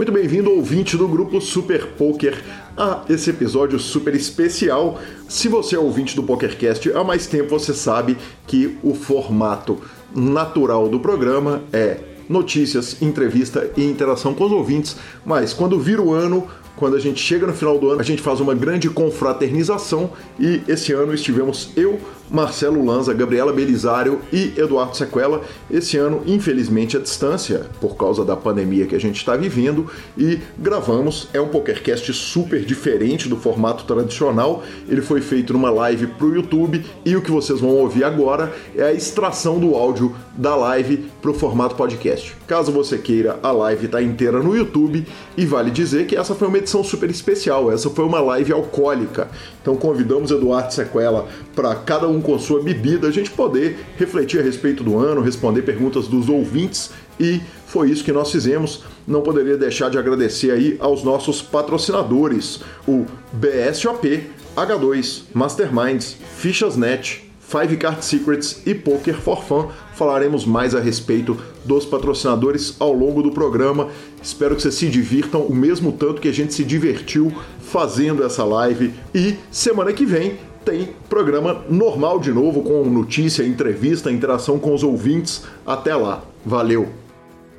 Muito bem-vindo, ouvinte do grupo Super Poker, a esse episódio super especial. Se você é ouvinte do PokerCast há mais tempo, você sabe que o formato natural do programa é notícias, entrevista e interação com os ouvintes, mas quando vira o ano, quando a gente chega no final do ano, a gente faz uma grande confraternização e esse ano estivemos eu, Marcelo Lanza, Gabriela Belisário e Eduardo Sequela. Esse ano, infelizmente, à distância, por causa da pandemia que a gente está vivendo, e gravamos. É um PokerCast super diferente do formato tradicional. Ele foi feito numa live para o YouTube e o que vocês vão ouvir agora é a extração do áudio da live para o formato podcast. Caso você queira, a live está inteira no YouTube e vale dizer que essa foi uma edição super especial. Essa foi uma live alcoólica. Então convidamos Eduardo Sequela para cada um com sua bebida a gente poder refletir a respeito do ano, responder perguntas dos ouvintes e foi isso que nós fizemos. Não poderia deixar de agradecer aí aos nossos patrocinadores, o BSOP, H2, Masterminds, Fichasnet, Five Card Secrets e Poker for Fun. Falaremos mais a respeito dos patrocinadores ao longo do programa. Espero que vocês se divirtam o mesmo tanto que a gente se divertiu fazendo essa live. E semana que vem tem programa normal de novo, com notícia, entrevista, interação com os ouvintes. Até lá. Valeu!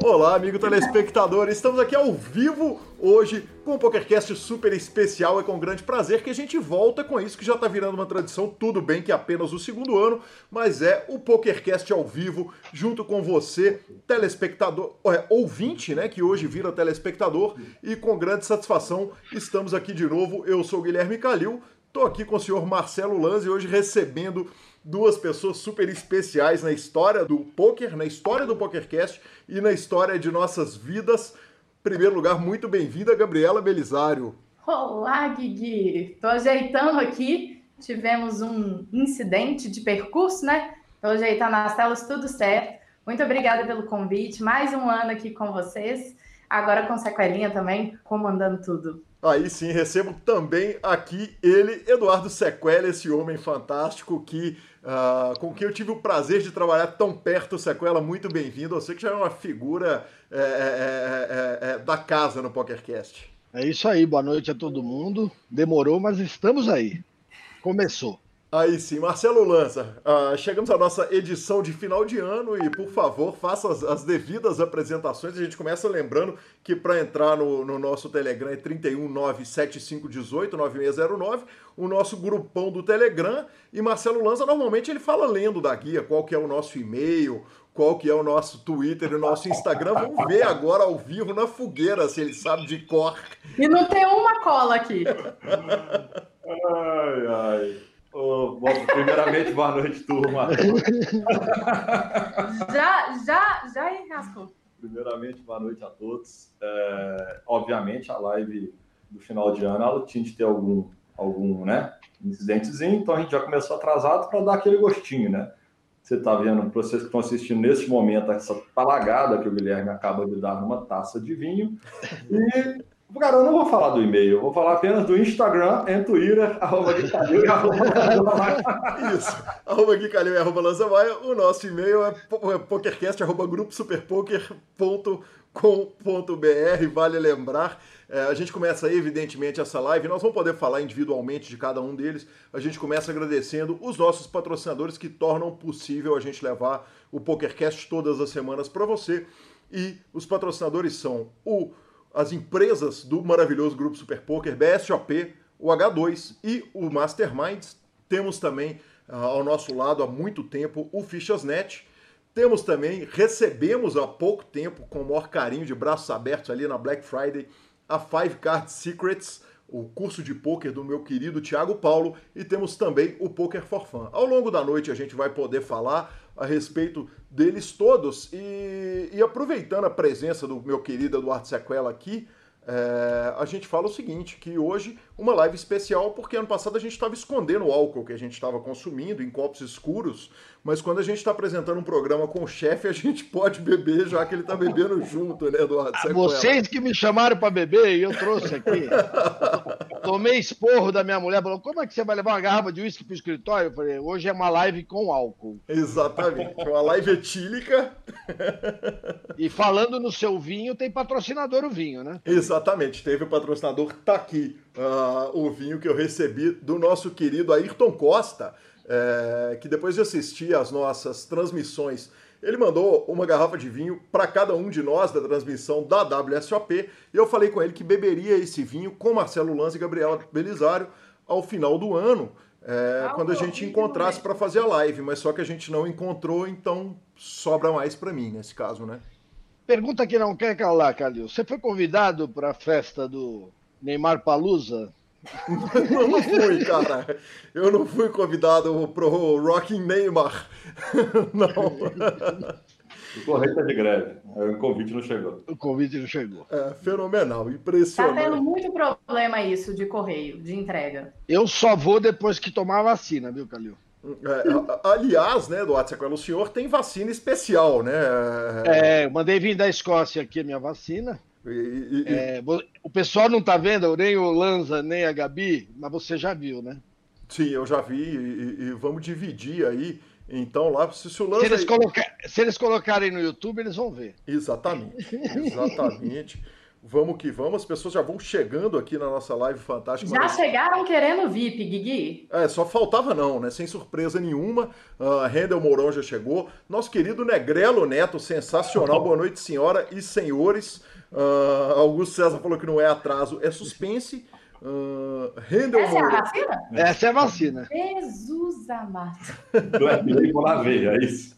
Olá, amigo telespectador, estamos aqui ao vivo hoje com um PokerCast super especial. É com grande prazer que a gente volta com isso que já está virando uma tradição. Tudo bem que é apenas o segundo ano, mas é o PokerCast ao vivo, junto com você, telespectador, é, ouvinte, né, que hoje vira telespectador. E com grande satisfação estamos aqui de novo. Eu sou o Guilherme Calil, estou aqui com o senhor Marcelo Lanz e hoje recebendo duas pessoas super especiais na história do poker, na história do PokerCast e na história de nossas vidas. Em primeiro lugar, muito bem-vinda, Gabriela Belisário. Olá, Guigui. Tô ajeitando aqui. Tivemos um incidente de percurso, né? Tô ajeitando as telas, tudo certo. Muito obrigada pelo convite. Mais um ano aqui com vocês. Agora com Sequelinha também, comandando tudo. Aí sim, recebo também aqui ele, Eduardo Sequela, esse homem fantástico que uh, com quem eu tive o prazer de trabalhar tão perto. Sequela, muito bem-vindo. Sei que já é uma figura é, é, é, é, é da casa no PokerCast. É isso aí, boa noite a todo mundo. Demorou, mas estamos aí. Começou. Aí sim, Marcelo Lança, uh, chegamos à nossa edição de final de ano e, por favor, faça as, as devidas apresentações. A gente começa lembrando que para entrar no, no, nosso Telegram é 31975189609, o nosso grupão do Telegram. E Marcelo Lança, normalmente, ele fala lendo da guia qual que é o nosso e-mail, qual que é o nosso Twitter e o nosso Instagram. Vamos ver agora ao vivo na fogueira se ele sabe de cor. E não tem uma cola aqui. ai, ai. Oh, bom, primeiramente, boa noite, turma. já, já, já enrascou. Primeiramente, boa noite a todos. É, obviamente, a live do final de ano, ela tinha de ter algum, algum né, incidentezinho, então a gente já começou atrasado para dar aquele gostinho, né? Você está vendo, para vocês que estão assistindo neste momento, essa palagada que o Guilherme acaba de dar numa taça de vinho. E Cara, eu não vou falar do e-mail, eu vou falar apenas do Instagram e Twitter, arroba Guicalil e arroba Isso, arroba Guicalil e arroba Lanzamaia. O nosso e-mail é, é pokercast, arroba gruposuperpoker.com.br, vale lembrar. É, a gente começa aí, evidentemente, essa live. Nós vamos poder falar individualmente de cada um deles. A gente começa agradecendo os nossos patrocinadores que tornam possível a gente levar o PokerCast todas as semanas para você. E os patrocinadores são o as empresas do maravilhoso grupo Super Poker, BSOP, o H2 e o Masterminds. Temos também uh, ao nosso lado há muito tempo o Fichasnet. Temos também, recebemos há pouco tempo, com o maior carinho de braços abertos ali na Black Friday, a Five Card Secrets, o curso de poker do meu querido Thiago Paulo, e temos também o Poker for Fun. Ao longo da noite a gente vai poder falar a respeito deles todos e, e aproveitando a presença do meu querido Eduardo Sequela aqui, é, a gente fala o seguinte, que hoje uma live especial, porque ano passado a gente estava escondendo o álcool que a gente estava consumindo em copos escuros, mas quando a gente está apresentando um programa com o chefe, a gente pode beber, já que ele está bebendo junto, né, Eduardo? Sequela. Vocês que me chamaram para beber e eu trouxe aqui. Tomei esporro da minha mulher, falou: como é que você vai levar uma garrafa de uísque pro escritório? Eu falei, hoje é uma live com álcool. Exatamente. Uma live etílica. E falando no seu vinho, tem patrocinador o vinho, né? Exatamente. Teve o patrocinador, tá aqui. Uh, o vinho que eu recebi do nosso querido Ayrton Costa, é, que depois de assistir às nossas transmissões ele mandou uma garrafa de vinho para cada um de nós da transmissão da WSOP e eu falei com ele que beberia esse vinho com Marcelo Lanza e Gabriela Belisário ao final do ano, é, ah, quando a gente encontrasse para fazer a live, mas só que a gente não encontrou, então sobra mais para mim nesse caso, né? Pergunta que não quer calar, Calil. Você foi convidado para a festa do Neymar Palusa? eu não fui, cara. Eu não fui convidado pro Rocking Neymar. não. O correio tá de greve. O convite não chegou. O convite não chegou. É fenomenal, impressionante. Tá tendo muito problema isso de correio, de entrega. Eu só vou depois que tomar a vacina, viu, Calil? É, aliás, né, Eduardo Sequela, o senhor tem vacina especial, né? É, eu mandei vir da Escócia aqui a minha vacina. E, e, é, o pessoal não está vendo, nem o Lanza, nem a Gabi, mas você já viu, né? Sim, eu já vi e, e vamos dividir aí. Então, lá, se, se o Lanza. Se eles, coloca... se eles colocarem no YouTube, eles vão ver. Exatamente. Exatamente. Vamos que vamos, as pessoas já vão chegando aqui na nossa live fantástica. Já mas... chegaram querendo VIP, Guigui? É, só faltava não, né? Sem surpresa nenhuma. Uh, Rendel Mourão já chegou. Nosso querido Negrelo Neto, sensacional. Boa noite, senhora e senhores. Uh, Augusto César falou que não é atraso, é suspense. Uh, Essa Moura. é a vacina? Essa é a vacina. Jesus amado. Não é leite na veia, é isso.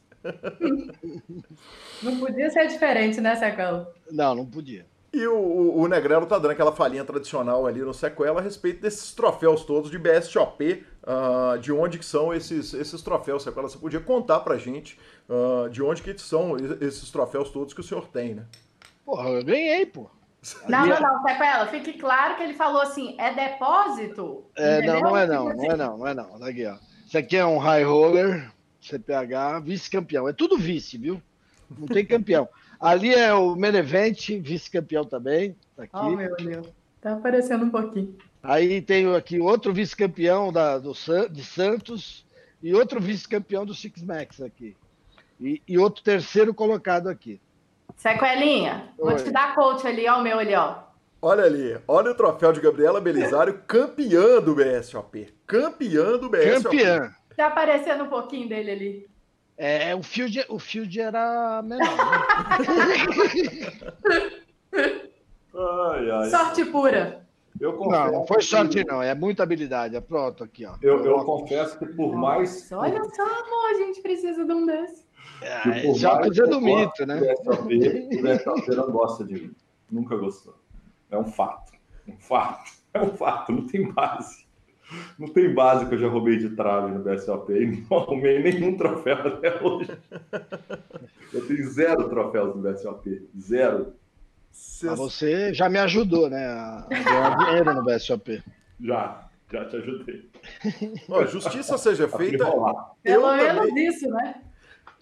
Não podia ser diferente, né, Secão? Não, não podia. E o, o Negrelo tá dando aquela falinha tradicional ali no Sequela a respeito desses troféus todos de BSOP, uh, de onde que são esses, esses troféus, Sequela. Você podia contar pra gente uh, de onde que são esses troféus todos que o senhor tem, né? Porra, eu ganhei, pô. Não, não, não, Sequela, fique claro que ele falou assim, é depósito? É, não, não é não, não é não, não é não. Tá aqui, ó. Isso aqui é um high roller, CPH, vice-campeão. É tudo vice, viu? Não tem campeão. Ali é o Menevente, vice-campeão também. Tá aqui. Oh, meu Deus. Tá aparecendo um pouquinho. Aí tem aqui outro vice-campeão da, do, de Santos e outro vice-campeão do Six Max aqui. E, e outro terceiro colocado aqui. Sequelinha, Oi. vou te dar coach ali, ó, o meu ali, ó. Olha ali, olha o troféu de Gabriela Belisário, campeã do BSOP. Campeã do BSOP. Campeã. Tá aparecendo um pouquinho dele ali. É, o field, o field era menor. Né? ai, ai. Sorte pura. Eu confesso não, não foi sorte, que... não. É muita habilidade. É pronto aqui, ó. Eu, eu confesso que por mais. Olha só, amor, a gente precisa de um desse. É, isso é uma coisa do mito, né? Não gosta de mim. Nunca gostou. É um fato. Um fato. É um fato, não tem base. Não tem base que eu já roubei de trave no BSOP e não arrumei nenhum troféu até hoje. Eu tenho zero troféus no BSOP. Zero. Mas você já me ajudou, né? A ganhar dinheiro no BSOP. Já, já te ajudei. Ó, justiça seja feita. Pelo menos também... isso, né?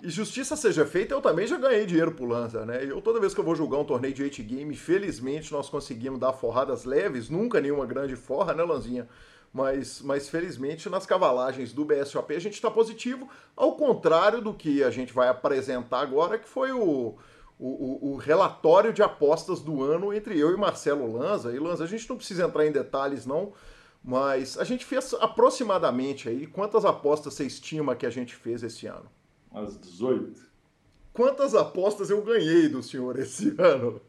E justiça seja feita, eu também já ganhei dinheiro pro Lanza, né? Eu toda vez que eu vou jogar um torneio de 8 game, felizmente nós conseguimos dar forradas leves, nunca nenhuma grande forra, né, Lanzinha? Mas, mas felizmente nas cavalagens do BSOP a gente está positivo, ao contrário do que a gente vai apresentar agora, que foi o, o, o, relatório de apostas do ano entre eu e Marcelo Lanza. E Lanza, a gente não precisa entrar em detalhes, não, mas a gente fez aproximadamente aí. Quantas apostas você estima que a gente fez esse ano? Umas 18. Quantas apostas eu ganhei do senhor esse ano?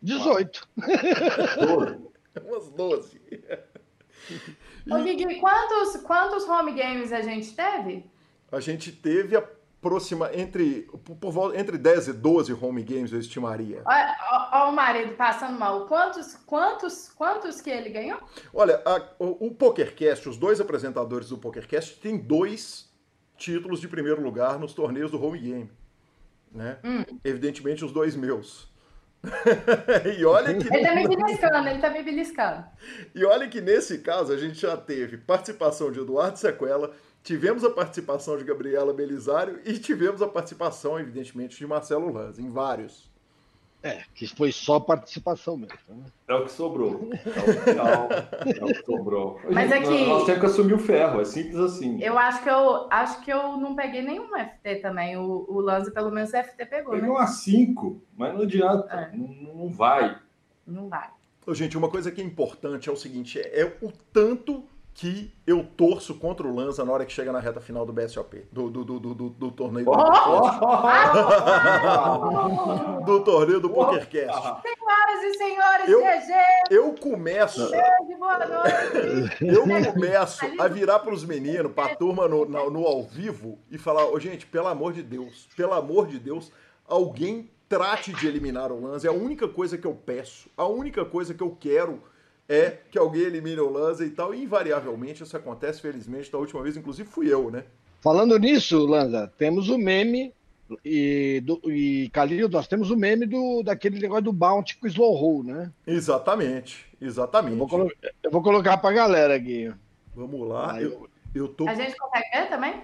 18. 12. Umas 12. Ô, Gui, quantos, quantos home games a gente teve? A gente teve aproxima entre, por, entre 10 e 12 home games, eu estimaria. Olha o marido passando mal. Quantos, quantos, quantos que ele ganhou? Olha, a, o, o PokerCast, os dois apresentadores do PokerCast, têm dois títulos de primeiro lugar nos torneios do home game. Né? Hum. Evidentemente, os dois meus. e olha que. Ele tá me beliscando, ele tá me beliscando. E olha que nesse caso a gente já teve participação de Eduardo Sequela, tivemos a participação de Gabriela Belisário e tivemos a participação, evidentemente, de Marcelo Lanz, em vários. É, que foi só participação mesmo. Né? É o que sobrou. É o final. é o que sobrou. Mas Gente, é que- Nós temos que assumir o ferro, é simples assim. Eu acho que eu acho que eu não peguei nenhum FT também. O, o Lanza, pelo menos, o FT pegou, Peguei né? umas cinco, mas não adianta. É. Não, não vai. Não vai. Ô, gente, uma coisa que é importante é o seguinte: é, é o tanto que eu torço contra o Lanza na hora que chega na reta final do BSOP, do, do, do, do, do- do torneio do, do torneio do PokerCast. Senhoras e senhores, Eu- GG, Eu começo, boa noite. eu começo a virar pros meninos, pra turma no, na- no ao vivo e falar, ô gente, pelo amor de Deus, pelo amor de Deus, alguém trate de eliminar o Lanza. É a única coisa que eu peço, a única coisa que eu quero é que alguém elimine o Lanza e tal. E invariavelmente isso acontece, felizmente, da última vez, inclusive fui eu, né? Falando nisso, Lanza, temos o meme e, do, e Calil, nós temos o meme do, daquele negócio do bounty com o slow roll, né? Exatamente, Eu exatamente. vou, colo- eu vou colocar pra galera aqui. Vamos lá. Aí Eu, eu tô. A gente consegue ver também?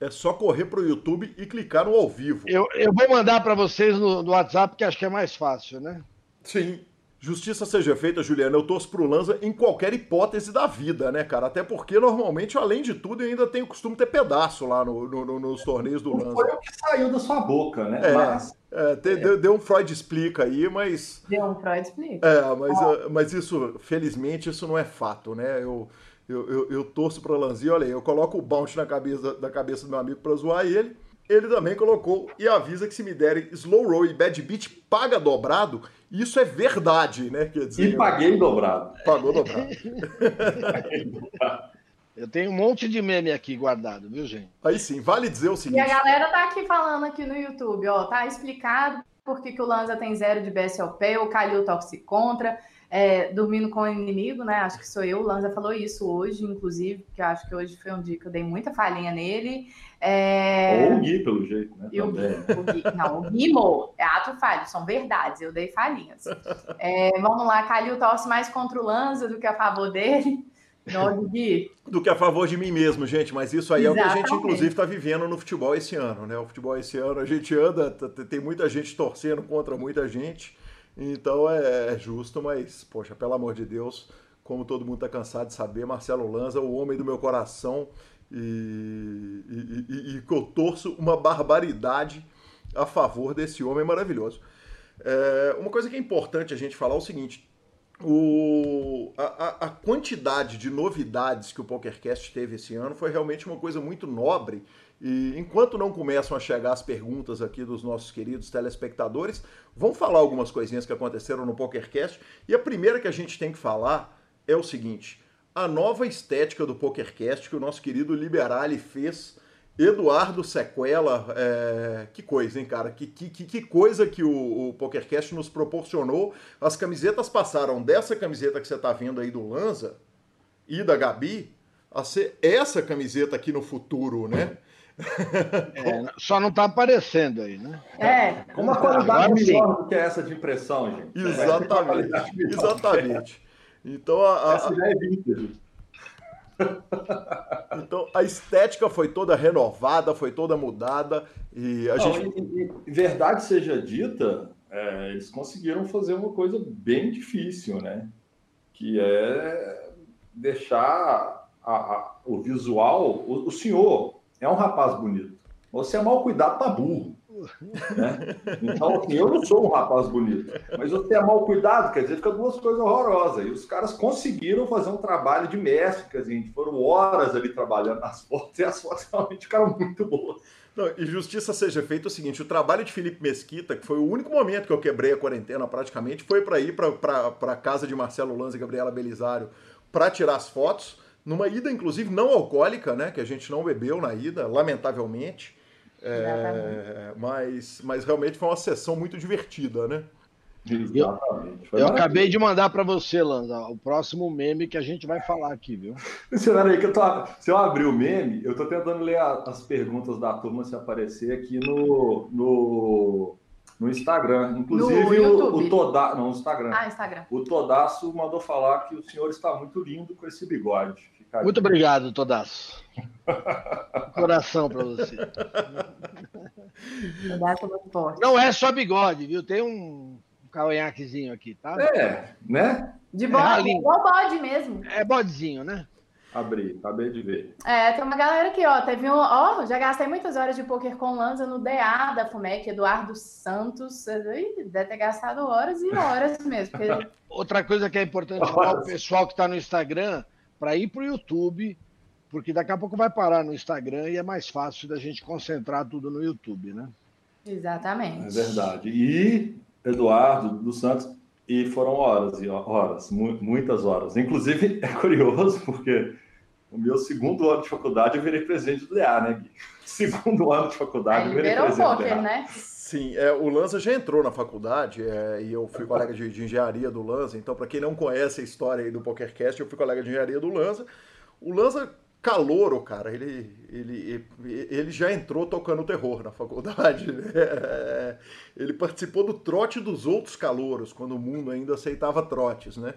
É só correr pro YouTube e clicar no ao vivo. Eu, eu vou mandar pra vocês no, no WhatsApp, que acho que é mais fácil, né? Sim. Justiça seja feita, Juliana. Eu torço pro Lanza em qualquer hipótese da vida, né, cara? Até porque, normalmente, além de tudo, eu ainda tenho o costume de ter pedaço lá no- no- no- nos torneios do Não foi Lanza. o que saiu da sua boca, né? É. Mas É, te- deu, deu um Freud explica aí, mas. Deu um Freud explica. É, mas, eh, mas isso, felizmente, isso não é fato, né? Eu, eu, eu, eu torço pro Lanzinho, olha aí, eu coloco o bounce na cabeça, da cabeça do meu amigo pra zoar ele. Ele também colocou e avisa que se me derem slow roll e bad beat, paga dobrado. Isso é verdade, né? Quer dizer, e paguei dobrado. pagou dobrado. Eu tenho um monte de meme aqui guardado, viu, gente? Aí sim, vale dizer o E a seguinte. galera tá aqui falando aqui no YouTube, ó, tá explicado por que, que o Lanza tem zero de BSOP, o Calil torce contra, é, dormindo com o inimigo, né? Acho que sou eu. O Lanza falou isso hoje, inclusive, porque eu acho que hoje foi um dia que eu dei muita falhinha nele. É, Ou o Gui, pelo jeito, né? E o Também. Gui, o Gui, não, o Guimo é ato falho, são verdades, eu dei falhinhas. É, vamos lá, Calil torce mais contra o Lanza do que a favor dele. Não, Gui, Do que a favor de mim mesmo, gente, mas isso aí é o que a gente, Exatamente. inclusive, está vivendo no futebol esse ano, né? O futebol esse ano, a gente anda, tem muita gente torcendo contra muita gente, então é, é justo, mas, poxa, pelo amor de Deus, como todo mundo está cansado de saber, Marcelo Lanza, o homem do meu coração, e, e, e- e que eu torço uma barbaridade a favor desse homem maravilhoso. É, uma coisa que é importante a gente falar é o seguinte: o, a, a- quantidade de novidades que o PokerCast teve esse ano foi realmente uma coisa muito nobre. E enquanto não começam a chegar as perguntas aqui dos nossos queridos telespectadores, vamos falar algumas coisinhas que aconteceram no PokerCast. E a primeira que a gente tem que falar é o seguinte: a nova estética do PokerCast que o nosso querido Liberali fez. Eduardo Sequela, é, que coisa, hein, cara? Que, que, que- coisa que o, o PokerCast nos proporcionou. As camisetas passaram dessa camiseta que você tá vendo aí do Lanza e da Gabi a ser essa camiseta aqui no futuro, né? É, só não tá aparecendo aí, né? é, Com uma qualidade melhor do que essa de impressão, gente. É, Exatamente. Exatamente. Então a, a- Essa já é vintage. então a estética foi toda renovada, foi toda mudada e a Não, gente. e- e- verdade seja dita, é, eles conseguiram fazer uma coisa bem difícil, né? Que é deixar a- a- o visual. O, o senhor é um rapaz bonito. Você é mal cuidado para burro. Né? Então, assim, eu não sou um rapaz bonito, mas você é mal cuidado, quer dizer, fica duas coisas horrorosas. E os caras conseguiram fazer um trabalho de mestre, quer dizer, foram horas ali trabalhando nas fotos, e as fotos realmente ficaram muito boas. Não, e justiça seja feita o seguinte: o trabalho de Felipe Mesquita, que foi o único momento que eu quebrei a quarentena praticamente, foi para ir para a casa de Marcelo Lanza e Gabriela Belisário para tirar as fotos, numa ida, inclusive, não alcoólica, né? Que a gente não bebeu na ida, lamentavelmente. É, mas, mas realmente foi uma sessão muito divertida, né? Eu maravilhoso. acabei de mandar para você, Lanza, o próximo meme que a gente vai falar aqui, viu? Espera aí, que eu tô, se eu abrir o meme, eu tô tentando ler a- as perguntas da turma se aparecer aqui no, no, no Instagram. Inclusive, No o, o Toda, não, no Instagram. ah, Instagram. O Todaço mandou falar que o senhor está muito lindo com esse bigode. Fica. Muito obrigado, Todaço. Coração para você. Data muito forte. Não é só bigode, viu? Tem um cavanhaquezinho aqui, tá? É, né? De É bode, ralinho. igual bode mesmo. É bodezinho, né? Abri, acabei de ver. É, tem uma galera aqui, ó. Teve um. Ó, já gastei muitas horas de poker com Lanza no DA da FUMEC, Eduardo Santos. Ih, Deve ter gastado horas e horas mesmo. porque- Outra coisa que é importante falar o pessoal que está no Instagram para ir para o YouTube, porque daqui a pouco vai parar no Instagram e é mais fácil da gente concentrar tudo no YouTube, né? Exatamente. É verdade. E Eduardo dos Santos, e foram horas e horas, mu- muitas horas. Inclusive, é curioso, porque no meu segundo ano de faculdade eu virei presidente do DA, né, Gui? Segundo ano de faculdade eu virei presidente do poker, DA. né? Sim, é, o Lanza já entrou na faculdade é, e eu fui colega de, de engenharia do Lanza. Então, para quem não conhece a história aí do PokerCast, eu fui colega de engenharia do Lanza. O Lanza, calouro, cara, ele, ele, ele já entrou tocando terror na faculdade. né? Ele participou do trote dos outros calouros, quando o mundo ainda aceitava trotes, né?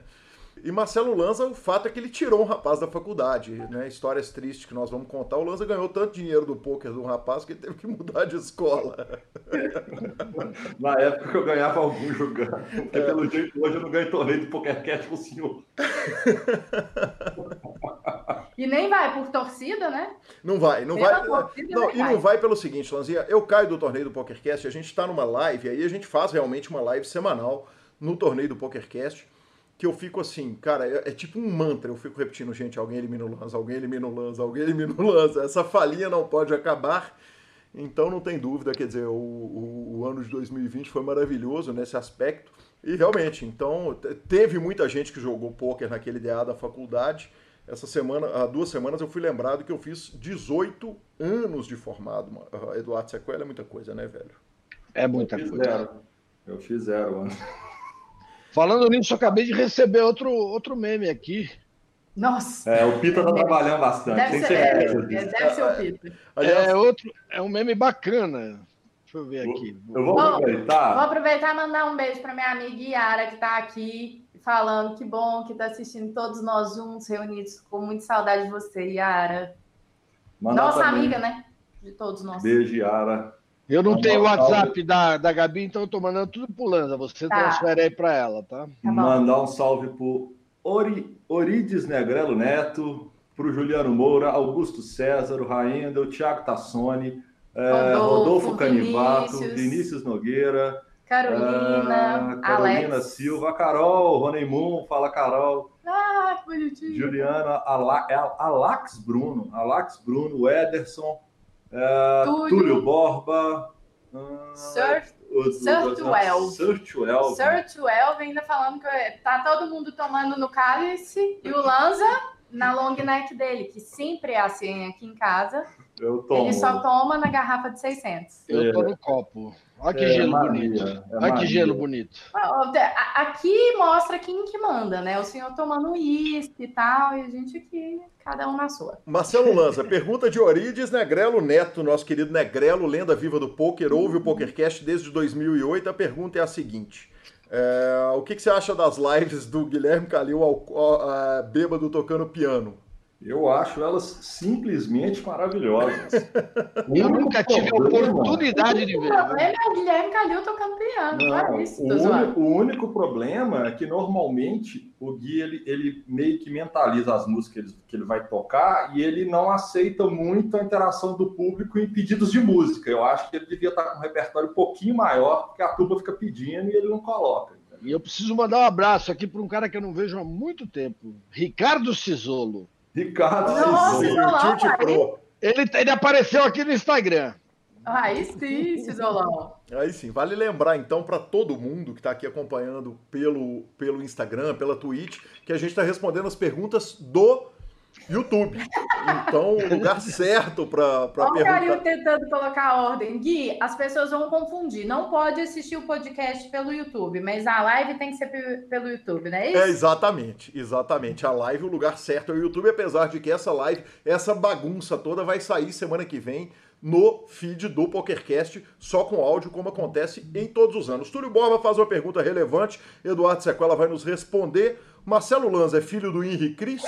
E Marcelo Lanza, o fato é que ele tirou um rapaz da faculdade, né? Histórias tristes que nós vamos contar. O Lanza ganhou tanto dinheiro do poker do rapaz que ele teve que mudar de escola. Na época eu ganhava algum jogando. Porque pelo jeito hoje eu não ganho torneio do PokerCast com o senhor. E nem vai por torcida, né? Não vai, não Pela vai. torcida, Não, e vai. não vai pelo seguinte, Lanzinha. Eu caio do torneio do PokerCast, a gente está numa live, aí a gente faz realmente uma live semanal no torneio do PokerCast, que eu fico assim, cara, é, é tipo um mantra, eu fico repetindo, gente, alguém elimina o Lanza, alguém elimina o Lanza, alguém elimina o Lanza. Essa falinha não pode acabar. Então não tem dúvida, quer dizer, o, o- o ano de 2020 foi maravilhoso nesse aspecto. E realmente, então, te- teve muita gente que jogou pôquer naquele DA da faculdade. Essa semana, há duas semanas, eu fui lembrado que eu fiz 18 anos de formado. Eduardo Sequela é muita coisa, né, velho? É muita eu coisa. zero. Eu fiz zero, mano. Falando nisso, eu acabei de receber outro, outro meme aqui. Nossa. É, o Pita tá trabalhando bastante. Deve ser, ser é, deve ser o. Aliás, É outro, é um meme bacana. Deixa eu ver aqui. Eu vou aproveitar. Vou aproveitar e mandar um beijo para minha amiga Yara, que está aqui falando que bom que está assistindo todos nós juntos, reunidos, com muita saudade de você, Yara. mandar Nossa também amiga, né? De todos nós. Beijo, Yara. Eu não Vamos tenho o WhatsApp da, da Gabi, então eu tô mandando tudo pro Lanza. Você Tá. transfere aí pra ela, tá? Tá. Mandar um salve pro Ori, Orides Negrelo Neto, pro Juliano Moura, Augusto César, o o Thiago Tassoni, é, Rodolfo, Rodolfo Canivato, Vinícius. Vinícius Nogueira, Carolina, ah, Carolina Alex. Silva, a Carol, Rony Moon, fala Carol, Ah, que bonitinho. Juliana, Ala, é Alax Bruno, Alax Bruno, Ederson, é, Túlio. Túlio Borba, ah, Sir, o- 12 ainda falando que tá todo mundo tomando no cálice e o Lanza na long neck dele, que sempre é assim aqui em casa. Eu tomo. Ele só toma na garrafa de 600. Eu tô no copo. Olha que É gelo Maria, bonito. é Olha que gelo bonito. Aqui mostra quem que manda, né? O senhor tomando uísque e tal, e a gente aqui, cada um na sua. Marcelo Lanza, pergunta de Orides Negrelo Neto, nosso querido Negrelo, lenda viva do poker, ouve o PokerCast desde 2008. A pergunta é a seguinte: é, o que, que você acha das lives do Guilherme Calil ao, ao- a- bêbado tocando piano? Eu acho elas simplesmente maravilhosas. Eu nunca tive a oportunidade de O ver. problema é o Guilherme Calil tocando piano, Não, não é isso, o, o único problema é que normalmente o Gui ele, ele meio que mentaliza as músicas que ele, que ele vai tocar e ele não aceita muito a interação do público em pedidos de música. Eu acho que ele devia estar com um repertório um pouquinho maior, porque a turma fica pedindo e ele não coloca. E eu preciso mandar um abraço aqui para um cara que eu não vejo há muito tempo. Ricardo Cisolo. Ricardo Nossa, Olá, Tilt Pro. Ele, ele apareceu aqui no Instagram. Aí sim, Cisolão. Aí sim, vale lembrar então para todo mundo que está aqui acompanhando pelo, pelo Instagram, pela Twitch, que a gente está respondendo as perguntas do YouTube. Então, o lugar certo para Olha o Calil perguntar. tentando colocar a ordem. Gui, as pessoas vão confundir. Não pode assistir o podcast pelo YouTube, mas a live tem que ser pe- pelo YouTube, não é isso? É, exatamente, exatamente. A live, o lugar certo é o YouTube, apesar de que essa live, essa bagunça toda vai sair semana que vem no feed do PokerCast, só com áudio, como acontece em todos os anos. Túlio Borba faz uma pergunta relevante, Eduardo Sequela vai nos responder. Marcelo Lanza é filho do Henri Cristo?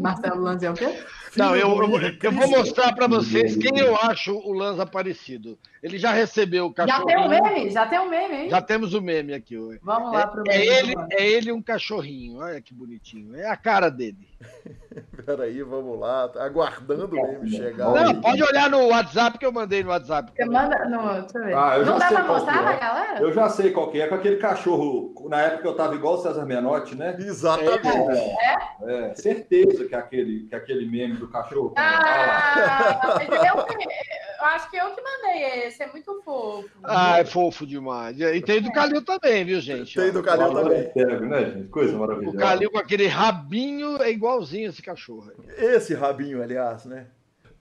Marcelo Lanz é o quê? Não, eu, eu, eu vou mostrar para vocês quem eu acho o Lanza parecido. Ele já recebeu o cachorro. Já tem o um meme? Já tem o um meme, hein? Já temos o um meme aqui. Vamos lá pro é, é ele, é ele um cachorrinho. Olha que bonitinho. É a cara dele. Peraí, vamos lá. Tá aguardando o meme chegar. Não, aí. pode olhar no WhatsApp que eu mandei no WhatsApp. Você manda. No, deixa eu ver. Ah, eu Não dá pra mostrar pra é. galera? Eu já sei qual que é. Com aquele cachorro. Na época eu tava igual o César Menotti, né? Exatamente. É, é, é certeza que é aquele, que é aquele meme do cachorro. Ah, eu, eu acho que eu que mandei esse. É muito fofo. Ah, é fofo demais. E tem do Calil também, viu, gente? Tem do Calil também. né, gente? Coisa maravilhosa. O Calil com aquele rabinho é igualzinho esse cachorro. Esse rabinho, aliás, né?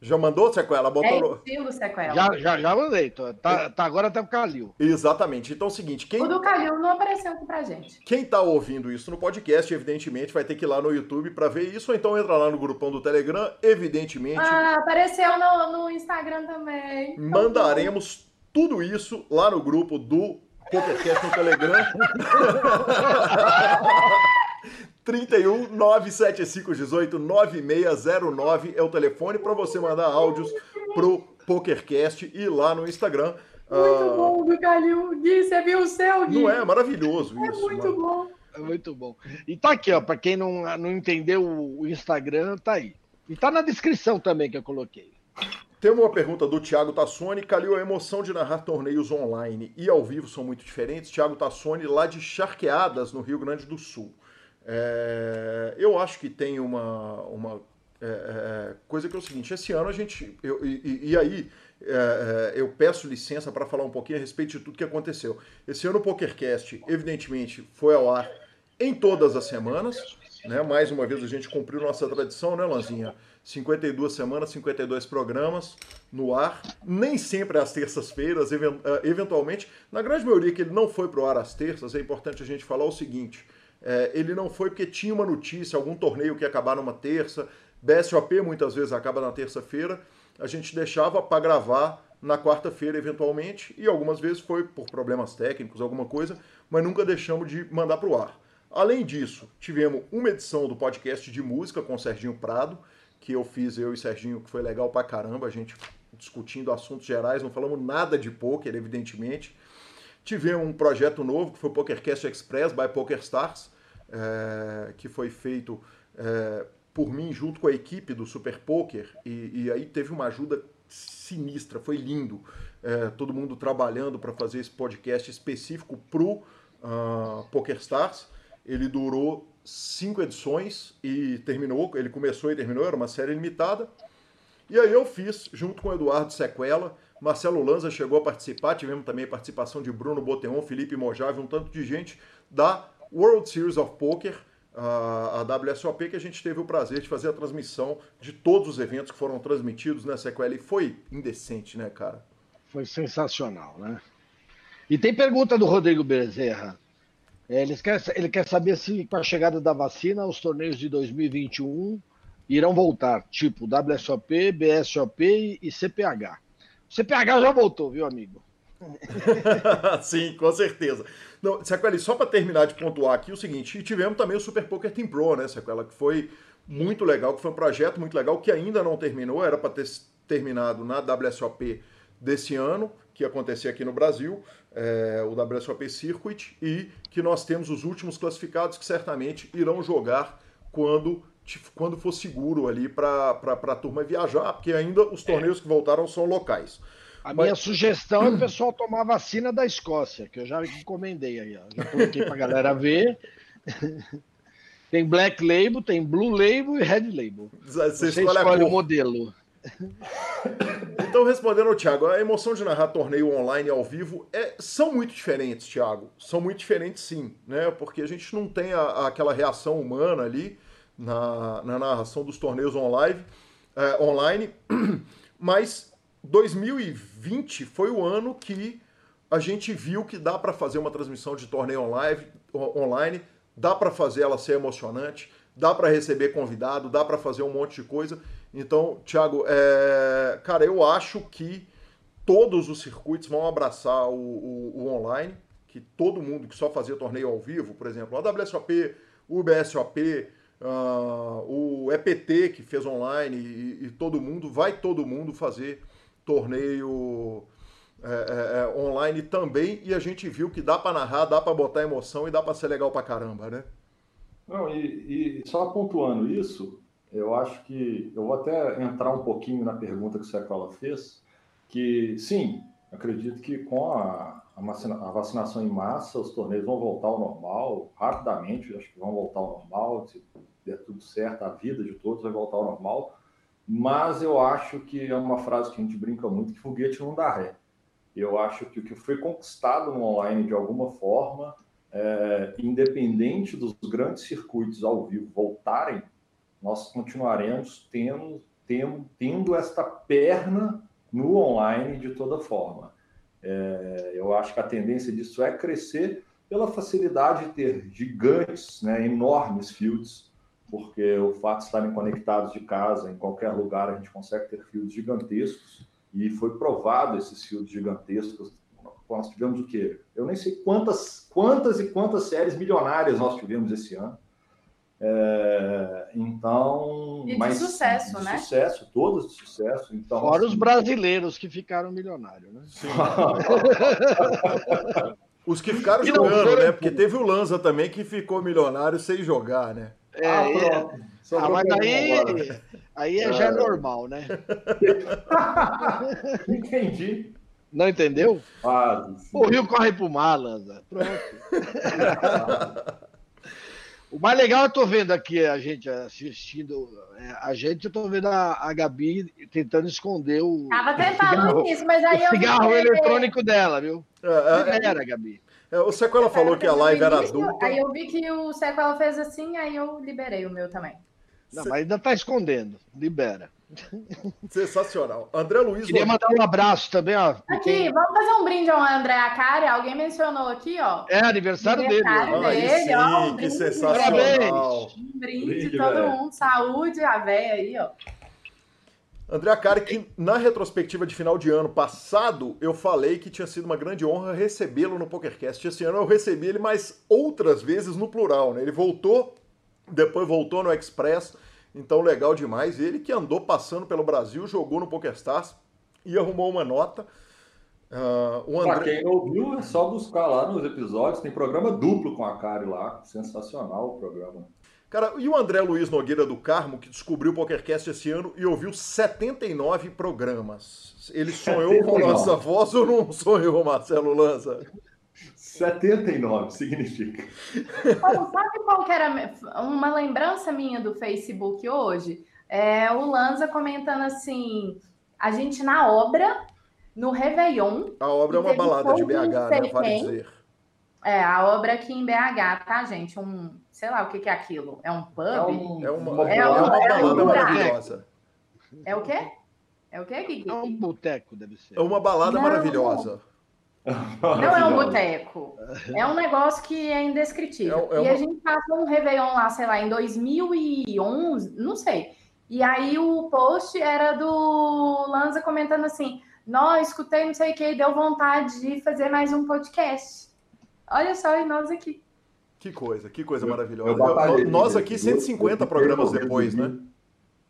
Já mandou sequela? Botou... É estilo sequela. Já, já, já mandei. Tá, tá agora até o Calil. Exatamente. Então é o seguinte. Quem... O do Calil não apareceu aqui pra gente. Quem tá ouvindo isso no podcast, evidentemente, vai ter que ir lá no YouTube para ver isso, ou então entra lá no grupão do Telegram, evidentemente. Ah, apareceu no, no Instagram também. Mandaremos tudo isso lá no grupo do PokerCast no Telegram. 31 975 18 9609 é o telefone para você mandar áudios pro PokerCast e lá no Instagram. Muito uh... bom, do Calil. Gui, você viu o céu, Gui? Não é? Maravilhoso é isso. É muito mano. bom. É muito bom. E tá aqui, ó, para quem não, não entendeu o Instagram, tá aí. E tá na descrição também que eu coloquei. Tem uma pergunta do Thiago Tassoni. Calil, a emoção de narrar torneios online e ao vivo são muito diferentes. Thiago Tassoni, lá de Charqueadas, no Rio Grande do Sul. É, eu acho que tem uma, uma é, é, coisa que é o seguinte: esse ano a gente. Eu, e, e, aí é, é, eu peço licença para falar um pouquinho a respeito de tudo que aconteceu. Esse ano o PokerCast, evidentemente, foi ao ar em todas as semanas. Né? Mais uma vez a gente cumpriu nossa tradição, né, Lanzinha? 52 semanas, 52 programas no ar, nem sempre às terças-feiras, é, eventualmente. Na grande maioria que ele não foi para o ar às terças, é importante a gente falar o seguinte: é, ele não foi porque tinha uma notícia, algum torneio que ia acabar numa terça. BSOP muitas vezes acaba na terça-feira. A gente deixava para gravar na quarta-feira, eventualmente, e algumas vezes foi por problemas técnicos, alguma coisa, mas nunca deixamos de mandar para o ar. Além disso, tivemos uma edição do podcast de música com o Serginho Prado, que eu fiz, eu e Serginho, que foi legal pra caramba, a gente discutindo assuntos gerais, não falamos nada de poker, evidentemente. Tivemos um projeto novo, que foi o PokerCast Express by PokerStars, é, que foi feito é, por mim junto com a equipe do Super Poker, e, e aí teve uma ajuda sinistra, foi lindo. É, todo mundo trabalhando para fazer esse podcast específico pro uh, PokerStars. Ele durou cinco edições e terminou, ele começou e terminou, era uma série limitada. E aí eu fiz, junto com o Eduardo Sequela, Marcelo Lanza chegou a participar, tivemos também a participação de Bruno Boteon, Felipe Mojave, um tanto de gente da World Series of Poker, a, WSOP, que a gente teve o prazer de fazer a transmissão de todos os eventos que foram transmitidos nessa sequela. E foi indecente, né, cara? Foi sensacional, né? E tem pergunta do Rodrigo Bezerra. É, ele, quer, ele quer saber se com a chegada da vacina os torneios de 2021 irão voltar, tipo WSOP, BSOP e CPH. O CPH já voltou, viu, amigo? Sim, com certeza. Não, Sequela, só para terminar de pontuar aqui o seguinte, tivemos também o Super Poker Team Pro, né, Sequela, que foi muito legal, que foi um projeto muito legal, que ainda não terminou, era para ter terminado na WSOP desse ano, que ia acontecer aqui no Brasil, é, o WSOP Circuit, e que nós temos os últimos classificados que certamente irão jogar quando, quando for seguro ali para a turma viajar, porque ainda os torneios é. que voltaram são locais. A Mas... minha sugestão é o pessoal tomar vacina da Escócia, que eu já encomendei aí, ó. Já coloquei pra galera ver. tem Black Label, tem Blue Label e Red Label. Você, Você escolhe, escolhe o modelo. Então, respondendo ao Thiago, a emoção de narrar torneio online ao vivo é, são muito diferentes, Thiago. São muito diferentes, sim, né? Porque a gente não tem a, aquela reação humana ali na, na narração dos torneios online, é, online, mas 2020 foi o ano que a gente viu que dá para fazer uma transmissão de torneio online, online dá para fazer ela ser emocionante, dá para receber convidado, dá para fazer um monte de coisa. Então, Thiago, é... cara, eu acho que todos os circuitos vão abraçar o, o, o, online, que todo mundo que só fazia torneio ao vivo, por exemplo, a WSOP, o BSOP, Uh, o EPT, que fez online, e, e, todo mundo, vai todo mundo fazer torneio é, é, é online também, e a gente viu que dá para narrar, dá para botar emoção e dá para ser legal para caramba, né? Não, e, e, só pontuando isso, eu acho que eu vou até entrar um pouquinho na pergunta que o Secola fez, que sim, acredito que com a, a, vacinação em massa, os torneios vão voltar ao normal rapidamente, acho que vão voltar ao normal, se der tudo certo, a vida de todos vai voltar ao normal, mas eu acho que é uma frase que a gente brinca muito, que foguete não dá ré. Eu acho que o que foi conquistado no online de alguma forma é, independente dos grandes circuitos ao vivo voltarem, nós continuaremos tendo, tendo, tendo esta perna no online de toda forma. É, eu acho que a tendência disso é crescer pela facilidade de ter gigantes, né, enormes fields, porque o fato de estarem conectados de casa, em qualquer lugar, a gente consegue ter fields gigantescos, e foi provado esses fields gigantescos nós tivemos o quê? Eu nem sei quantas, quantas e quantas séries milionárias nós tivemos esse ano. É, então. E de mas, sucesso, de né? Sucesso, todas de sucesso. Então, Fora assim, os brasileiros que ficaram milionários, né? Sim. os que ficaram jogando, né? Porque teve o Lanza também que ficou milionário sem jogar, né? É, ah, é. Ah, mas aí, aí é, já é. normal, né? Entendi. Não entendeu? Ah, o Rio corre pro mar, Lanza. Pronto. o mais legal eu tô vendo aqui a gente assistindo. É, a gente, eu tô vendo a, a Gabi tentando esconder o. Tava tentando isso, mas aí o eu. Cigarro vi... eletrônico dela, viu? É, é, era, Gabi. É, o Sequela falou que a live era adulta. Aí eu vi que o Sequela fez assim, aí eu liberei o meu também. Não, mas ainda tá escondendo. Libera. Sensacional. André Luiz. Queria mandar um abraço também, ó. Aqui, vamos fazer um brinde ao André Acari. Alguém mencionou aqui, ó. É aniversário, aniversário dele. dele sim, ó, um que sensacional. Um brinde, brinde de todo véio. mundo. Saúde, a véia aí, ó. André Acari, que na retrospectiva de final de ano passado, eu falei que tinha sido uma grande honra recebê-lo no PokerCast. Esse ano eu recebi ele mais outras vezes no plural, né? Ele voltou, depois voltou no Express então, legal demais. Ele que andou passando pelo Brasil, jogou no PokerStars e arrumou uma nota. Uh, o André... Pra quem ouviu, é só buscar lá nos episódios. Tem programa duplo com a Kari lá. Sensacional o programa. Cara, e o André Luiz Nogueira do Carmo, que descobriu o PokerCast esse ano e ouviu 79 programas. Ele sonhou 79. com nossa voz ou não sonhou, Marcelo Lanza? 79 significa. sabe qual que era uma lembrança minha do Facebook hoje? É o Lanza comentando assim: a gente na obra, no Réveillon. A obra é uma balada de BH, né? Vale dizer. É, a obra aqui em BH, tá, gente? Um, sei lá o que, que é aquilo. É um pub? É, um, é uma, é, é uma balada é um maravilhosa. É o quê? É o quê, Gui? É um boteco, deve ser. É uma balada não, maravilhosa. Não é um boteco. É um negócio que é indescritível. É, é uma... E a gente passou um Réveillon lá, sei lá, em 2011, não sei. E aí o post era do Lanza comentando assim: Nós escutei não sei o que, deu vontade de fazer mais um podcast. Olha só, e nós aqui. Que coisa, que coisa maravilhosa. Eu, eu, nós aqui 150 programas depois, né?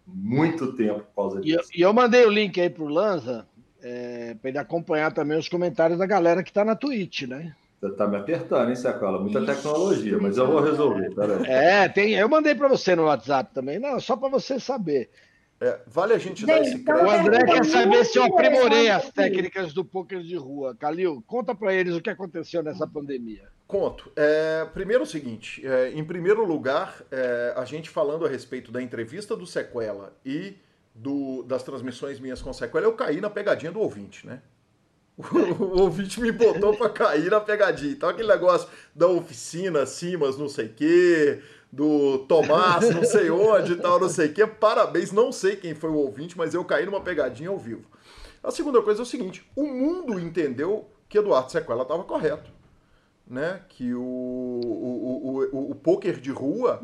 Muito tempo por causa disso. E eu, e eu mandei o link aí pro Lanza é, para ele acompanhar também os comentários da galera que está na Twitch, né? Você tá me apertando, hein, Sacola? Muita Ixi, tecnologia, mas eu vou resolver. Peraí. É, tem, eu mandei para você no WhatsApp também, não, só para você saber. É, vale a gente dar esse então, crédito. O André quer saber se eu aprimorei as técnicas do poker de rua. Calil, conta para eles o que aconteceu nessa pandemia. Conto. É, primeiro o seguinte, é, em primeiro lugar, é, a gente falando a respeito da entrevista do Sequela e do, das transmissões minhas com sequela, eu caí na pegadinha do ouvinte, né? O, o ouvinte me botou para cair na pegadinha. Então aquele negócio da oficina, Simas, não sei o quê, do Tomás, não sei onde e tal, não sei o quê. Parabéns, não sei quem foi o ouvinte, mas eu caí numa pegadinha ao vivo. A segunda coisa é o seguinte: o mundo entendeu que Eduardo Sequela estava correto. Né? Que o, o, o, o, poker de rua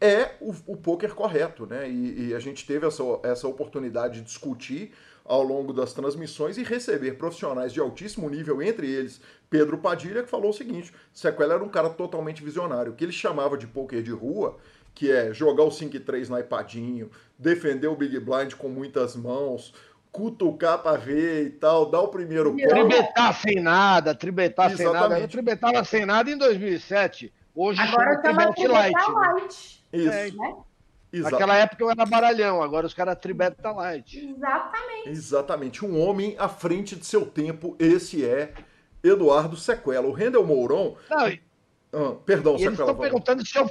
é o, o poker correto, né? E, e, a gente teve essa, essa oportunidade de discutir ao longo das transmissões e receber profissionais de altíssimo nível, entre eles Pedro Padilha, que falou o seguinte: Sequela era um cara totalmente visionário. O que ele chamava de poker de rua que é jogar o 5 e 3 no iPadinho, defender o Big Blind com muitas mãos, cutucar para ver e tal, dar o primeiro ponto. Tribetar sem nada, tribetar Exatamente. sem nada. Eu tribetava sem nada em 2007. Hoje agora chama Tribet Light. Light. Isso. É, né? Naquela época eu era baralhão, agora os caras tribeta light. Exatamente. Exatamente. Um homem à frente de seu tempo, esse é Eduardo Sequela. O Rendel Mouron. Não, ah, perdão, e eles estão perguntando se eu,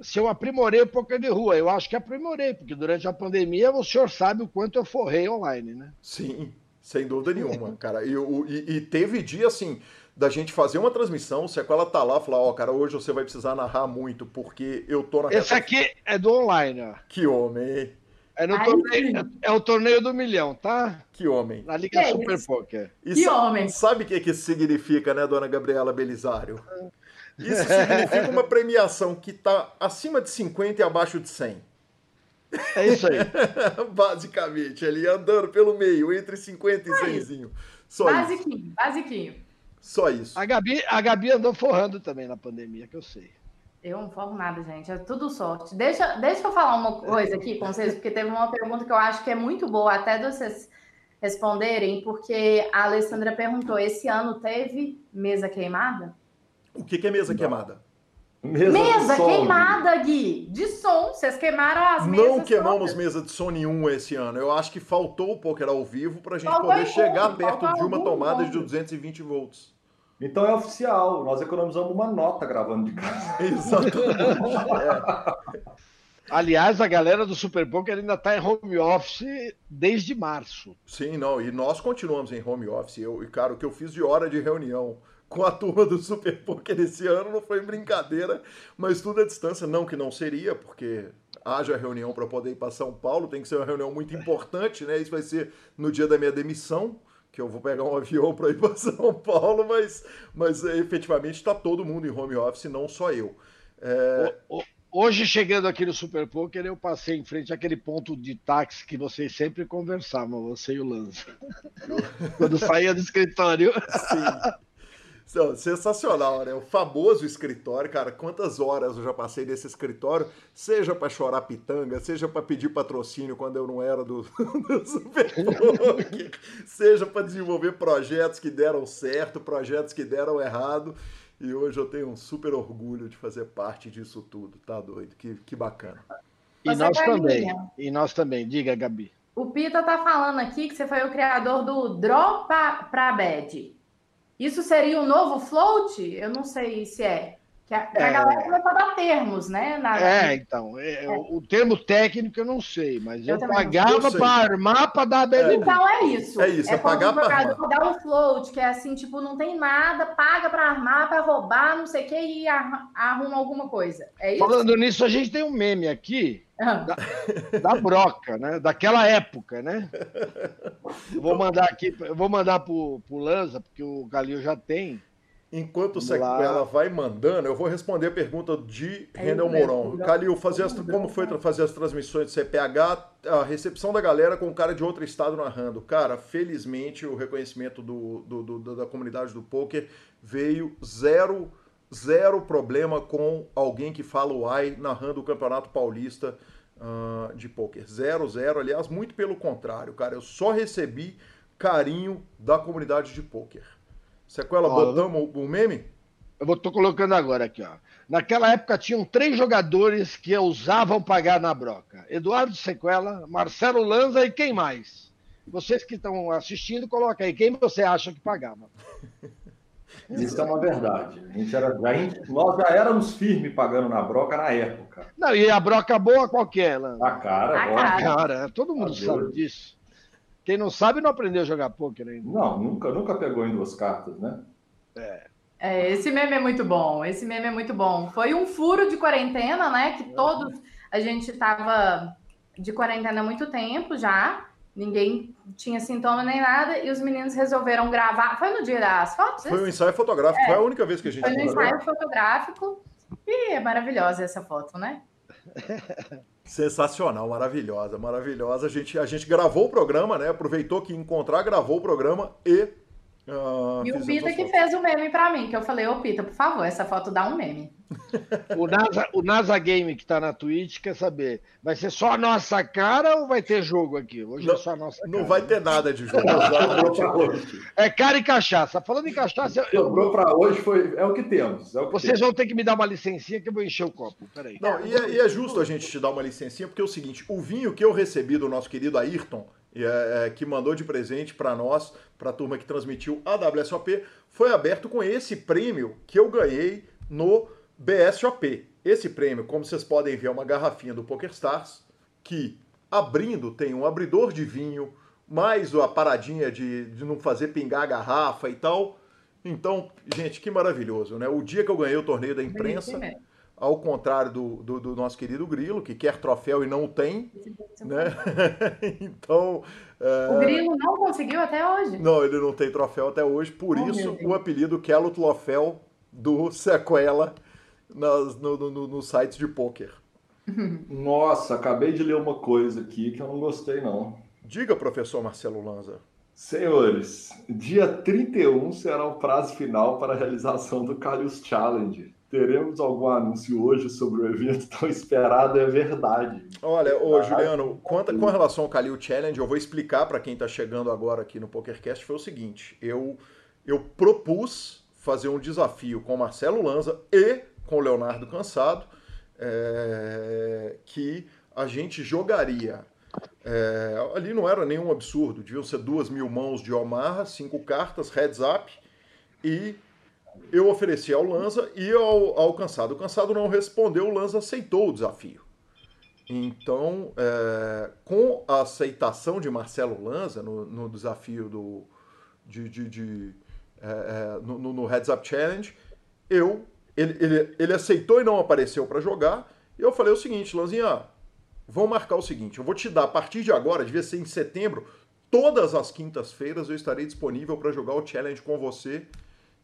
se eu aprimorei o poker de rua. Eu acho que aprimorei, porque durante a pandemia o senhor sabe o quanto eu forrei online, né? Sim, sem dúvida nenhuma, cara. E, e, e, teve dia assim da gente fazer uma transmissão, se ela tá lá, falar, ó, oh, cara, hoje você vai precisar narrar muito, porque eu tô na. Esse aqui é do online, ó. Que homem, É, no torneio, é o torneio do milhão, tá? Que homem. Na Liga Super Poker. E que sabe, homem. Sabe o que, que isso significa, né, dona Gabriela Belisário? Isso significa uma premiação que está acima de 50 e abaixo de 100. É isso aí. Basicamente, ali andando pelo meio, entre 50 e 100. Só basiquinho, isso. basiquinho. Só isso. A Gabi, a Gabi andou forrando também na pandemia, que eu sei. Eu não forro nada, gente. É tudo sorte. Deixa, deixa eu falar uma coisa aqui com vocês, porque teve uma pergunta que eu acho que é muito boa, até vocês responderem, porque a Alessandra perguntou: esse ano teve mesa queimada? O que, que é mesa queimada? Mesa, mesa queimada, Gui. De som. Vocês queimaram as mesas. Não queimamos todas. mesa de som nenhum esse ano. Eu acho que faltou o poker ao vivo para a gente faltou poder chegar ponto, perto de uma tomada ponto. de 220 volts. Então é oficial. Nós economizamos uma nota gravando de casa. Exatamente. é. Aliás, a galera do Super Poker ainda está em home office desde março. Sim, não. E nós continuamos em home office. Eu, e, cara, o que eu fiz de hora de reunião com a turma do Super Poker esse ano não foi brincadeira, mas tudo à distância. Não que não seria, porque haja reunião para poder ir para São Paulo, tem que ser uma reunião muito importante, né? Isso vai ser no dia da minha demissão, que eu vou pegar um avião para ir para São Paulo, mas, mas é, efetivamente está todo mundo em home office, não só eu. É... Hoje, chegando aqui no Super Poker, eu passei em frente àquele ponto de táxi que vocês sempre conversavam, você e o Lanza. Quando saía do escritório. Sim. Sensacional, né? O famoso escritório, cara. Quantas horas eu já passei nesse escritório, seja para chorar pitanga, seja para pedir patrocínio quando eu não era do, do Super seja para desenvolver projetos que deram certo, projetos que deram errado. E hoje eu tenho um super orgulho de fazer parte disso tudo. Tá doido? Que, que bacana. E você nós também. E nós também. Diga, Gabi. O Pita tá falando aqui que você foi o criador do Drop pra Bad. Isso seria um novo float? Eu não sei se é. Que a, é, a galera começou a dar termos, né? Na... É, então. É, é. O termo técnico eu não sei, mas eu, eu pagava para armar para dar BBB. Então é isso. É isso, é, é pagar para dar um float, que é assim, tipo, não tem nada, paga para armar, para roubar, não sei o que, e arruma alguma coisa. É isso? Falando nisso, a gente tem um meme aqui da, da, broca, né? Daquela época, né? Eu vou mandar aqui, eu vou mandar pro, pro Lanza, porque o Galil já tem. Enquanto o Sequela vai mandando, eu vou responder a pergunta de é Rendel Mourão. Calil, fazer as, como foi fazer as transmissões de CPH, a recepção da galera com o cara de outro estado narrando. Cara, felizmente o reconhecimento do, do, do da comunidade do poker veio zero zero problema com alguém que fala o ai narrando o Campeonato Paulista uh, de pôquer. Zero, zero. Aliás, muito pelo contrário, cara. Eu só recebi carinho da comunidade de pôquer. Sequela, ó, botamos o meme? Eu tô colocando agora aqui, ó. Naquela época tinham três jogadores que usavam pagar na broca: Eduardo Sequela, Marcelo Lanza e quem mais? Vocês que estão assistindo, coloca aí quem você acha que pagava. Isso é uma verdade. A gente era, a gente, nós já éramos firmes pagando na broca na época. Não, e a broca boa qualquer, né? A cara, a cara. cara. Todo mundo Adeus. sabe disso. Quem não sabe não aprendeu a jogar poker ainda. Não, nunca, nunca pegou em duas cartas, né? É. é. Esse meme é muito bom. Esse meme é muito bom. Foi um furo de quarentena, né? Que todos a gente estava de quarentena há muito tempo já. Ninguém tinha sintoma nem nada, e os meninos resolveram gravar. Foi no dia das fotos? Foi um ensaio fotográfico, é. foi a única vez que a gente Foi um ensaio fotográfico, e é maravilhosa essa foto, né? Sensacional, maravilhosa, maravilhosa. A gente, a gente gravou o programa, né? Aproveitou que encontrar, gravou o programa e Ah, e o Pita que fez o meme para mim, que eu falei, ô Pita, por favor, essa foto dá um meme. o, NASA, o NASA Game que tá na Twitch quer saber, vai ser só a nossa cara ou vai ter jogo aqui? Hoje não, é só a nossa cara. Não vai ter nada de jogo. é cara e cachaça. Falando em cachaça... Eu... Sobrou para hoje, foi... é o que temos. É o que Vocês temos. vão ter que me dar uma licencinha que eu vou encher o copo. Peraí. Não, e é, e é justo a gente te dar uma licencinha, porque é o seguinte, o vinho que eu recebi do nosso querido Ayrton, é, é, que mandou de presente para nós, para a turma que transmitiu a WSOP, foi aberto com esse prêmio que eu ganhei no BSOP. Esse prêmio, como vocês podem ver, é uma garrafinha do PokerStars, que abrindo tem um abridor de vinho, mais a paradinha de, de não fazer pingar a garrafa e tal. Então, gente, que maravilhoso, né? O dia que eu ganhei o torneio da imprensa, ao contrário do, do, do, nosso querido Grilo, que quer troféu e não tem. Né? então. É... O Grilo não conseguiu até hoje. Não, ele não tem troféu até hoje, por oh, isso o apelido Kello Troféu do Sequela nas, no, no, no sites de pôquer. Nossa, acabei de ler uma coisa aqui que eu não gostei, não. Diga, professor Marcelo Lanza. Senhores, dia 31 será o prazo final para a realização do Calhus Challenge teremos algum anúncio hoje sobre o evento tão esperado, é verdade. Olha, ô Juliano, quanto, com relação ao Kalil Challenge, eu vou explicar para quem está chegando agora aqui no PokerCast, foi o seguinte, eu, eu propus fazer um desafio com o Marcelo Lanza e com o Leonardo Cansado, é, que a gente jogaria é, ali não era nenhum absurdo, deviam ser duas mil mãos de Omaha, cinco cartas, heads up e eu ofereci ao Lanza e ao, ao Cansado. O Cansado não respondeu, o Lanza aceitou o desafio. Então, é, com a aceitação de Marcelo Lanza no, no desafio do, de, de, de é, é no, no, Heads Up Challenge, eu, ele, ele, ele aceitou e não apareceu para jogar. E eu falei o seguinte, Lanzinha, vamos marcar o seguinte, eu vou te dar a partir de agora, devia ser em setembro, todas as quintas-feiras eu estarei disponível para jogar o challenge com você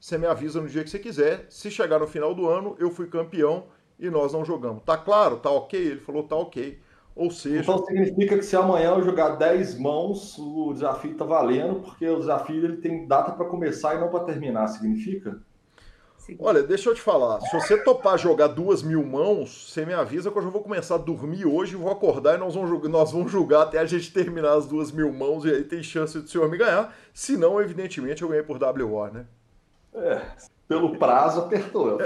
você me avisa no dia que você quiser. Se chegar no final do ano, eu fui campeão e nós não jogamos. Tá claro? Tá ok? Ele falou, tá ok. Ou seja. Então significa que se amanhã eu jogar 10 mãos, o desafio tá valendo, porque o desafio ele tem data para começar e não para terminar, significa? Olha, deixa eu te falar. Se você topar jogar duas mil mãos, você me avisa que eu já vou começar a dormir hoje, vou acordar e nós vamos, nós vamos julgar até a gente terminar as duas mil mãos e aí tem chance do senhor me ganhar. Se não, evidentemente, eu ganhei por WO, né? É, pelo prazo apertou.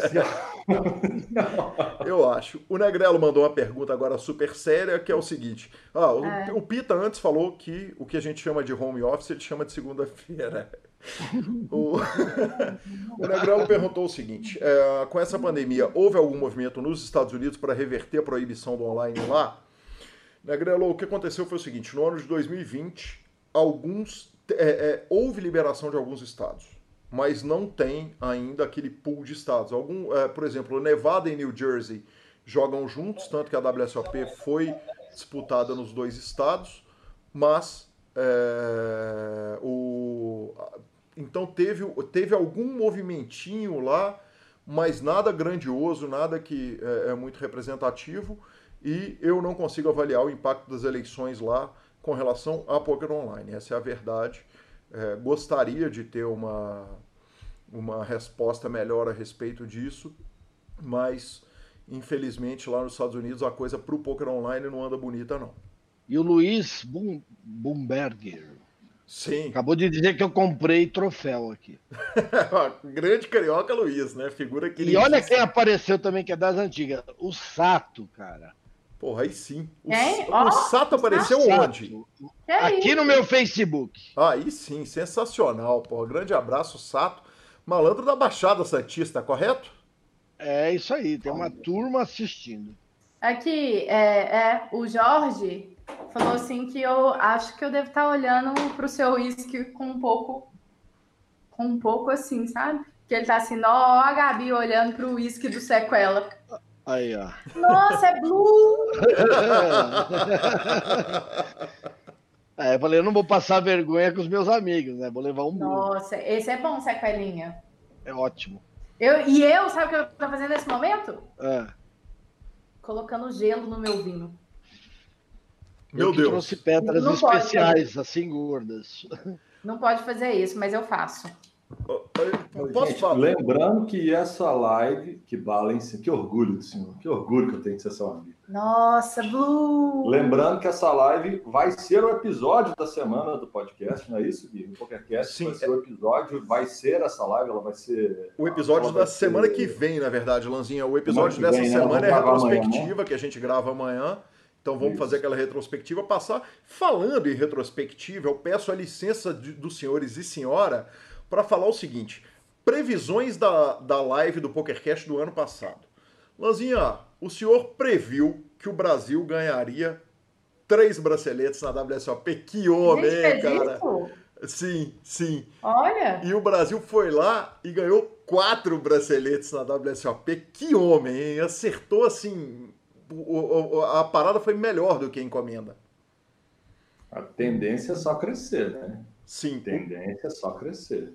Eu acho. O Negrelo mandou uma pergunta agora super séria, que é o seguinte. Ah, o, é. o Pita antes falou que o que a gente chama de home office, ele chama de segunda-feira. o... o Negrelo perguntou o seguinte: é, com essa pandemia, houve algum movimento nos Estados Unidos para reverter a proibição do online lá? Negrelo, o que aconteceu foi o seguinte: no ano de 2020, alguns, é, é, houve liberação de alguns estados mas não tem ainda aquele pool de estados. Algum, é, por exemplo, Nevada e New Jersey jogam juntos, tanto que a WSOP foi disputada nos dois estados, mas é, o, então teve, teve algum movimentinho lá, mas nada grandioso, nada que é, é muito representativo, e eu não consigo avaliar o impacto das eleições lá com relação a poker online. Essa é a verdade. É, gostaria de ter uma, uma resposta melhor a respeito disso, mas infelizmente lá nos Estados Unidos a coisa para o poker online não anda bonita não. E o Luiz Bumberger. Sim. Acabou de dizer que eu comprei troféu aqui. Grande carioca Luiz, né? Figura que. E olha quem apareceu também, que é das antigas. O Sato, cara. Porra, aí sim. O, é? o oh, Sato apareceu Sato. onde? É Aqui no meu Facebook. Aí sim, sensacional, porra. Grande abraço, Sato. Malandro da Baixada Santista, correto? É isso aí, tem uma turma assistindo. Aqui, é, é, o Jorge falou assim que eu acho que eu devo estar olhando para o seu uísque com um pouco, com um pouco assim, sabe? Que ele tá assim, ó, a Gabi olhando para o uísque do Sequela. Aí, ó. Nossa, é blue! é, eu falei, eu não vou passar vergonha com os meus amigos, né? Vou levar um blue. Nossa, esse é bom, Sequelinha. É ótimo. Eu, e eu, sabe o que eu tô fazendo nesse momento? É. Colocando gelo no meu vinho. Meu eu Deus. trouxe pedras especiais, pode, assim, gordas. não pode fazer isso, mas eu faço. Posso Gente, falar? Lembrando que essa live, que Valência, que orgulho do senhor, que orgulho que eu tenho de ser seu amigo. Nossa, Blue! Lembrando que essa live vai ser o episódio da semana do podcast, não é isso, Gui? O PokerCast Sim, vai ser o episódio, vai ser essa live, ela vai ser... O episódio da semana ser... que vem, na verdade, Lanzinha. O episódio dessa vem, né? semana né? é a retrospectiva, amanhã, né? que a gente grava amanhã. Então vamos Isso. fazer aquela retrospectiva, passar. Falando em retrospectiva, eu peço a licença de, dos senhores e senhora para falar o seguinte: previsões da, da live do PokerCast do ano passado. Lanzinha, o senhor previu que o Brasil ganharia três braceletes na WSOP. Que homem, Gente, cara! Isso? Sim, sim. Olha! E o Brasil foi lá e ganhou quatro braceletes na WSOP. Que homem, hein? Acertou assim a parada foi melhor do que a encomenda. A tendência é só crescer, né? Sim. A tendência é só crescer.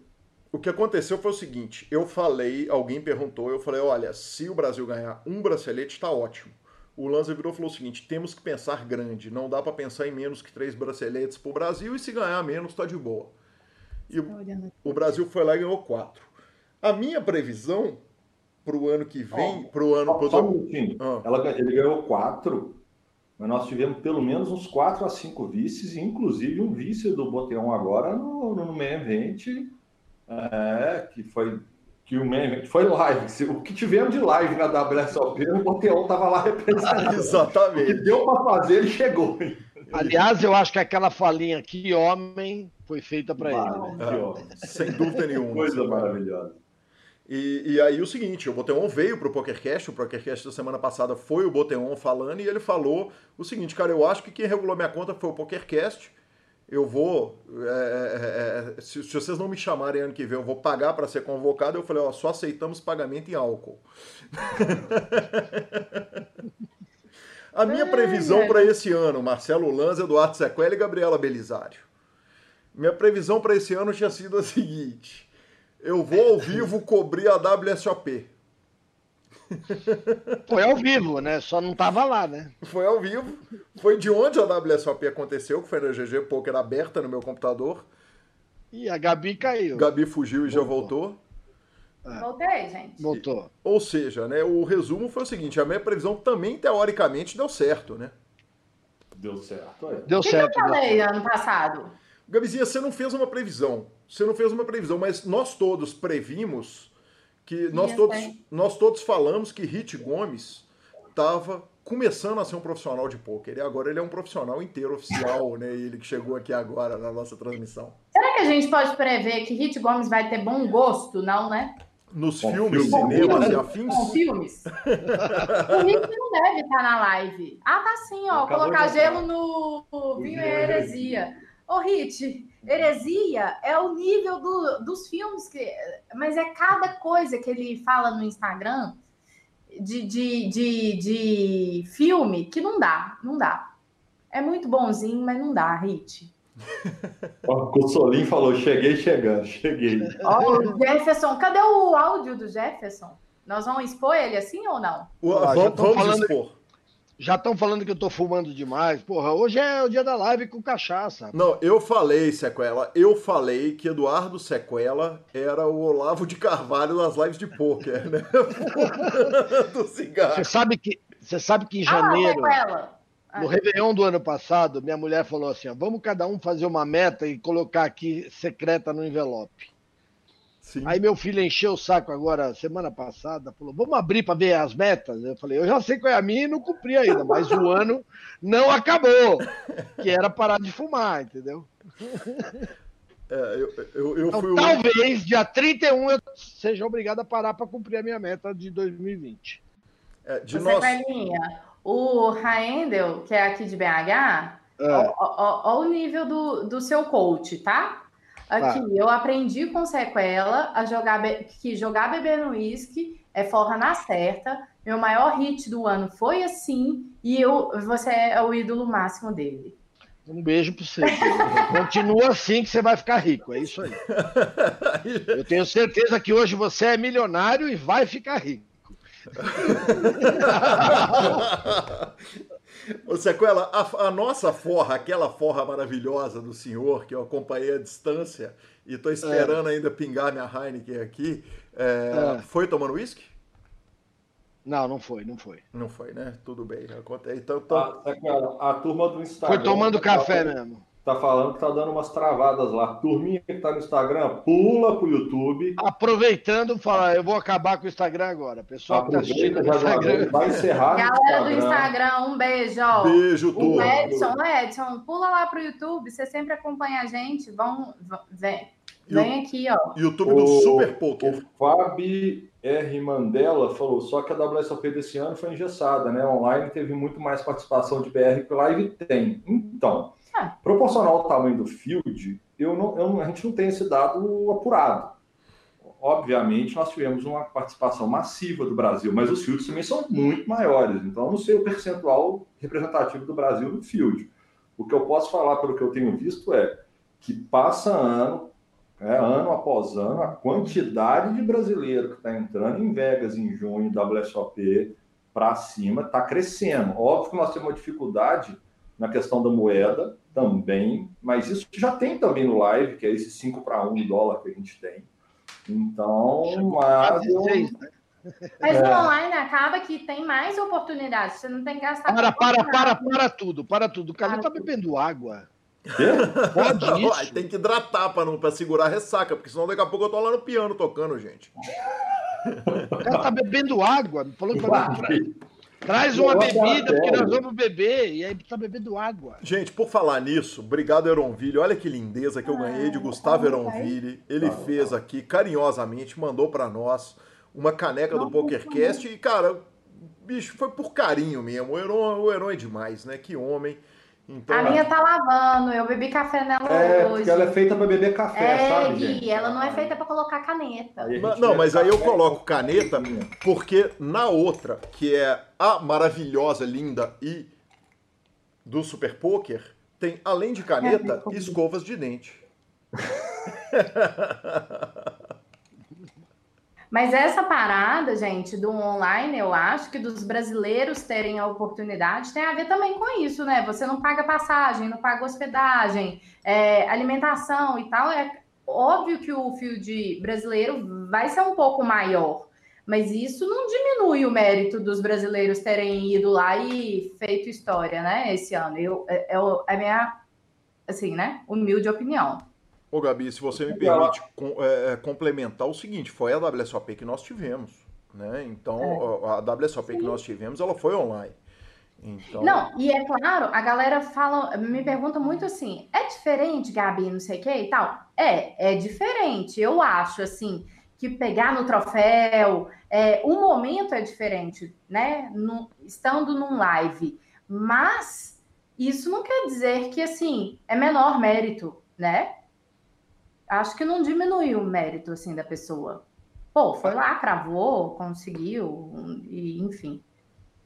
O que aconteceu foi o seguinte: eu falei, alguém perguntou, eu falei, olha, se o Brasil ganhar um bracelete, está ótimo. O Lanza virou e falou o seguinte: temos que pensar grande, não dá para pensar em menos que três braceletes para o Brasil e se ganhar menos, está de boa. E o, o Brasil foi lá e ganhou quatro. A minha previsão para o ano que vem, para o ano. Só, só um minutinho. Ah. Ela, ele ganhou quatro, mas nós tivemos pelo menos uns quatro a cinco vices, inclusive um vice do Boteon agora no, no main event, é, que foi que o main foi live. O que tivemos de live na WSOP, o Boteon estava lá representando. Exatamente. O que deu para fazer, ele chegou. Aliás, eu acho que aquela falinha que homem foi feita para ele. Né? É, sem dúvida nenhuma. Coisa maravilhosa. E, e, aí o seguinte, o Boteon veio pro PokerCast, o PokerCast da semana passada foi o Boteon falando, e ele falou o seguinte, cara, eu acho que quem regulou minha conta foi o PokerCast, eu vou, é, é, é, se, se, vocês não me chamarem ano que vem, eu vou pagar para ser convocado, eu falei, ó, só aceitamos pagamento em álcool. A minha previsão para esse ano, Marcelo Lanz, Eduardo Sequela e Gabriela Belisário. Minha previsão para esse ano tinha sido a seguinte eu vou ao vivo cobrir a WSOP. Foi ao vivo, né? Só não tava lá, né? Foi ao vivo. Foi de onde a WSOP aconteceu, que foi na GG Poker aberta no meu computador. E a Gabi caiu. Gabi fugiu e voltou. já voltou. É. Voltei, gente. Voltou. Ou seja, né, o resumo foi o seguinte: a minha previsão também, teoricamente, deu certo, né? Deu certo. É. Deu que certo. Que eu falei ano passado? Gabizinha, você não fez uma previsão. Você não fez uma previsão, mas nós todos previmos que nós todos, nós todos falamos que Hit Gomes estava começando a ser um profissional de pôquer. E agora ele é um profissional inteiro oficial, né? Ele que chegou aqui agora na nossa transmissão. Será que a gente pode prever que Hit Gomes vai ter bom gosto? Não, né? Nos Bom, filmes, filme. cinemas e afins? Com filmes. o Hit não deve estar na live. Ah, tá sim, ó. Colocar gelo no vinho é heresia. Ô, Rit, heresia é o nível do, dos filmes, que, mas é cada coisa que ele fala no Instagram de, de, de, de filme que não dá, não dá. É muito bonzinho, mas não dá, Rit. o Solim falou: cheguei chegando, cheguei. Ó, o Jefferson, cadê o áudio do Jefferson? Nós vamos expor ele assim ou não? Ah, vamos, vamos falando... expor. Já estão falando que eu tô fumando demais. Porra, hoje é o dia da live com cachaça. Não, eu falei, Sequela, eu falei que Eduardo Sequela era o Olavo de Carvalho das lives de pôquer, né? do cigarro. Você sabe que, você sabe que em ah, janeiro, ah, no Réveillon do ano passado, minha mulher falou assim: ó, vamos cada um fazer uma meta e colocar aqui secreta no envelope. Sim. Aí meu filho encheu o saco agora, semana passada, falou: vamos abrir para ver as metas? Eu falei: eu já sei qual é a minha e não cumpri ainda, mas o ano não acabou, que era parar de fumar, entendeu? É, eu, eu, eu então, fui talvez dia 31 eu seja obrigado a parar para cumprir a minha meta de 2020. É, de Você, nós... Velhinha, o Raendel, que é aqui de BH, é. ó, o nível do, do seu coach, tá? Aqui, eu aprendi com sequela a jogar que jogar bebê no uísque é forra na certa. Meu maior hit do ano foi assim, e eu, você é o ídolo máximo dele. Um beijo para você. Continua assim que você vai ficar rico, é isso aí. Eu tenho certeza que hoje você é milionário e vai ficar rico. Ô, Sequela, a, a, nossa forra, aquela forra maravilhosa do senhor, que eu acompanhei à distância e estou esperando é. ainda pingar minha Heineken aqui, é, é. foi tomando uísque? Não, não foi, não foi. Não foi, né? Tudo bem. Então, tô... a, a, a, turma do Instagram. Foi tomando café mesmo tá falando que tá dando umas travadas lá. Turminha que tá no Instagram, pula pro YouTube. Aproveitando, falar, eu vou acabar com o Instagram agora. Pessoal Aproveita, tá assistindo já Instagram. vai encerrar. Galera do Instagram, um beijo. Ó. Beijo, turma. O Edson, Edson, pula lá pro YouTube, você sempre acompanha a gente. Vão, vem. Vem aqui, ó. YouTube do o, Super Poker. O Fabi R. Mandela falou: só que a WSOP desse ano foi engessada, né? Online teve muito mais participação de BR que live tem. Então, é. Proporcional ao tamanho do field, eu não, eu, a gente não tem esse dado apurado. Obviamente, nós tivemos uma participação massiva do Brasil, mas os fields também são muito maiores. Então, eu não sei o percentual representativo do Brasil no field. O que eu posso falar, pelo que eu tenho visto, é que passa ano, é, ano após ano, a quantidade de brasileiro que está entrando em Vegas em junho, WSOP, para cima, está crescendo. Óbvio que nós temos uma dificuldade na questão da moeda também, mas isso já tem também no live, que é esse 5 para 1 dólar que a gente tem. Então, mas. Eu... Né? Mas é. no online acaba que tem mais oportunidades, você não tem que gastar. Para, para, para, para tudo, para tudo. O cara está bebendo água. Pode isso? Tem que hidratar para segurar a ressaca, porque senão daqui a pouco eu tô lá no piano tocando, gente. O cara tá bebendo água, falou que vai. Traz uma bebida, porque nós vamos beber. E aí tá bebendo água. Gente, por falar nisso, obrigado, Eronville. Olha que lindeza que eu ganhei de Gustavo Eronville. Ele fez aqui carinhosamente, mandou para nós uma caneca do PokerCast. E, cara, bicho, foi por carinho mesmo. O Heron, o Heron é demais, né? Que homem. Então, a minha tá lavando, eu bebi café nela é, hoje. Porque ela é feita para beber café, é, sabe, gente? ela não é feita para colocar caneta. Não, mas aí eu coloco caneta porque na outra, que é a maravilhosa, linda e do Super Poker, tem, além de caneta, é, escovas de dente. Mas essa parada, gente, do online, eu acho que dos brasileiros terem a oportunidade tem a ver também com isso, né? Você não paga passagem, não paga hospedagem, é, alimentação e tal. É óbvio que o field brasileiro vai ser um pouco maior, mas isso não diminui o mérito dos brasileiros terem ido lá e feito história, né? Esse ano. Eu, é, é, é a minha, assim, né? Humilde opinião. Ô, Gabi, se você me permite com, é, é, complementar o seguinte, foi a WSOP que nós tivemos, né? Então, é. a WSOP Sim. que nós tivemos, ela foi online. Então... Não, e é claro, a galera fala, me pergunta muito assim, é diferente, Gabi, não sei o que e tal? É, é diferente, eu acho, assim, que pegar no troféu, é, o momento é diferente, né? No, estando num live, mas isso não quer dizer que, assim, é menor mérito, né? Acho que não diminuiu o mérito assim da pessoa. Pô, foi lá, cravou, conseguiu, e enfim.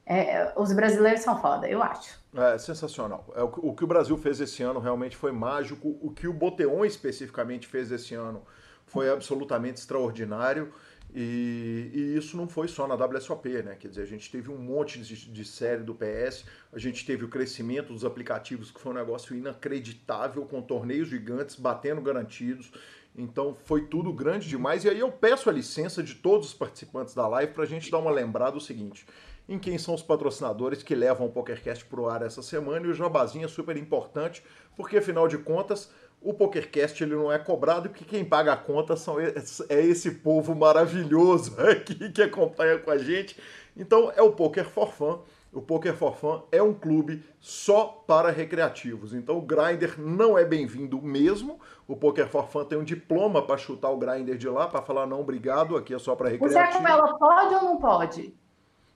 É, os brasileiros são foda, eu acho. É sensacional. É, o, o, que o Brasil fez esse ano realmente foi mágico. O que o Boteon especificamente fez esse ano foi absolutamente extraordinário. E, e, isso não foi só na WSOP, né? Quer dizer, a gente teve um monte de, de, série do PS, a gente teve o crescimento dos aplicativos, que foi um negócio inacreditável, com torneios gigantes batendo garantidos. Então foi tudo grande demais. E aí eu peço a licença de todos os participantes da live para a gente dar uma lembrada do seguinte: em quem são os patrocinadores que levam o PokerCast pro ar essa semana. E o jabazinho é super importante, porque afinal de contas o PokerCast ele não é cobrado porque quem paga a conta são, é esse povo maravilhoso aqui que acompanha com a gente. Então é o Poker for Fun. O Poker for Fun é um clube só para recreativos. Então o grinder não é bem-vindo mesmo. O Poker for Fun tem um diploma para chutar o grinder de lá, para falar não, obrigado, aqui é só para recreativo. O Sequela pode ou não pode?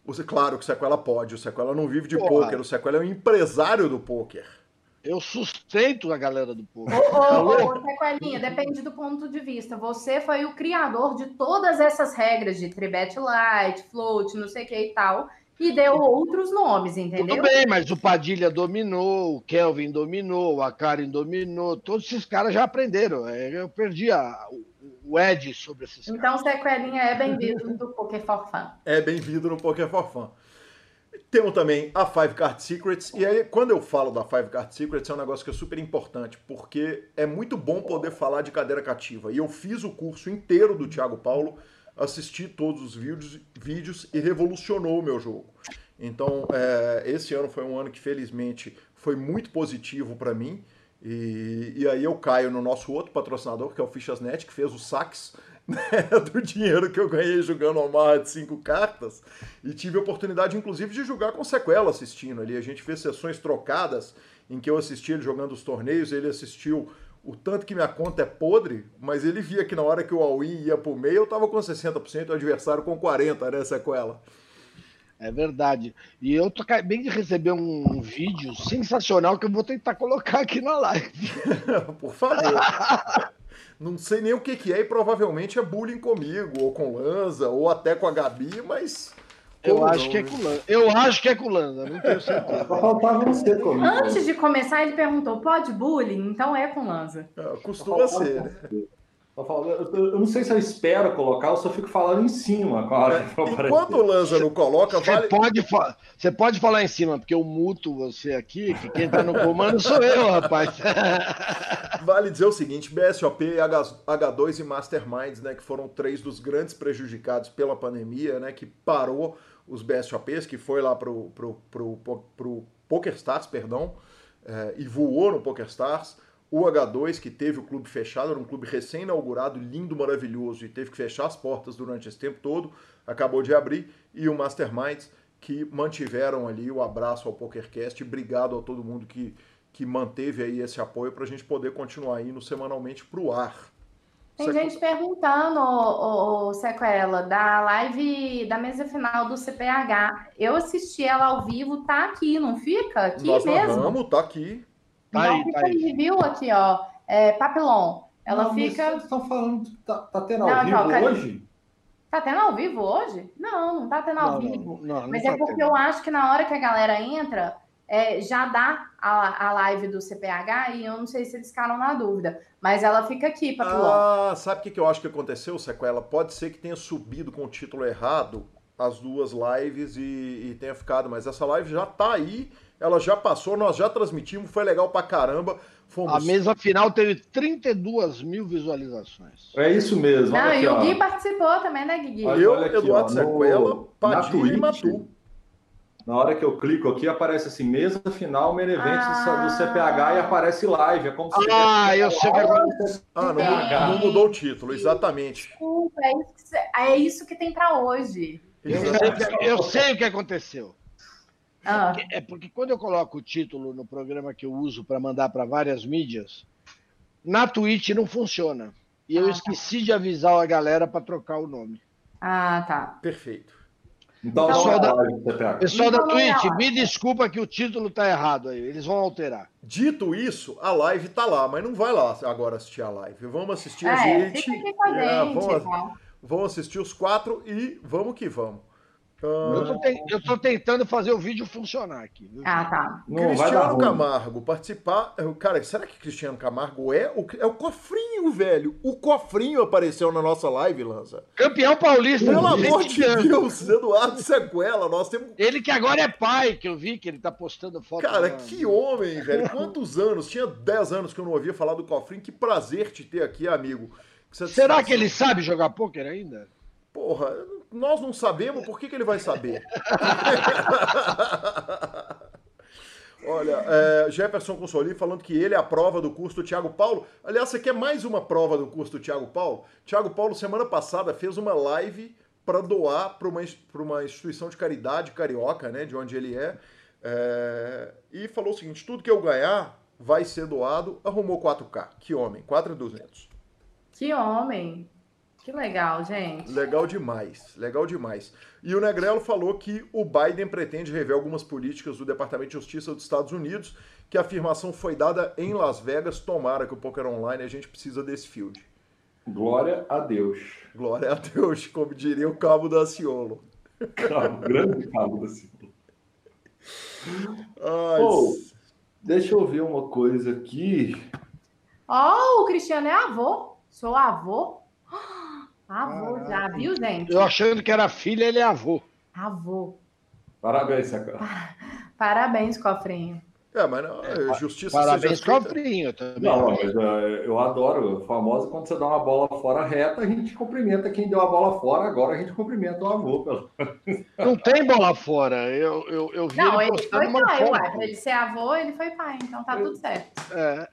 O, claro que o Sequela pode. O Sequela não vive de Porra. poker. O Sequela é um empresário do poker. Eu sustento a galera do povo. Ô, ô, ô, Sequelinha, depende do ponto de vista. Você foi o criador de todas essas regras de tribet light, float, não sei o que e tal, e deu outros nomes, entendeu? Tudo bem, mas o Padilha dominou, o Kelvin dominou, a Karen dominou, todos esses caras já aprenderam. É, eu perdi a, o Ed sobre esses então, caras. Então, Sequelinha é bem-vindo no Poker for Fun. É bem-vindo no Poker for Fun. Temos também a Five Card Secrets. E aí, quando eu falo da Five Card Secrets, é um negócio que é super importante, porque é muito bom poder falar de cadeira cativa. E eu fiz o curso inteiro do Thiago Paulo, assisti todos os vídeos, vídeos e revolucionou o meu jogo. Então, é, esse ano foi um ano que, felizmente, foi muito positivo para mim. E, e aí eu caio no nosso outro patrocinador, que é o Fichasnet, que fez o sax né, do dinheiro que eu ganhei jogando marra de cinco cartas. E tive a oportunidade, inclusive, de jogar com sequela assistindo ali. A gente fez sessões trocadas em que eu assisti ele jogando os torneios, ele assistiu o tanto que minha conta é podre, mas ele via que na hora que o all-in ia pro meio, eu tava com 60%, o adversário com 40%, né, sequela. É verdade. E eu tô acabei de receber um vídeo sensacional que eu vou tentar colocar aqui na live. Por favor. Não sei nem o que, que é e provavelmente é bullying comigo, ou com Lanza, ou até com a Gabi, mas. Eu acho, que é com Lanza. eu acho que é com Lanza, não tenho certeza. faltava você comigo. Antes de começar, ele perguntou: pode bullying? Então é com Lanza. É, costuma ser, né? Eu não sei se eu espero colocar, eu só fico falando em cima. É, enquanto o Lanza não coloca, você vale... Pode, você pode falar em cima, porque eu muto você aqui, que quem tá no comando sou eu, rapaz. Vale dizer o seguinte, BSOP, H2 e Masterminds, né, que foram três dos grandes prejudicados pela pandemia, né, que parou os BSOPs, que foi lá pro, pro, pro, pro, pro PokerStars, perdão, é, e voou no PokerStars, o H2, que teve o clube fechado, era um clube recém-inaugurado, lindo, maravilhoso, e teve que fechar as portas durante esse tempo todo, acabou de abrir, e o Masterminds, que mantiveram ali o abraço ao PokerCast, obrigado a todo mundo que, que manteve aí esse apoio para a gente poder continuar indo semanalmente para o ar. Tem Sequ... gente perguntando, o, o, Sequela, da live da mesa final do CPH. Eu assisti ela ao vivo, tá aqui, não fica? Aqui Nós mesmo? Vamos, tá aqui. Tá aí, tá aí. review aqui, ó. É, Papillon. Ela não, fica. Vocês estão falando. Tá, tá tendo ao não, vivo então, hoje? Tá tendo ao vivo hoje? Não, não tá tendo ao não, vivo. Não, Mas é tá porque tendo. eu acho que na hora que a galera entra, é, já dá a, a live do CPH e eu não sei se eles ficaram na dúvida. Mas ela fica aqui, Papillon. Ah, sabe o que, que eu acho que aconteceu, Sequela? Pode ser que tenha subido com o título errado as duas lives e, e tenha ficado, mas essa live já tá aí ela já passou, nós já transmitimos, foi legal pra caramba. Fomos... A mesa final teve 32 mil visualizações. É isso mesmo. Não, aqui, e o Gui participou também, né, Gui? Eu, aqui, Eduardo ó, Sequela, Padilha e Matu. Na hora que eu clico aqui, aparece assim, mesa final, main ah. do CPH e aparece live. É como se Ah, eu sei que Ah, não, não, mudou o título, exatamente. Desculpa, é isso, é isso que tem para hoje. Eu sei, eu sei o que aconteceu. Ah. É porque quando eu coloco o título no programa que eu uso para mandar para várias mídias, na Twitch não funciona. E eu ah, tá. esqueci tá. de avisar a galera para trocar o nome. Ah, tá. Perfeito. Então, pessoal da, pessoal da Twitch, me desculpa que o título tá errado aí. Eles vão alterar. Dito isso, a live tá lá, mas não vai lá agora assistir a live. Vamos assistir é, a gente. Fica aqui com a é, gente vamos, tá? vamos assistir os quatro e vamos que vamos. Eu, tô te, eu tô tentando fazer o vídeo funcionar aqui. Viu? Ah, tá. Não, Cristiano Camargo participar. Cara, será que Cristiano Camargo é o, é o cofrinho, velho? O cofrinho apareceu na nossa live, Lança. Campeão paulista. Pelo amor de Deus, Eduardo Sequela. Nós temos... Ele que agora é pai, que eu vi que ele tá postando foto. Cara, que homem, velho. Quantos anos? Tinha 10 anos que eu não ouvia falar do cofrinho. Que prazer te ter aqui, amigo. Será que ele sabe jogar pôquer ainda? Porra, nós não sabemos, por que, que ele vai saber? Olha, é, Jefferson Consoli falando que ele é a prova do curso do Thiago Paulo. Aliás, você quer mais uma prova do curso do Thiago Paulo? Thiago Paulo, semana passada, fez uma live para doar para uma, uma instituição de caridade carioca, né, de onde ele é, é, e falou o seguinte: tudo que eu ganhar vai ser doado. Arrumou 4K. Que homem, 4,200. Que homem. Que legal, gente. Legal demais, legal demais. E o Negrelo falou que o Biden pretende rever algumas políticas do Departamento de Justiça dos Estados Unidos, que a afirmação foi dada em Las Vegas. Tomara que o Poker Online a gente precisa desse field. Glória a Deus. Glória a Deus, como diria o Cabo da Ciolo. Cabo, grande Cabo da Ciolo. Ai, oh, deixa eu ver uma coisa aqui. Ó, oh, o Cristiano é avô. Sou avô. Avô já, viu, gente? Eu achando que era filha, ele é avô. Avô. Parabéns, Sequela. Parabéns, cofrinho. É, mas não, é, justiça Parabéns, seja cofrinho também. Não, mas eh, eu adoro. O famoso quando você dá uma bola fora reta, a gente cumprimenta quem deu a bola fora, agora a gente cumprimenta o avô. Pelo... Não tem bola fora. Eu, eu, eu vi Não, ele ele foi pai, ué. Pra ele ser avô, ele foi pai, então tá tudo certo. É,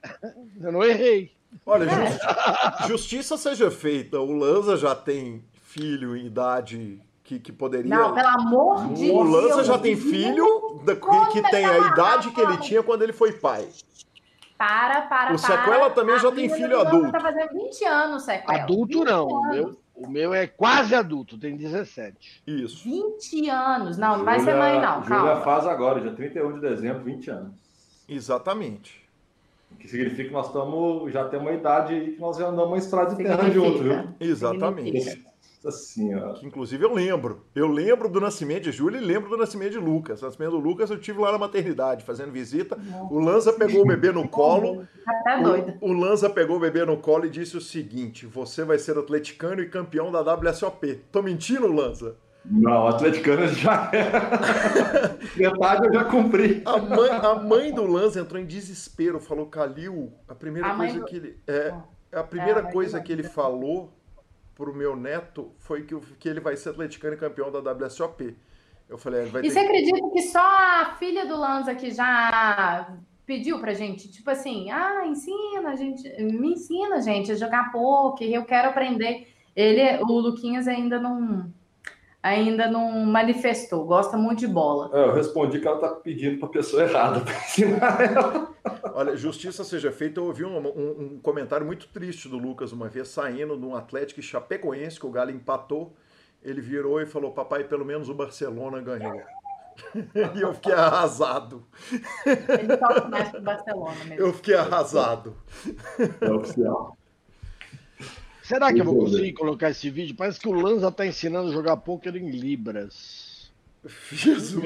eu não errei. Olha, É. justi- justiça seja feita. O Lanza já tem filho em idade que, que poderia. Não, pelo amor de o Deus. Lanza já tem filho da- que, que tem a idade que ele tinha quando ele foi pai. Para, para, O Sequela para. também já tem filho adulto. Tá fazendo 20 anos, Sequela. Adulto 20 não. O meu, o meu é quase adulto, tem 17. Isso. 20 anos. Não, não vai ser mãe, não. Júlia Calma. faz agora, dia 31 de dezembro, 20 anos. Exatamente. Que significa que nós estamos, já temos uma idade aí que nós já andamos uma estrada de terra Significa. junto, viu? Exatamente. Significa. Assim, ó. Que, inclusive eu lembro. Eu lembro do nascimento de Júlia e lembro do nascimento de Lucas. O nascimento do Lucas eu tive lá na maternidade fazendo visita. O Lanza pegou o bebê no colo. Tá até doida. O, o Lanza pegou o bebê no colo e disse o seguinte: Você vai ser atleticano e campeão da WSOP. Tô mentindo, Lanza? Não, atleticano já era. Metade eu já cumpri. A mãe, a mãe do Lanza entrou em desespero, falou: Calil, a primeira A coisa do- que ele. É, a É, primeira a mãe coisa que ele falou pro meu neto foi que, o- que ele vai ser atleticano e campeão da WSOP. Eu falei: é, ele vai E ter você acredita que só a filha do Lanza que já pediu pra gente, tipo assim, ah, ensina a gente, me ensina, gente, a jogar poker, eu quero aprender. Ele, o Luquinhas ainda não ainda não manifestou, gosta muito de bola. É, Eu respondi que ela tá pedindo pra pessoa errada ensinar ela. Olha, justiça seja feita, eu ouvi um, um- um comentário muito triste do Lucas uma vez, saindo de um Atlético e Chapecoense, que o Galo empatou. Ele virou e falou: Papai, pelo menos o Barcelona ganhou. e eu fiquei arrasado. Ele mais pro Barcelona mesmo. Eu fiquei arrasado. É oficial. Será que eu vou conseguir colocar esse vídeo? Parece que o Lanza tá ensinando a jogar poker em Libras. Jesus,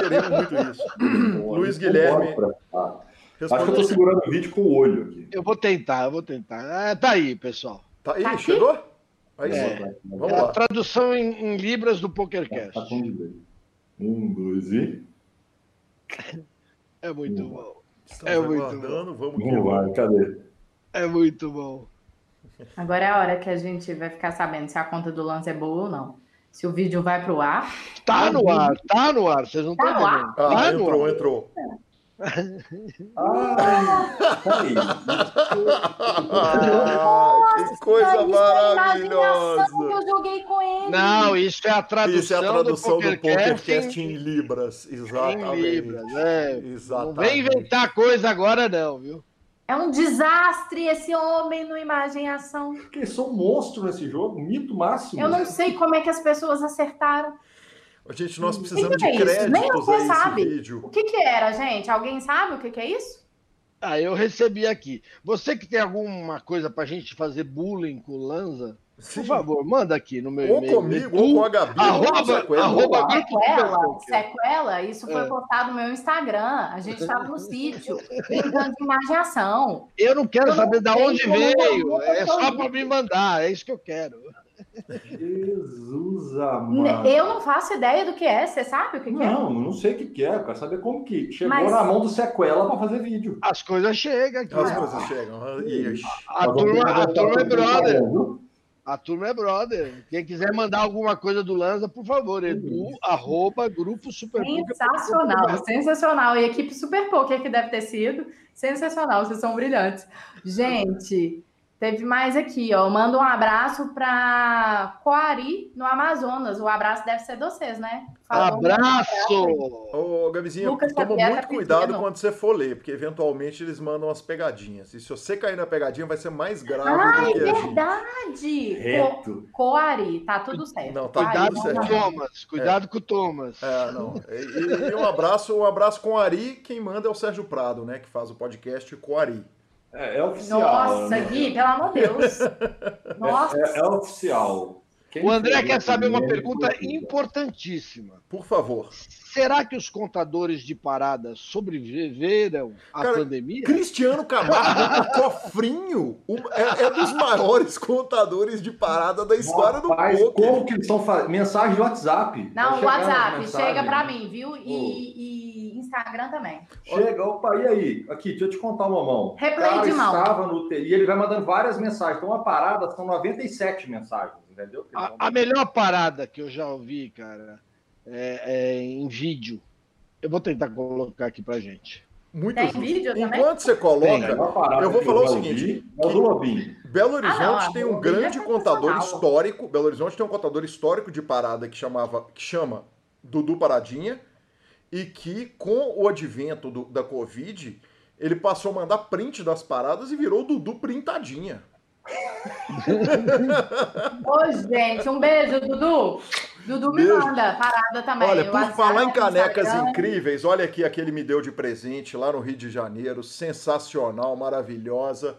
queremos muito isso. Luiz Guilherme. Ah, Acho que eu tô Respondeu. segurando o vídeo com o olho aqui. Eu vou tentar, eu vou tentar. Ah, tá aí, pessoal. Tá aí, Tá aqui? chegou? Aí É. sim. Vamos É a lá. tradução em, em Libras do PokerCast. Tá delay. Um, dois e. É muito bom. Estamos É muito que Vamos vamos. lá, cadê? É muito bom. Agora é a hora que a gente vai ficar sabendo se a conta do Lanza é boa ou não. Se o vídeo vai pro ar. Tá no ar, tá no ar. Vocês não estão Tá no ar? entendendo. Ah, Tá entrou, ar. entrou. Ah. Ah, que coisa Isso é maravilhosa. que eu joguei com ele. Não, isso é a tradução, Isso é a tradução do PokerCast PokerCast em, em Libras. em Exatamente. Libras. É. Não Exatamente. vem inventar coisa agora não, viu? É um desastre esse homem no Imagem e Ação. Porque sou um monstro nesse jogo, mito máximo. Eu não sei como é que as pessoas acertaram. Gente, nós precisamos que é de isso? Nem você sabe. vídeo. O que que era, gente? Alguém sabe o que que é isso? Ah, eu recebi aqui. Você que tem alguma coisa pra gente fazer bullying com o Lanza, Sim. por favor, manda aqui no meu Ou e-mail. comigo, ou com a Gabi, ou com o Arroba, Sequela. arroba Sequela, sequela, isso foi É. postado no meu Instagram. A gente estava no sítio, brincando de Imagem e Ação. Eu não quero Eu não saber de onde veio. É só pra me mandar. É isso que eu quero. Jesus amado. Eu não faço ideia do que é. Você sabe o que, que é? Não, não sei o que, que é. Eu quero saber como que chegou Mas- na mão do sequela pra fazer vídeo. As coisas chegam aqui. As coisas chegam. A turma, ter que a turma é brother. A turma é brother. Quem quiser mandar alguma coisa do Lanza, por favor, edu, arroba, grupo Superpoker. Sensacional, sensacional. E equipe Super Poker que deve ter sido. Sensacional, vocês são brilhantes. Gente, teve mais aqui, ó. Manda um abraço para Coari, no Amazonas. O abraço deve ser de vocês, né? Falou. Abraço! Ô, Gabizinha, Lucas toma Xavier muito tá cuidado quando você for ler, porque eventualmente eles mandam as pegadinhas. E se você cair na pegadinha, vai ser mais grave Ai, do que a gente. verdade! Co Reto. Coari, tá tudo certo. Não, tá Coari, Cuidado tudo com certo. o Thomas. Cuidado com o Thomas. É, não. E, e um abraço, um abraço com o Ari. Quem manda é o Sérgio Prado, né? Que faz o podcast com o Ari. É, é oficial. Nossa, né? Gui, pelo amor de Deus. Nossa. É, é oficial. Quem o André quer saber uma pergunta importantíssima. Por favor. Será que os contadores de paradas sobreviveram à Cara, pandemia? Cristiano Camargo, o cofrinho, é, é, dos maiores contadores de parada da história Rapaz, do poker. Como que eles estão fazendo? Mensagem de WhatsApp. Não, WhatsApp, chega para mim, viu? E, e, Instagram também. Chega, opa, e aí? Aqui, deixa eu te contar uma mão. Replay de mão. Estava no e ele vai mandando várias mensagens. Então, uma parada são 97 mensagens entendeu? A, a, melhor parada que eu já ouvi, cara, é, é, em vídeo. Eu vou tentar colocar aqui pra gente. Muito Tem vídeo Enquanto também? você coloca, Tem, eu vou falar o seguinte: Belo Horizonte ah, não, tem um grande é contador histórico. Belo Horizonte tem um contador histórico de parada que chamava, que chama Dudu Paradinha, e que com o advento do, da Covid, ele passou a mandar print das paradas e virou Dudu Printadinha. Ô, gente, um beijo, Dudu. Dudu me beijo. manda parada também. Olha, por falar em canecas incríveis, olha aqui a que ele me deu de presente lá no Rio de Janeiro. Sensacional, maravilhosa.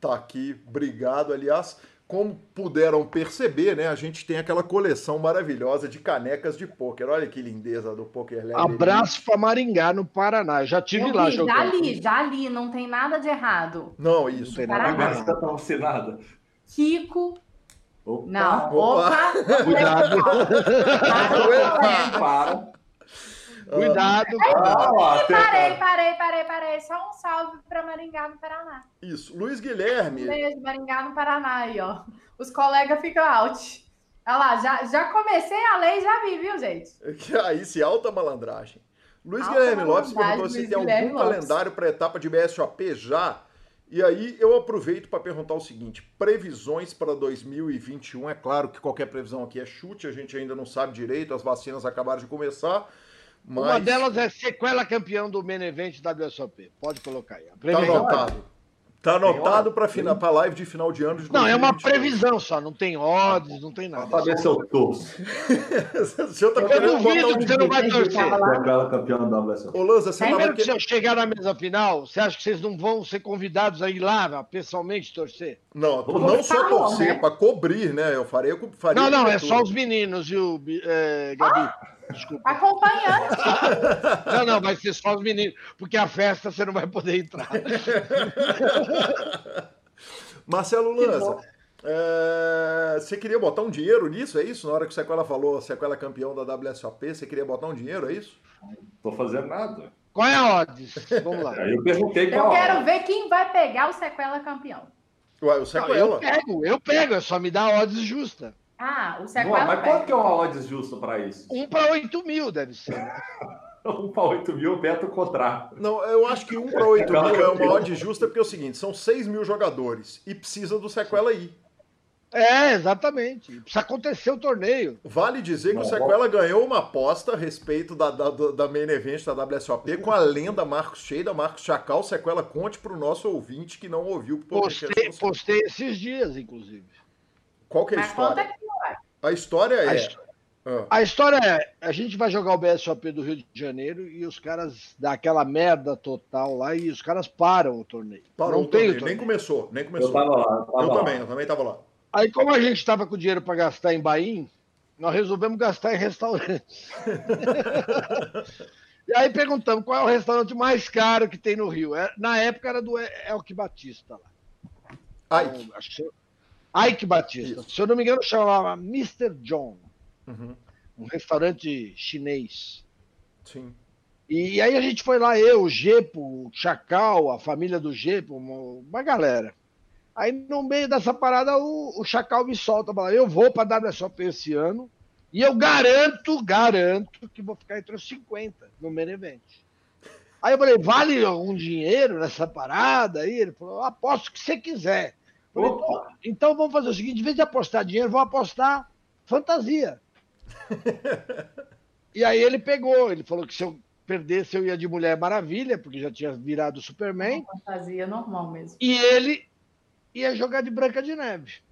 Tá aqui, obrigado. Aliás, como puderam perceber, né, a gente tem aquela coleção maravilhosa de canecas de pôquer. Olha que lindeza do Poker Lab. Abraço para Maringá, no Paraná. Já tive Eu lá vi, Já li, já li, não tem nada de errado. Não, isso. Não tem nada errado. Tá Kiko. Opa, não, opa. opa. Cuidado. Para. Cuidado. Ah, parei, parei, parei, parei. Só um salve para Maringá, no Paraná. Isso. Luiz Guilherme. Beijo, Maringá, no Paraná aí, ó. Os colegas ficam out. Olha lá, já, já comecei a lei já vi, viu, gente? Aí, se alta malandragem. Luiz alta Guilherme Lopes perguntou se tem algum Lopes. calendário para a etapa de BSOP já. E aí eu aproveito para perguntar o seguinte: previsões para 2021. É claro que qualquer previsão aqui é chute, a gente ainda não sabe direito, as vacinas acabaram de começar. Mas... Uma delas é sequela campeão do main event WSOP. Pode colocar aí. Tá anotado. Tá anotado para a live de final de ano de Não, é uma previsão só, não tem odds, não tem nada. Para ver se eu torço. o senhor tá eu duvido que você não vai torcer. Sequela campeão. Ô, Lanza, você é que... se eu chegar na mesa final, você acha que vocês não vão ser convidados a ir lá pessoalmente torcer? Não, não só torcer, né? para cobrir, né? Eu farei, eu faria Não, não, é só os meninos, viu, é, Gabi? Desculpa. Acompanhante. Não, não, vai ser só os meninos, porque a festa você não vai poder entrar. Marcelo Lanza, é, você queria botar um dinheiro nisso, é isso? Na hora que o Sequela falou, Sequela é campeão da WSOP, você queria botar um dinheiro, é isso? Não tô fazendo nada. Qual é a odds? Vamos lá. Eu perguntei qual Eu quero ver quem vai pegar o Sequela campeão. Ué, o Sequela. Não, eu pego, eu pego, é só me dar odds justa. Ah, o sequela. mas quanto que é uma odds justa para isso? Um para 8 mil deve ser. um para 8 mil, Beto contrato. Não, eu acho que um para 8 mil é uma odd justa porque é o seguinte: são 6 mil jogadores e precisa do sequela aí. É, exatamente. Precisa acontecer o torneio. Vale dizer que Não, o Sequela ganhou uma aposta a respeito da, da, da main event da WSOP com a lenda Marcos Cheida, Marcos Chacal. Sequela, conte para o nosso ouvinte que não ouviu. Postei, postei esses dias, inclusive. Qual que é a história? A história é. A, ah. a, história é: a gente vai jogar o BSOP do Rio de Janeiro e os caras dão aquela merda total lá e os caras param o torneio. Parou Não o torneio, torneio. nem começou, nem começou. Eu tava lá. Eu, tava eu lá. também, eu também tava lá. Aí, como a gente tava com dinheiro para gastar em Bahia, nós resolvemos gastar em restaurantes. e aí perguntamos qual é o restaurante mais caro que tem no Rio. É, na época era do Elke Batista lá. Ike. Então, acho que Ike Batista. Isso. Se eu não me engano, chamava Mr. John. Uhum. Um restaurante chinês. Sim. E aí a gente foi lá, eu, o Gepo, o Chacal, a família do Gepo, uma, galera. Aí no meio dessa parada o, o Chacal me solta, fala, eu vou para WSOP esse ano e eu garanto, garanto que vou ficar entre os 50 no main event. Aí eu falei, vale algum dinheiro nessa parada? Aí ele falou, aposto que você quiser. Falei, então vamos fazer o seguinte: em vez de apostar dinheiro, vamos apostar fantasia. e aí ele pegou, ele falou que se eu perdesse, eu ia de Mulher Maravilha, porque já tinha virado Superman. Uma fantasia normal mesmo. E ele ia jogar de Branca de Neve.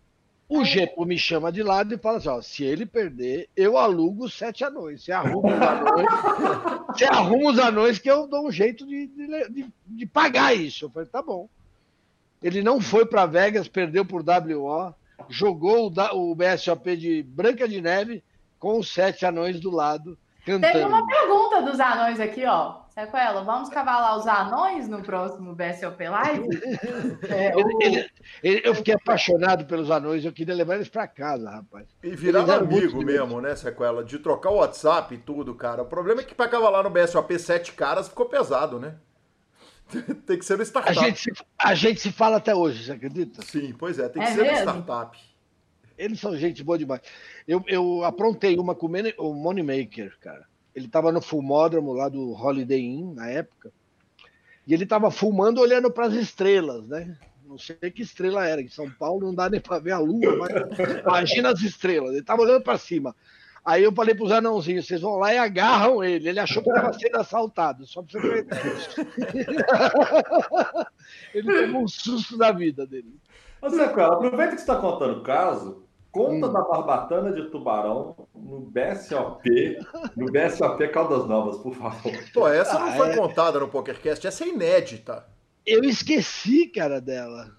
O Gepo me chama de lado e fala assim: ó, se ele perder, eu alugo sete anões. Você arruma os anões, você arruma os anões que eu dou um jeito de, de, de pagar isso. Eu falei, tá bom. Ele não foi para Vegas, perdeu por WO. jogou o, o BSOP de Branca de Neve com os sete anões do lado, cantando. Teve uma pergunta dos anões aqui, ó. Sequela, vamos cavalar os anões no próximo BSOP Live? É, ele, ele, ele, eu fiquei apaixonado pelos anões, eu queria levar eles para casa, rapaz. E virar amigo mesmo, né, Sequela? De trocar o WhatsApp e tudo, cara. O problema é que para cavalar no BSOP sete caras ficou pesado, né? tem que ser no startup. A gente, se, a gente se fala até hoje, você acredita? Sim, pois é, tem que é ser mesmo? no startup. Eles são gente boa demais. Eu, eu aprontei uma com o Moneymaker, cara. Ele estava no fumódromo lá do Holiday Inn, na época. E ele estava fumando olhando para as estrelas, né? Não sei que estrela era. Em São Paulo não dá nem para ver a lua, mas imagina as estrelas. Ele estava olhando para cima. Aí eu falei para os anãozinhos, vocês vão lá e agarram ele. Ele achou que estava sendo assaltado, só para você ver. ele teve um susto da vida dele. Você, cara, aproveita que você está contando o caso, conta hum. da barbatana de tubarão no BSOP, no BSOP Caldas Novas, por favor. Pô, essa ah, não foi é... contada no PokerCast, essa é inédita. Eu esqueci, cara, dela.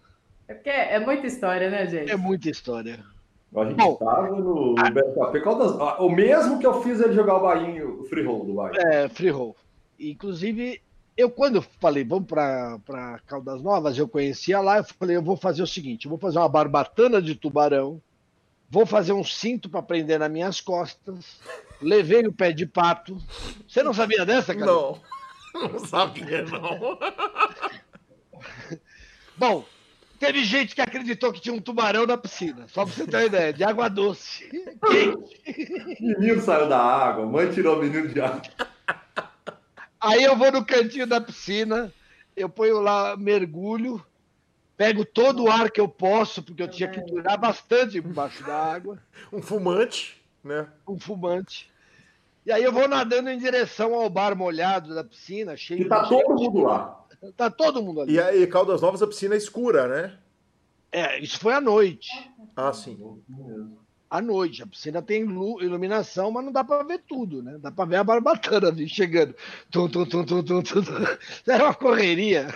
É porque é muita história, né, gente? É muita história. A gente Bom, estava no, a... BSOP Caldas O mesmo que eu fiz ele jogar o Bahia, o free roll do Bahia. É, free roll. Inclusive, eu quando falei, vamos para Caldas Novas, eu conhecia lá, eu falei, eu vou fazer o seguinte, eu vou fazer uma barbatana de tubarão, vou fazer um cinto para prender nas minhas costas, levei o pé de pato. Você não sabia dessa, cara? Não, não sabia, não. Bom, teve gente que acreditou que tinha um tubarão na piscina, só para você ter uma ideia, de água doce, quente. Menino saiu da água, mãe tirou o menino de água. Aí eu vou no cantinho da piscina, eu ponho lá mergulho, pego todo o ar que eu posso, porque eu tinha que durar bastante embaixo da água. Um fumante, né? Um fumante. E aí eu vou nadando em direção ao bar molhado da piscina, cheio e tá todo mundo lá. Tá todo mundo ali. E aí, Caldas Novas, a piscina é escura, né? É, isso foi à noite. Ah, sim à noite. A piscina tem iluminação, mas não dá para ver tudo, né? Dá para ver a barbatana ali, chegando. Tum, tum, tum, tum, tum, tum. Era uma correria.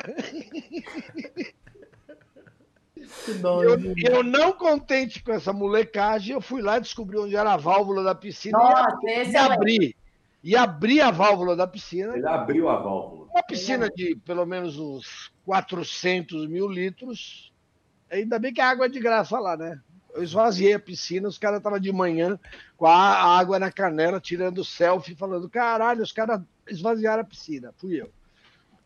Eu, eu, não contente com essa molecagem, eu fui lá e descobri onde era a válvula da piscina Nossa, e, e é abri. E abri a válvula da piscina. Ele abriu a válvula. Uma piscina de pelo menos uns 400 mil litros. Ainda bem que a água é de graça lá, né? eu esvaziei a piscina, os caras estavam de manhã com a água na canela, tirando selfie, falando: caralho, os caras esvaziaram a piscina. Fui eu.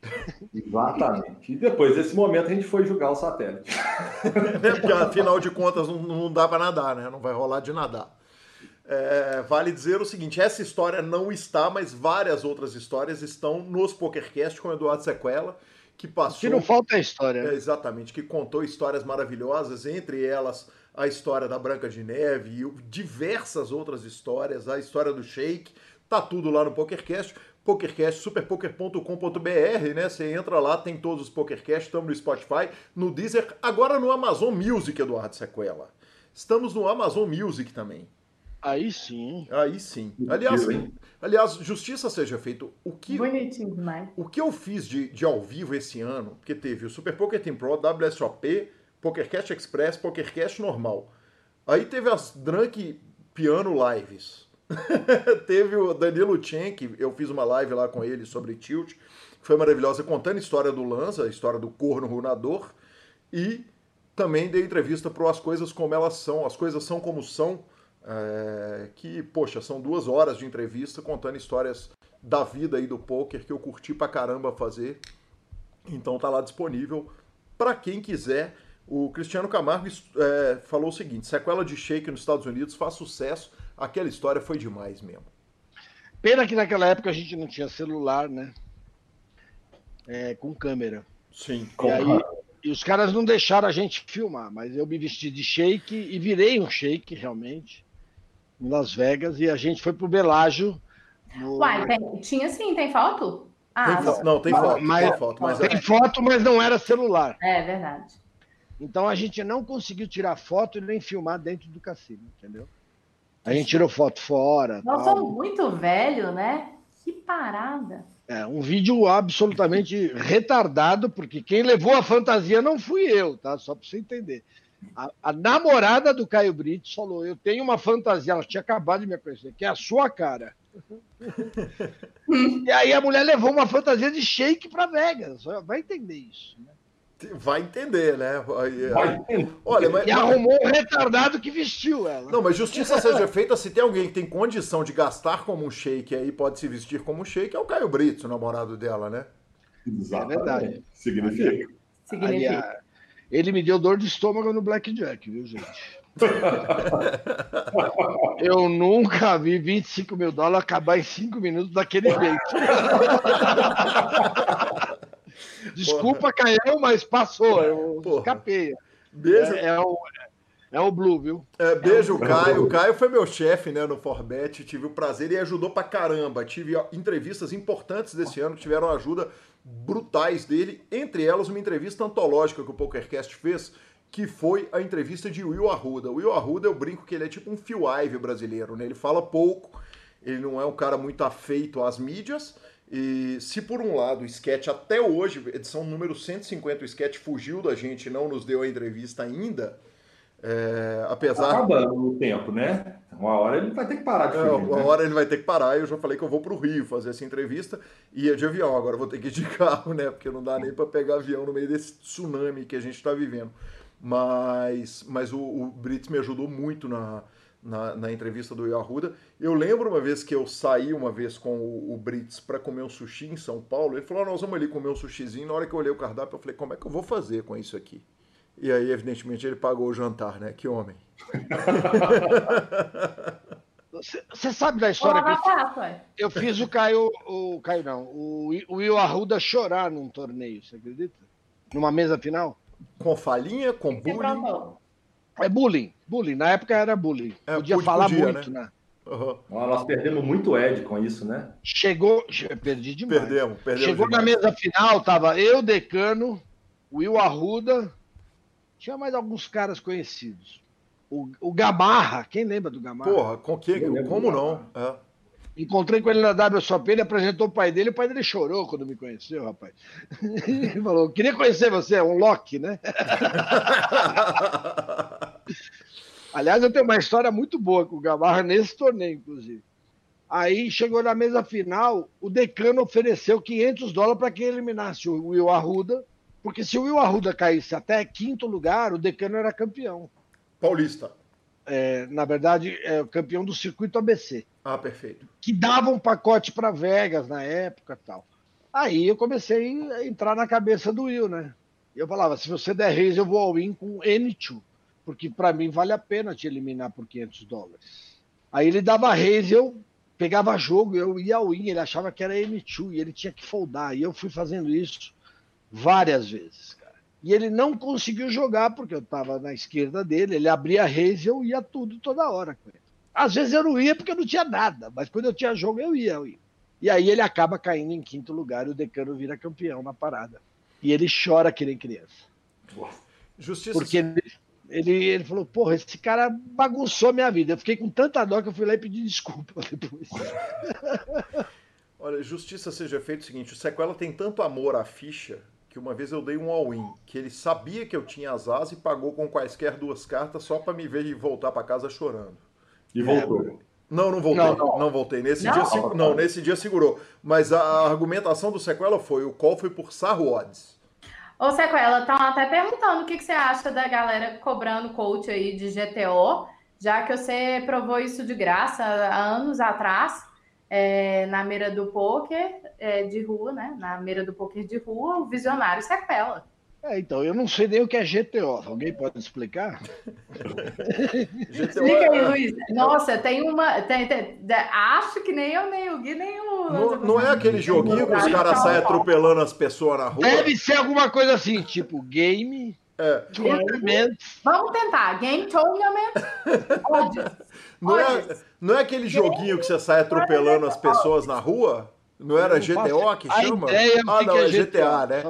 Exatamente. E depois desse momento a gente foi julgar o satélite. Porque afinal de contas não, não dá para nadar, né? Não vai rolar de nadar. É, vale dizer o seguinte: essa história não está, mas várias outras histórias estão nos PokerCast com o Eduardo Sequela, que passou. Que não falta a história. Né? É, exatamente, que contou histórias maravilhosas, entre elas a história da Branca de Neve e diversas outras histórias, a história do Shake, tá tudo lá no PokerCast, PokerCast, superpoker.com.br, né? Você entra lá, tem todos os PokerCast, estamos no Spotify, no Deezer, agora no Amazon Music, Eduardo Sequela. Estamos no Amazon Music também. Aí sim. Aí sim. Aliás, aliás, justiça seja feita. O que, Bonitinho demais. O que eu fiz de, de ao vivo esse ano, porque teve o Super Poker Team Pro, WSOP, PokerCast Express, PokerCast normal. Aí teve as Drunk Piano Lives. teve o Danilo Chen, que eu fiz uma live lá com ele sobre Tilt, que foi maravilhosa, contando a história do Lanza, a história do corno runador, e também dei entrevista para As Coisas Como Elas São, As Coisas São Como São, é, que, poxa, são duas horas de entrevista contando histórias da vida e do poker que eu curti pra caramba fazer. Então tá lá disponível para quem quiser. O Cristiano Camargo é, falou o seguinte: sequela de Shake nos Estados Unidos faz sucesso. Aquela história foi demais mesmo. Pena que naquela época a gente não tinha celular, né? É, com câmera. Sim. E, aí, e os caras não deixaram a gente filmar, mas eu me vesti de shake e virei um shake, realmente, em Las Vegas, e a gente foi pro Belágio. No... Uai, tem, tinha sim, tem foto? Ah, tem fo não, tem foto, mas, tem foto, mas tem é... foto, mas não era celular. É verdade. Então a gente não conseguiu tirar foto e nem filmar dentro do cassino, entendeu? A gente tirou foto fora. Nós tal. somos muito velho, né? Que parada. É, um vídeo absolutamente retardado, porque quem levou a fantasia não fui eu, tá? Só para você entender. A, a, namorada do Caio Brito falou: Eu tenho uma fantasia, ela tinha acabado de me conhecer, que é a sua cara. e aí a mulher levou uma fantasia de shake para Vegas. Vai entender isso. Né? Vai entender, né? Vai entender. Olha, mas, e arrumou um retardado que vestiu ela. Não, mas justiça seja feita, se tem alguém que tem condição de gastar como um shake aí pode se vestir como um shake, é o Caio Brito, o namorado dela, né? Exatamente. É verdade. Significa. Significa. Ele me deu dor de estômago no Blackjack, viu, gente? Eu nunca vi 25 mil dólares acabar em 5 minutos daquele jeito. Desculpa, Caião, mas passou. Eu Porra. escapei. Beijo. É, é, o, é o Blue, viu? É, beijo, é Caio. O Caio foi meu chefe né, no Forbet. Tive o prazer e ajudou pra caramba. Tive entrevistas importantes desse ano que tiveram ajuda brutais dele. Entre elas, uma entrevista antológica que o PokerCast fez, que foi a entrevista de Will Arruda. O Will Arruda, eu brinco que ele é tipo um Phil Ive brasileiro, né? Ele fala pouco, ele não é um cara muito afeito às mídias, e se por um lado o sketch até hoje, edição número 150, o sketch fugiu da gente não nos deu a entrevista ainda, é, apesar. Tá acabando o tempo, né? Uma hora ele vai ter que parar de é, Uma né? hora ele vai ter que parar. Eu já falei que eu vou para o Rio fazer essa entrevista. Ia de avião, agora vou ter que ir de carro, né? Porque não dá nem para pegar avião no meio desse tsunami que a gente está vivendo. Mas, mas o, o Brits me ajudou muito na, na, na, entrevista do Yahuda. Eu lembro uma vez que eu saí uma vez com o, o Brits para comer um sushi em São Paulo. Ele falou: Nós vamos ali comer um sushizinho. Na hora que eu olhei o cardápio, eu falei: Como é que eu vou fazer com isso aqui? E aí, evidentemente, ele pagou o jantar, né? Que homem. Você sabe da história que eu, eu fiz o Caio, o Caio não, o, o Will Arruda chorar num torneio, você acredita? Numa mesa final? Com falinha, com bullying? É bullying, bullying. Na época era bullying. É, podia falar podia, muito, né? né? Uhum. Nós perdemos muito Ed com isso, né? Chegou, perdi demais. Perdemos, perdemos Chegou demais. na mesa final, tava eu, Decano, Will Arruda, tinha mais alguns caras conhecidos. O, o Gamarra, quem lembra do Gamarra? Porra, com que, como não? É. Encontrei com ele na WSOP, ele apresentou o pai dele, o pai dele chorou quando me conheceu, rapaz. Ele falou, queria conhecer você, é um Loki, né? Aliás, eu tenho uma história muito boa com o Gamarra nesse torneio, inclusive. Aí chegou na mesa final, o decano ofereceu 500 dólares para quem eliminasse o Will Arruda, porque se o Will Arruda caísse até quinto lugar, o decano era campeão. Paulista. É, na verdade, é o campeão do circuito ABC. Ah, perfeito. Que dava um pacote para Vegas na época tal. Aí eu comecei a entrar na cabeça do Will, né? Eu falava, se você der raise, eu vou ao win com N2, porque para mim vale a pena te eliminar por 500 dólares. Aí ele dava raise, eu pegava jogo, eu ia ao win, ele achava que era N2 e ele tinha que foldar. E eu fui fazendo isso várias vezes. E ele não conseguiu jogar porque eu estava na esquerda dele, ele abria a raise e eu ia tudo toda hora com ele. Às vezes eu não ia porque eu não tinha nada, mas quando eu tinha jogo eu ia, eu ia. E aí ele acaba caindo em quinto lugar e o decano vira campeão na parada. E ele chora que nem criança. Justiça. Porque ele, ele, ele falou, porra, esse cara bagunçou minha vida. Eu fiquei com tanta dó que eu fui lá e pedi desculpa depois. Olha, justiça seja feita o seguinte, o Sequela tem tanto amor à ficha que uma vez eu dei um all-in, que ele sabia que eu tinha as asas e pagou com quaisquer duas cartas só para me ver e voltar para casa chorando. E voltou. É, não, não voltei. Não, não. não voltei. Nesse não, dia, não, não, nesse dia segurou. Mas a argumentação do Sequela foi: o call foi por Sarro Odds. Ô, Sequela, estão até perguntando o que, que você acha da galera cobrando coach aí de GTO, já que você provou isso de graça há anos atrás é, na mira do poker é, de rua, né? Na mira do poker de rua, o visionário sequela. É, então, eu não sei nem o que é GTO. Alguém pode explicar? Explica aí, é- Luiz. Nossa, tem uma. Tem, tem, acho que nem eu, nem o Gui, nem o. Não, não é aquele joguinho que os caras saem atropelando as pessoas na rua? Deve ser alguma coisa assim, tipo game. É. Tournament. Vamos tentar. Game Tournament. Não é, não é aquele joguinho que você sai atropelando as pessoas na rua? Não era GTO que chama? ah, não, é GTA, né?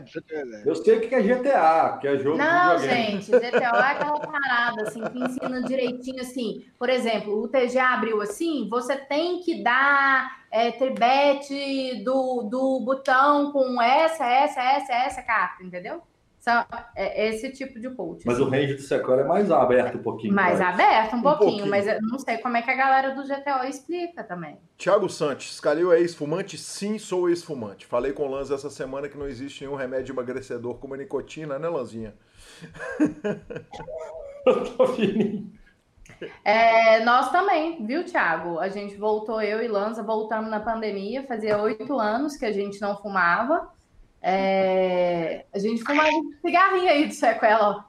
Eu sei o que é GTA, que é jogo Não, gente, GTO é aquela parada, assim, que ensina direitinho, assim. Por exemplo, o TG abriu assim, você tem que dar é, tribete do, do botão com essa, essa, essa, essa carta, entendeu? São, é esse tipo de coach. Mas assim. o range do sequela é mais aberto um pouquinho. Mais aberto um, um pouquinho, pouquinho, mas eu não sei como é que a galera do GTO explica também. Tiago Santos, Calil é ex-fumante? Sim, sou ex-fumante. Falei com o Lanz essa semana que não existe nenhum remédio emagrecedor como a nicotina, né, Lanzinha? eu tô fininho. É, nós também, viu, Thiago? A gente voltou, eu e Lanza, voltamos na pandemia, fazia oito anos que a gente não fumava. É, a gente fumava um cigarrinho aí de sequela, ó.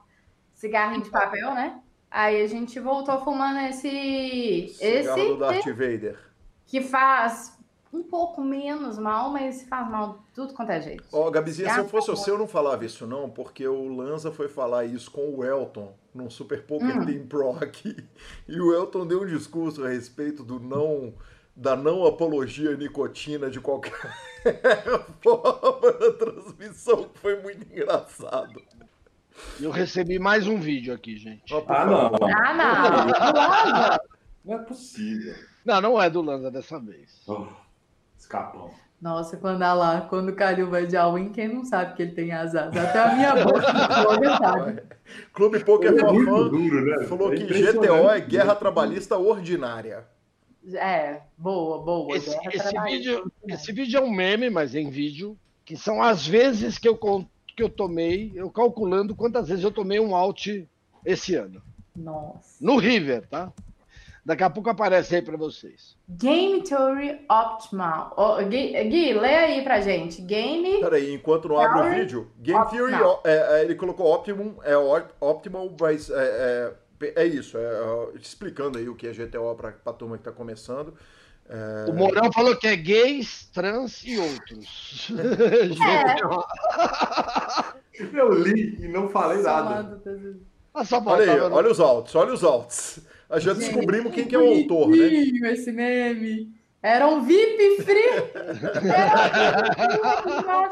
cigarrinho de papel, né? Aí a gente voltou fumando esse. Cigarro esse do Darth Vader. Que faz um pouco menos mal, mas faz mal tudo quanto é jeito. Ó, oh, Gabizinha, se eu fosse você, eu não falava isso não, porque o Lanza foi falar isso com o Elton num Super Poker hum. Team Pro aqui. E o Elton deu um discurso a respeito do não da não apologia à nicotina de qualquer forma da transmissão, que foi muito engraçado. Eu recebi mais um vídeo aqui, gente. Oh, ah, não. Ah, não. não é possível. Não, não é do Lanza dessa vez. Oh, escapão. Nossa, quando lá, quando o Calil vai de all quem não sabe que ele tem asas? Até a minha boca sabe. Clube Poker for Fun né? falou é que GTO é guerra trabalhista ordinária. É, boa, boa. Esse, esse vídeo, esse vídeo é um meme, mas é em vídeo, que são as vezes que eu, que eu tomei, eu calculando quantas vezes eu tomei um out esse ano. Nossa. No River, tá? Daqui a pouco aparece aí para vocês. Game Theory Optimal. Oh, Gui, Gui, lê aí pra gente. Game. Peraí, enquanto não abre o vídeo. Game Theory, é, é, ele colocou Optimum, é Optimal, mas é, é, isso. É, explicando aí o que é GTO para a turma que está começando. É... O Mourão falou que é gays, trans e outros. É. Eu li e não falei nada. Ah, só olha aí, olha os altos, olha os altos. A já descobrimos quem que é o autor, né? esse meme. Era um VIP free. Era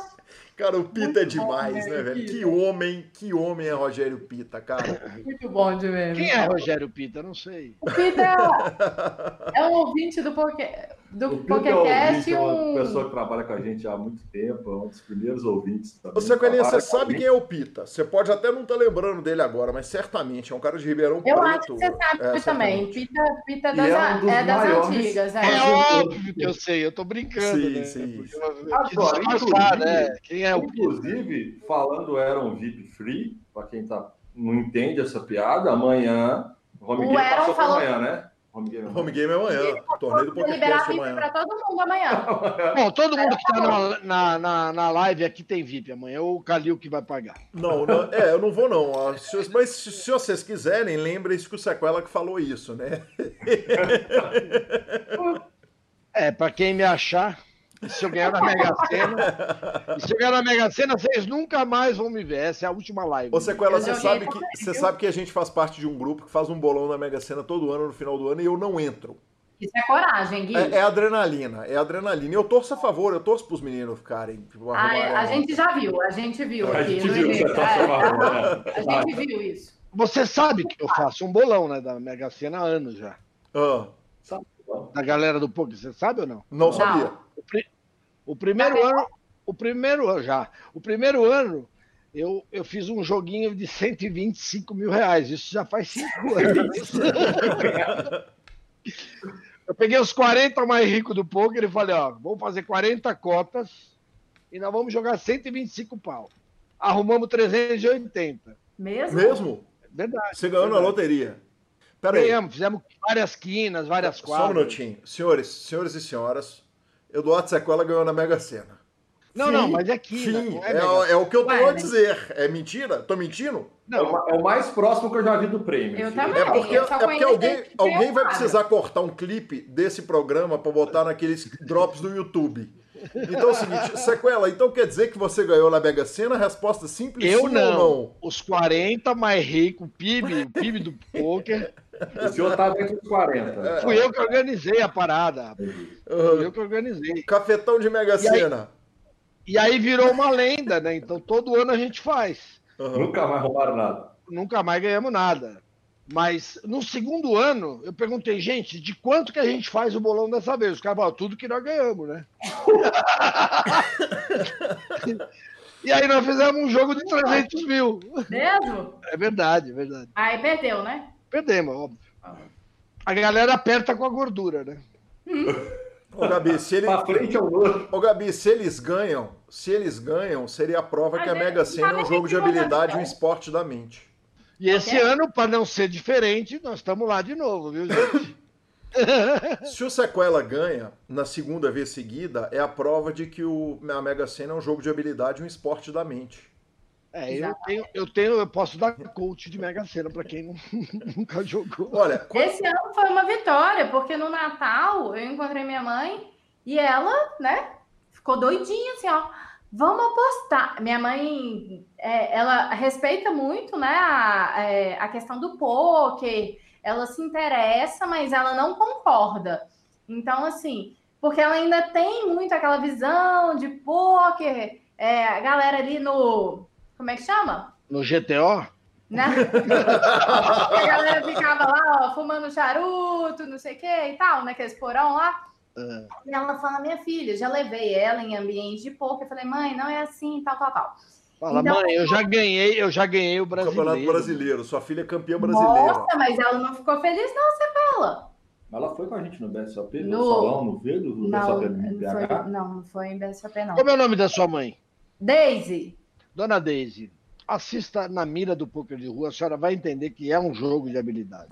Cara, o Pita Muito é demais, bom, né, velho? Que homem, que homem é Rogério Pita, cara. Muito bom de meme. Quem é Rogério Pita? Não sei. O Pita é um ouvinte do Poké do PokerCast. É um... uma pessoa que trabalha com a gente há muito tempo, é um dos primeiros ouvintes. Também, Você, Coelhinha, você sabe quem é o Pita. Você pode até não estar tá lembrando dele agora, mas certamente é um cara de Ribeirão Eu Preto. acho que você sabe é, também. Pita, Pita é das, é, um é das antigas. É. é óbvio que eu sei, eu tô brincando. Sim, né? sim. Agora, inclusive, né? Quem é o inclusive, falando era um VIP free, para quem tá, não entende essa piada, amanhã. O Home Game passou falou... amanhã, né? Home Game, Home game é amanhã. Torneio do PokerCast amanhã. para todo mundo amanhã. Bom, todo mundo que está na, na, na, na, live aqui tem VIP amanhã. É o Calil que vai pagar. Não, não é, eu não vou não. Mas se, se vocês quiserem, lembrem-se que o Sequela que falou isso, né? É, para quem me achar... E se eu ganhar na Mega Sena, e se eu ganhar na Mega Sena, vocês nunca mais vão me ver. Essa é a última live. Ô, Sequela, você sabe, que, você sabe que a gente faz parte de um grupo que faz um bolão na Mega Sena todo ano, no final do ano, e eu não entro. Isso é coragem, Gui. É, é adrenalina, é adrenalina. E eu torço a favor, eu torço pros meninos ficarem. Tipo, ah, a gente já viu, a gente viu a aqui. Gente viu, é, é, a gente viu isso. Você sabe que eu faço um bolão, né, da Mega Sena há anos já. Ah. Da galera do Poker, você sabe ou não? Não sabia. O, pri... o primeiro tá ano, o primeiro ano já, o primeiro ano eu, eu fiz um joguinho de 125 mil reais. Isso já faz cinco anos. eu peguei os 40 mais ricos do poker e falei, ó, vamos fazer 40 cotas e nós vamos jogar 125 pau. Arrumamos 380. Mesmo? Mesmo? Verdade. Você ganhou verdade. na loteria. Pera Ganhamos, aí. fizemos várias quinas, várias quadras. Só um minutinho. Senhores, senhores e senhoras, Eduardo Sequela ganhou na Mega Sena. Não, Sim. não, mas é quina. Sim, é, é, é, o que eu tenho a dizer. É mentira? Tô mentindo? Não. É o mais próximo que eu já vi do prêmio. Eu também. É porque, é porque alguém, alguém vai precisar cortar um clipe desse programa para botar naqueles drops do YouTube. Então é o seguinte, sequela, então quer dizer que você ganhou na Mega Sena? Resposta simples Eu sim não. ou não? Os 40 mais ricos, o PIB, o PIB do poker. O senhor tá dentro dos 40. É. Fui eu que organizei a parada. Fui eu que organizei. Cafetão de Mega Sena. E aí, e aí virou uma lenda, né? Então todo ano a gente faz. Uhum. Nunca mais roubaram nada. Nunca mais ganhamos nada. Mas no segundo ano, eu perguntei, gente, de quanto que a gente faz o bolão dessa vez? Os caras falaram, tudo que nós ganhamos, né? E aí nós fizemos um jogo de 300 mil. Mesmo? É verdade, é verdade. Aí perdeu, né? Perdemos, óbvio. A galera aperta com a gordura, né? Ô, Gabi, se ele... É o outro. Ô, Gabi, se eles ganham, se eles ganham, seria a prova que a Mega Sena é um jogo de habilidade um vida. esporte da mente. E esse Ok. ano, para não ser diferente, nós estamos lá de novo, viu, gente? Se o Sequela ganha na segunda vez seguida, é a prova de que o, a Mega Sena é um jogo de habilidade e um esporte da mente. É, eu tenho, eu tenho, eu posso dar coach de Mega Sena para quem não- nunca jogou. Olha, quando- Esse ano foi uma vitória, porque no Natal eu encontrei minha mãe e ela, né, ficou doidinha assim, ó. Vamos apostar. Minha mãe, é, ela respeita muito, né, a, é, a questão do poker. Ela se interessa, mas ela não concorda. Então, assim, porque ela ainda tem muito aquela visão de poker, é, a galera ali no. Como é que chama? No GTO? né? a galera ficava lá, ó, fumando charuto, não sei o que e tal, naqueles porão lá. E ela fala, minha filha, já levei ela em ambiente de poker. Eu falei, mãe, não é assim, tal, tal, tal. Fala, Então- mãe, eu já ganhei, eu já ganhei o brasileiro. Campeonato Brasileiro, sua filha é campeã brasileira. Nossa, mas ela não ficou feliz, não, você fala. Mas ela foi com a gente no BSOP, no, No- salão, no V do Não, BSOP no PH. não, não foi em BSOP, não. Como é o nome da sua mãe? Daisy, Dona Daisy, assista na mira do poker de rua, a senhora vai entender que é um jogo de habilidade.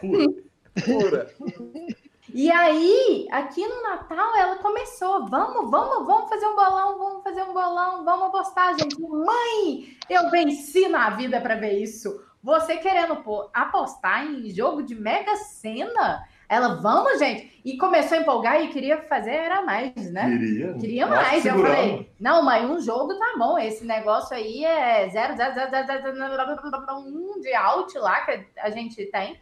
Pura. E aí, aqui no Natal, ela começou. Vamos, vamos, vamos fazer um bolão, vamos fazer um bolão, vamos apostar, gente. Mãe, eu venci na vida para ver isso. Você querendo pô, apostar em jogo de Mega Sena? Ela, vamos, gente. E começou a empolgar e queria fazer, era mais, né? Queria. Queria mais. Eu falei, não, mãe, um jogo tá bom. Esse negócio aí é zero, zero, zero, zero, zero, zero, zero, um de out lá que a gente tem.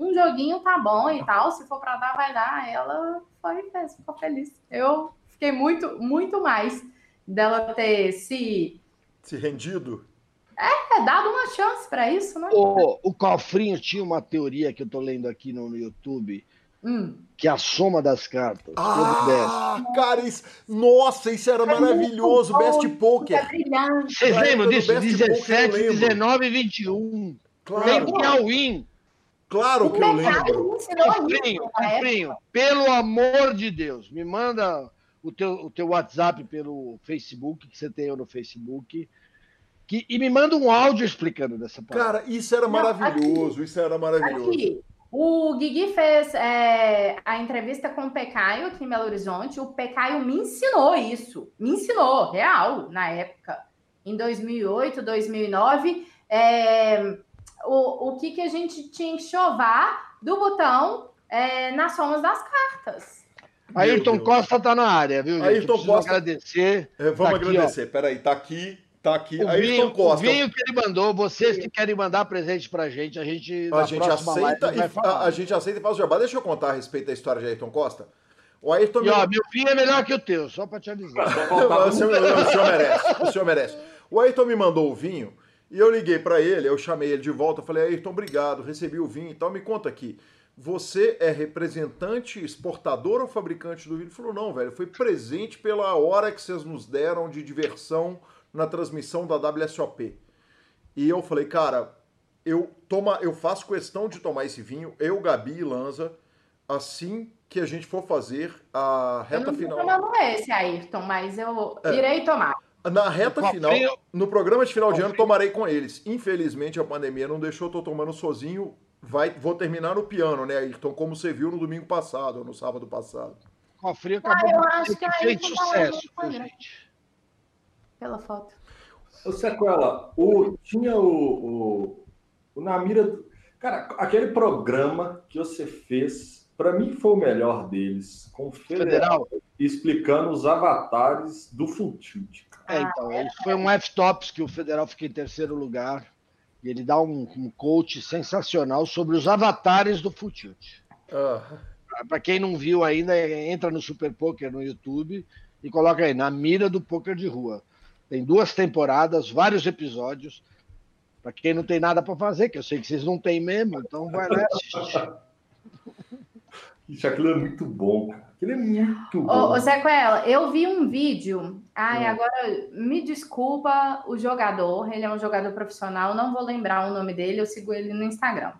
Um joguinho tá bom e tal. Se for pra dar, vai dar. Ela foi e fez, ficou feliz. Eu fiquei muito, muito mais dela ter se Se rendido? é, dado uma chance pra isso, né? O, o Cofrinho tinha uma teoria que eu tô lendo aqui no, no YouTube, Hum. que é a soma das cartas. Ah, cara, isso... Nossa, isso era maravilhoso. Best É Poker. brilhante. Vocês lembram disso? Best Poker, eu 17, lembro. 19 e 21. Claro, Lembra que é. Claro O que eu lembro. época. Cofrinho, pelo amor de Deus, me manda o teu, o teu WhatsApp pelo Facebook, que você tem eu no Facebook, que, e me manda um áudio explicando dessa parada. Cara, isso era Não, maravilhoso. Isso era maravilhoso. Aqui, o Guigui fez é, a entrevista com o Pecaio aqui em Belo Horizonte. O Pecaio me ensinou isso. Me ensinou, real, na época. Em 2008, 2009. é, o, o que, que a gente tinha que chovar do botão é, nas somas das cartas. Ayrton. Costa tá na área, viu, gente? Ayrton Costa- agradecer. É, vamos Tá aqui, agradecer. Peraí, tá aqui, tá aqui. O Ayrton vinho, o Costa. vinho que ele mandou, vocês que querem mandar presente pra gente, a gente, A gente aceita e falar. a, a gente aceita e faz o jabá. Deixa eu contar a respeito da história de Ayrton Costa. O Ayrton E ó, meu vinho é melhor que o teu, só pra te avisar. O, senhor, o senhor merece, o senhor merece. O Ayrton me mandou o vinho e eu liguei pra ele, eu chamei ele de volta, falei, Ayrton, obrigado, recebi o vinho e tal, me conta aqui. Você é representante, exportador ou fabricante do vinho? Ele falou, não, velho, foi presente pela hora que vocês nos deram de diversão na transmissão da WSOP. E eu falei, cara, eu, toma, eu faço questão de tomar esse vinho, eu, Gabi e Lanza, assim que a gente for fazer a Eu reta não tô final. tomando esse, Ayrton, mas eu É. irei tomar. Na reta final, no programa de final de ano, tomarei com eles. Infelizmente, a pandemia não deixou, eu tô tomando sozinho. Vai, vou terminar no piano, né, Ayrton? Como você viu no domingo passado, ou no sábado passado. Cofrinho Ah, acabou eu acho dizer que fez sucesso, gente? Pela foto. Ô, Sequela, o, tinha o, o, o Na Mira. do- Cara, aquele programa que você fez, para mim foi o melhor deles, com o Federal, Federal? explicando os avatares do Full Tilt. cara. É, então, isso foi um F-Tops que o Federal fica em terceiro lugar. E ele dá um, um coach sensacional sobre os avatares do Tilt. Ah, Para quem não viu ainda, entra no Super Poker no YouTube e coloca aí, na mira do poker de rua. Tem duas temporadas, vários episódios. Para quem não tem nada para fazer, que eu sei que vocês não têm mesmo, então vai lá e Isso, aquilo é muito bom, cara. Aquilo é muito bom. Ô, ô Sequela, eu vi um vídeo. Ai, hum. agora me desculpa o jogador, ele é um jogador profissional, não vou lembrar o nome dele, eu sigo ele no Instagram.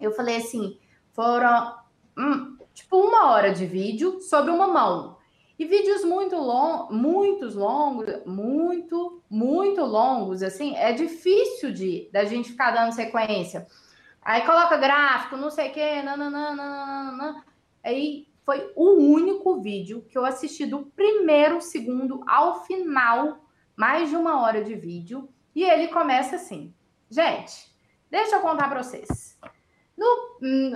Eu falei assim: foram hum, tipo uma hora de vídeo sobre uma mão. E vídeos muito longos, muitos longos, muito, muito longos, assim, é difícil de da gente ficar dando sequência. Aí coloca gráfico, não sei o quê, nananana. Aí foi o único vídeo que eu assisti do primeiro segundo ao final, mais de uma hora de vídeo. E ele começa assim: gente, deixa eu contar para vocês. No, hum,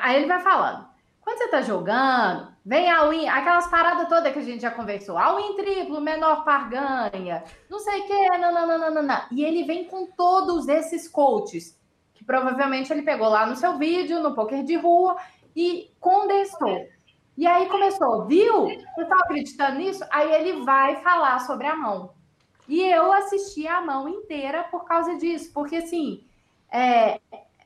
aí ele vai falando. Quando você tá jogando, vem a win, aquelas paradas todas que a gente já conversou. A win triplo, menor par ganha, não sei o que, nananana. E ele vem com todos esses coaches, que provavelmente ele pegou lá no seu vídeo, no poker de rua, e condensou. E aí começou, viu? Você tá acreditando nisso? Aí ele vai falar sobre a mão. E eu assisti a mão inteira por causa disso, porque assim, é,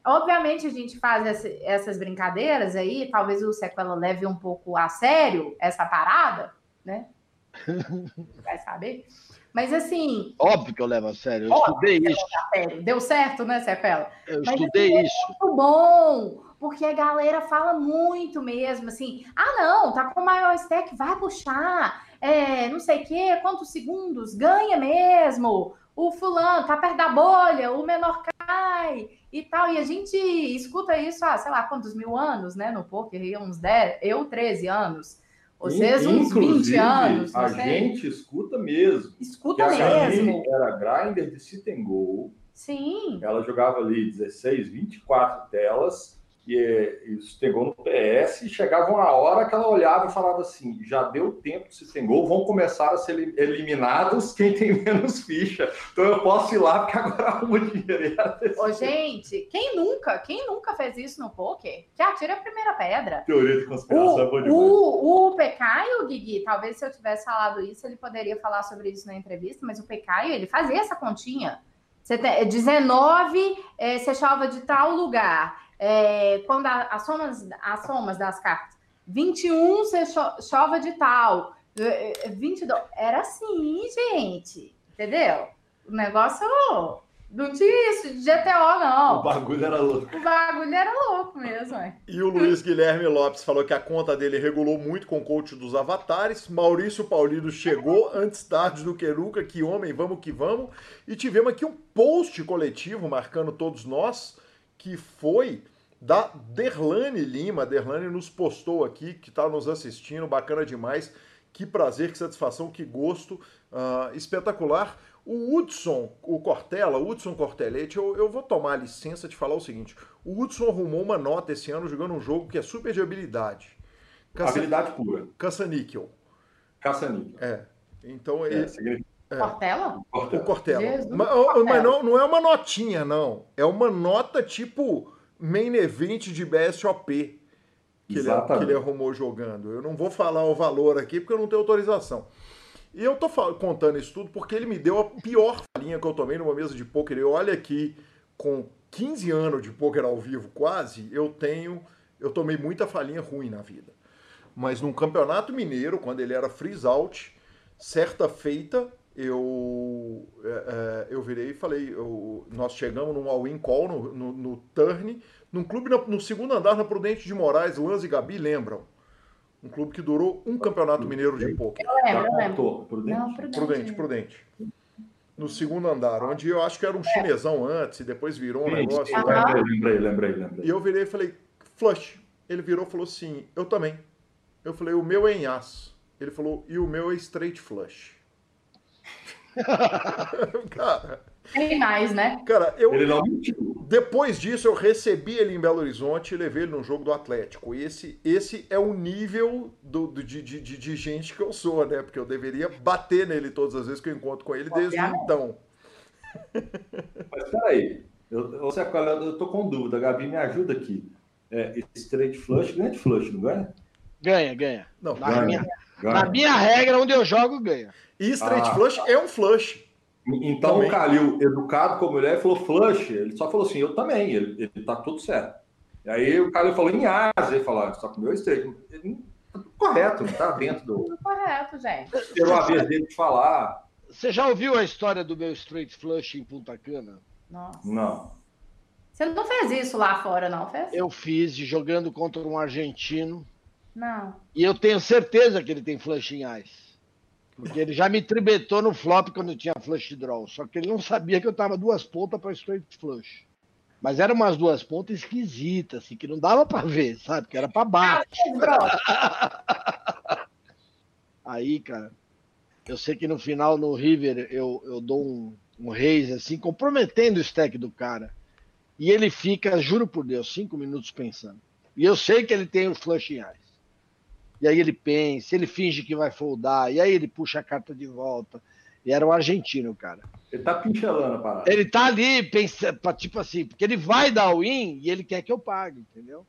Obviamente, a gente faz essa, essas brincadeiras aí, talvez o Sequela leve um pouco a sério essa parada, né? Vai saber. Mas assim. Óbvio que eu levo a sério, eu estudei isso. Deu certo, né, Sequela? Eu Mas, estudei assim, isso. É muito bom, porque a galera fala muito mesmo, assim, ah, não, tá com maior stack, vai puxar, é, não sei o quê, quantos segundos, ganha mesmo, o fulano tá perto da bolha, o menor cai e tal. E a gente escuta isso há, sei lá, quantos mil anos, né? No poker, uns 10, eu 13 anos. Vocês uns 20 anos. A gente escuta mesmo. Escuta mesmo. Era grinder de sit and go. Sim. Ela jogava ali 16, 24 telas que isso pegou no PS e chegava uma hora que ela olhava e falava assim: já deu tempo de se tem gol, vão começar a ser eliminados quem tem menos ficha. Então eu posso ir lá porque agora arrumo dinheiro. Ô, gente, quem nunca, quem nunca fez isso no poker? Que atira a primeira pedra. Teoria de conspiração o, é demais. O, o Pecaio, Guigui, talvez se eu tivesse falado isso, ele poderia falar sobre isso na entrevista, mas o Pecaio, ele fazia essa continha. Você tem, 19, é, você chova de tal lugar é, quando a, as, somas, as somas das cartas, 21 você cho, chova de tal, 22. É, é, era assim, gente. Entendeu? O negócio não tinha isso de GTO, não. O bagulho era louco. O bagulho era louco mesmo. É. E o Luiz Guilherme Lopes falou que a conta dele regulou muito com o coach dos avatares. Maurício Paulino chegou antes tarde do que nunca. Que homem, vamos que vamos. E tivemos aqui um post coletivo marcando todos nós, que foi da Derlane Lima. A Derlane nos postou aqui, que está nos assistindo, bacana demais. Que prazer, que satisfação, que gosto, uh, espetacular. O Hudson, o Cortella, o Hudson Cortelete, eu, eu vou tomar a licença de falar o seguinte: o Hudson arrumou uma nota esse ano jogando um jogo que é super de habilidade. Caça, habilidade pura. Caça-níquel. Caça-níquel. É. Então é, ele. É, Cortella? O Cortella. Mas, Cortella. mas não, não é uma notinha, não. É uma nota tipo main event de BSOP que ele, que ele, arrumou jogando. Eu não vou falar o valor aqui porque eu não tenho autorização. E eu tô contando isso tudo porque ele me deu a pior falinha que eu tomei numa mesa de pôquer. Eu olho aqui, com 15 anos de pôquer ao vivo quase, eu tenho. Eu tomei muita falinha ruim na vida. Mas num campeonato mineiro, quando ele era freeze out, certa feita, eu, é, é, eu virei e falei, eu, nós chegamos num all-in call no, no, no, turn, num clube no, no, segundo andar na Prudente de Moraes, Lanz e Gabi lembram. Um clube que durou um campeonato mineiro de pôquer. Eu lembro, eu lembro. Prudente? Não, prudente. prudente, prudente. No segundo andar, onde eu acho que era um chinesão antes e depois virou um Sim, negócio. Lembrei, lembrei, lembrei, lembrei. E eu virei e falei, flush. Ele virou e falou assim, eu também. Eu falei, o meu é em as. Ele falou, e o meu é straight flush. cara. Tem mais, né? Cara, eu. Ele não. Depois disso, eu recebi ele em Belo Horizonte e levei ele no jogo do Atlético. Esse, esse é o nível do, do de, de, de, gente que eu sou, né? Porque eu deveria bater nele todas as vezes que eu encontro com ele desde então. Mas peraí, eu, eu, eu tô com dúvida. Gabi, me ajuda aqui. É, straight flush ganha de flush, não ganha? Ganha, ganha. Não, ganha, minha, ganha. na minha regra, onde eu jogo, ganha. E straight ah. flush é um flush. Então também. o Calil, educado como ele é, falou flush. Ele só falou assim, eu também. Ele, ele tá tudo certo. E aí o cara falou em Ásia, ele falou, ah, só comeu steak. Correto, não tá dentro do. Correto, gente. Uma vez dele de falar. Você já ouviu a história do meu straight flush em Punta Cana? Nossa. Não. Você não fez isso lá fora, não, fez? Eu fiz jogando contra um argentino. Não. E eu tenho certeza que ele tem flush em ice. Porque ele já me tribetou no flop quando tinha flush draw. Só que ele não sabia que eu tava duas pontas para straight flush. Mas eram umas duas pontas esquisitas, assim, que não dava para ver, sabe? Que era para baixo. Aí, cara, eu sei que no final, no River, eu, eu dou um, um raise, assim, comprometendo o stack do cara. E ele fica, juro por Deus, cinco minutos pensando. E eu sei que ele tem o flush em ice. E aí ele pensa, ele finge que vai foldar, e aí ele puxa a carta de volta. E era um argentino, cara. Ele tá pinchelando a parada. Ele tá ali, pensa, tipo assim, porque ele vai dar o win e ele quer que eu pague, entendeu?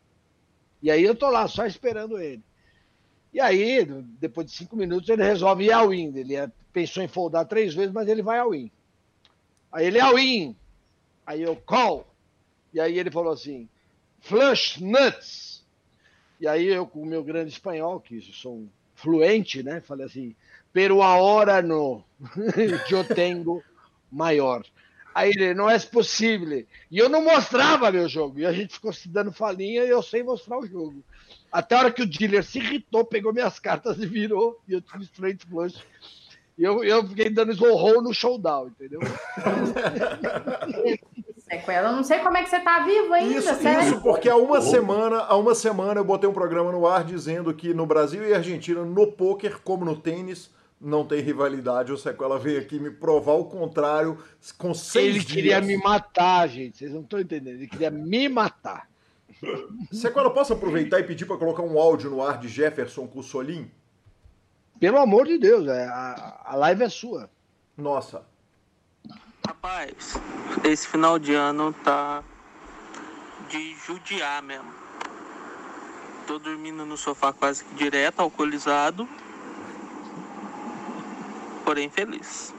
E aí eu tô lá só esperando ele. E aí, depois de cinco minutos, ele resolve ir ao win. Ele é, pensou em foldar três vezes, mas ele vai ao win. Aí ele é ao win. Aí eu call. E aí ele falou assim: flush nuts. E aí eu, com o meu grande espanhol, que sou fluente, né? Falei assim: pero ahora no, eu tenho maior. Aí ele, não é possível. E eu não mostrava meu jogo. E a gente ficou se dando falinha e eu sem mostrar o jogo. Até a hora que o dealer se irritou, pegou minhas cartas e virou. E eu tive straight flush. E eu, eu fiquei dando slow roll no showdown, entendeu? Sequela, eu não sei como é que você tá vivo ainda, Isso, sério. isso, porque há uma semana, há uma semana eu botei um programa no ar dizendo que no Brasil e Argentina, no pôquer, como no tênis, não tem rivalidade. O Sequela veio aqui me provar o contrário com seis Ele dias. queria me matar, gente. Vocês não estão entendendo. Ele queria me matar. Sequela, posso aproveitar e pedir para colocar um áudio no ar de Jefferson com o Solim? Pelo amor de Deus, é, a, a live é sua. Nossa. Rapaz, esse final de ano tá de judiar mesmo. Tô dormindo no sofá quase que direto, alcoolizado. Porém feliz.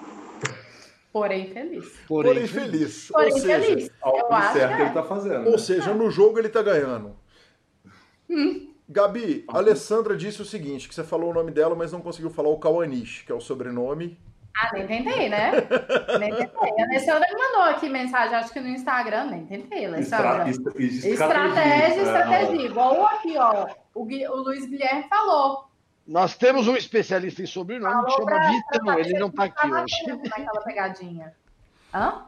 Porém feliz. Porém, Porém, feliz. Porém ou seja, feliz. Eu Algo acho certo que ele é. tá fazendo. Ou seja, no jogo ele tá ganhando. Gabi, a Alessandra disse o seguinte, que você falou o nome dela, mas não conseguiu falar o Kawanish, que é o sobrenome. Ah, nem tentei, né? nem tentei. A Alessandra me mandou aqui mensagem, acho que no Instagram, nem tentei, Alessandra. Estra- estra- Estratégia, é, estratégia. Igual aqui, ó. O, Gui- o Luiz Guilherme falou. Nós temos um especialista em sobrenome chama pra- Vitão. pra Ele não tá aqui hoje. Naquela pegadinha. Hã?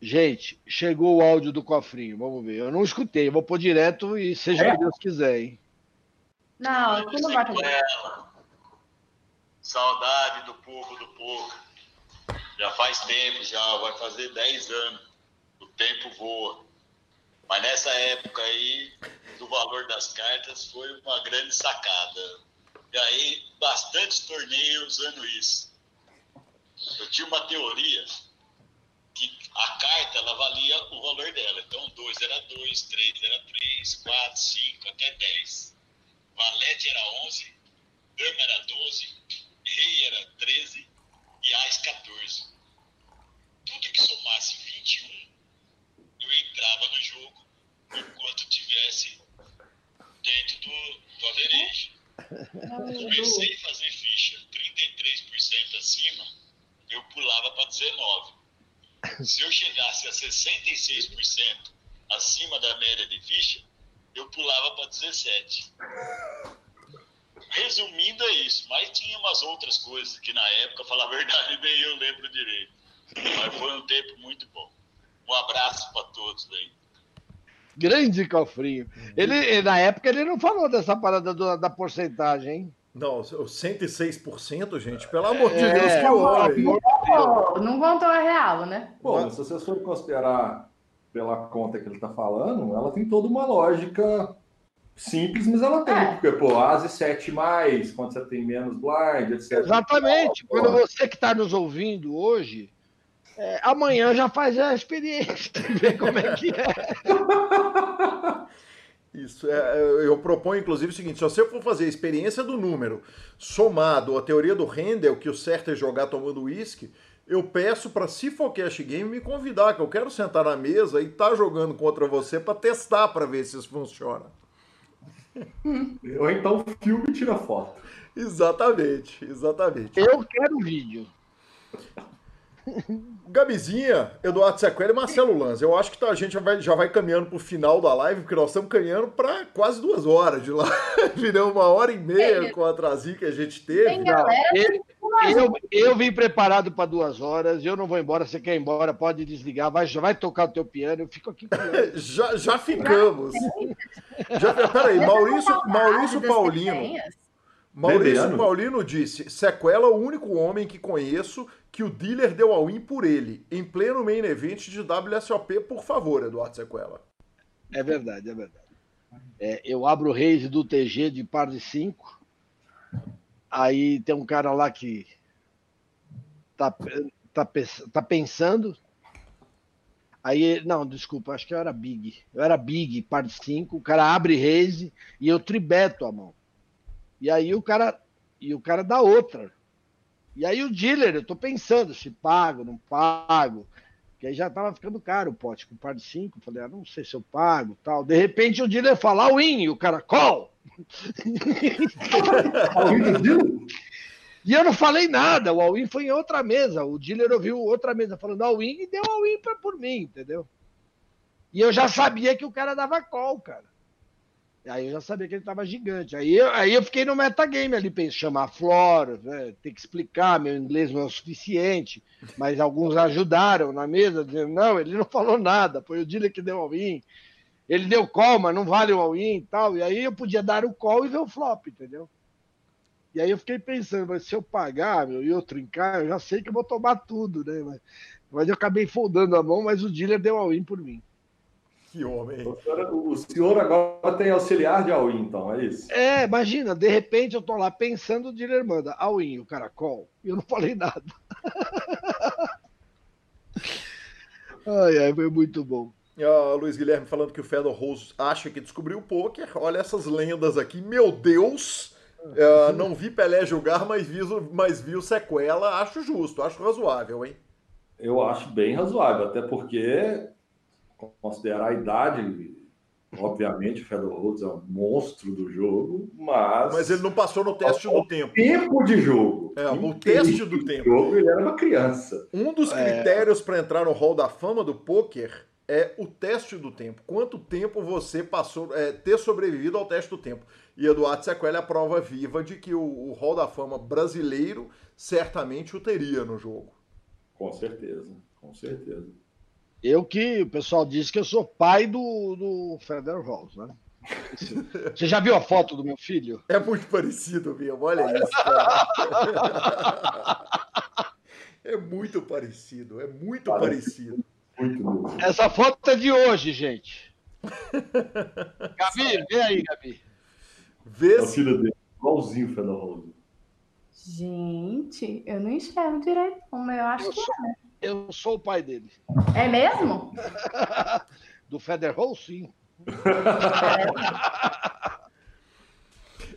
Gente, chegou o áudio do cofrinho. Vamos ver. Eu não escutei. Eu vou pôr direto e seja o que Deus quiser, hein? Não, tu não vai fazer. Saudade do povo do povo. Já faz tempo, já vai fazer 10 anos. O tempo voa. Mas nessa época aí, do valor das cartas, foi uma grande sacada. E aí, bastantes torneios usando isso. Eu tinha uma teoria que a carta ela valia o valor dela. Então, 2 era 2, 3 era 3, 4, 5, até 10. Valete era 11, Dama era 12, Rei era 13 e Ás 14. Tudo que somasse 21, eu entrava no jogo enquanto tivesse dentro do, do average. Comecei a fazer ficha 33% acima, eu pulava para 19. Se eu chegasse a 66% acima da média de ficha, eu pulava para 17. Resumindo é isso, mas tinha umas outras coisas que na época, falar a verdade, nem eu lembro direito. Mas foi um tempo muito bom. Um abraço para todos aí. Grande cofrinho. Ele, na época, ele não falou dessa parada do- da porcentagem, hein? Não, os 106%, gente, pelo amor de É, Deus, que amor Pô, não contou a real, né? Bom, se vocês forem considerar pela conta que ele está falando, ela tem toda uma lógica simples, mas ela tem. É. Porque, pô, Asi 7 mais, quando você tem menos blind, etc. Exatamente. Pô, Quando você que está nos ouvindo hoje, é, amanhã já faz a experiência, ver como é que é. Isso, é, eu proponho, inclusive, o seguinte: se você for fazer a experiência do número somado à teoria do Handel, que o certo é jogar tomando uísque, eu peço para se for cash game me convidar, que eu quero sentar na mesa e estar tá jogando contra você para testar para ver se isso funciona. Ou então filme e tira foto. Exatamente, exatamente. Eu quero vídeo. Gabizinha, Eduardo Sequela e Marcelo Lanz. Eu acho que tá, a gente já vai, já vai caminhando para o final da live, porque nós estamos caminhando para quase duas horas de live, né? Uma hora e meia com a atrasinho que a gente teve. eu, eu, eu, vim preparado para duas horas, eu não vou embora. Você quer ir embora, pode desligar, vai, já vai tocar o teu piano, eu fico aqui. já, já ficamos. já, peraí, Maurício, Maurício Paulino. Maurício Paulino disse: Sequela, o único homem que conheço que o dealer deu all in por ele, em pleno main event de WSOP, por favor, Eduardo Sequela. É verdade, é verdade. É, eu abro o raise do TG de par de 5. Aí tem um cara lá que tá, tá, tá pensando. Aí, não, desculpa, acho que eu era big. Eu era big, par de 5. O cara abre raise e eu tribeto a mão. E aí o cara e o cara dá outra. E aí o dealer, eu tô pensando se pago, não pago. Que aí já tava ficando caro o pote com par de cinco. Falei, ah, não sei se eu pago tal. De repente o dealer fala win, e o cara call. e eu não falei nada. O all-in foi em outra mesa. O dealer ouviu outra mesa falando all-in e deu all-in por mim, entendeu? E eu já sabia que o cara dava call, cara. Aí eu já sabia que ele estava gigante. Aí eu, aí eu fiquei no metagame ali, pensei, chamar Flor, né, ter que explicar, meu inglês não é o suficiente, mas alguns ajudaram na mesa, dizendo, não, ele não falou nada, foi o dealer que deu all-in. Ele deu call, mas não vale o all-in e tal. E aí eu podia dar o call e ver o flop, entendeu? E aí eu fiquei pensando, mas se eu pagar meu, e eu trincar, eu já sei que eu vou tomar tudo, né? Mas, mas eu acabei foldando a mão, mas o dealer deu all-in por mim. Que homem. O senhor, o senhor, agora tem auxiliar de all então, é isso? É, imagina, de repente eu tô lá pensando, o dealer manda all-in, o caracol, e eu não falei nada. ai, ai, foi muito bom. Ah, Luiz Guilherme falando que o Fedor Rose acha que descobriu o poker. Olha essas lendas aqui, meu Deus! Uh, não vi Pelé jogar, mas vi, mas vi o sequela. Acho justo, acho razoável, hein? Eu acho bem razoável, até porque considerar a idade, obviamente, o Fedor Rhodes é um monstro do jogo, mas. Mas ele não passou no teste do tempo. Tempo de jogo. É, o teste do tempo. Jogo, ele era uma criança. Um dos é. critérios é... para entrar no Hall da Fama do poker é o teste do tempo. Quanto tempo você passou, é, ter sobrevivido ao teste do tempo. E Eduardo Sequela é a prova viva de que o, o Hall da Fama brasileiro certamente o teria no jogo. Com certeza, com certeza. Eu que o pessoal diz que eu sou pai do, do Federer Rose, né? Você já viu a foto do meu filho? É muito parecido mesmo, olha isso. Cara. É muito parecido, é muito parecido. Muito Essa foto é de hoje, gente. Gabi, vê aí, Gabi. Vê é o filho dele, igualzinho o. Gente, eu não enxergo direito, mas eu acho eu que sou... é. Eu sou o pai dele. É mesmo? Do Federal, sim.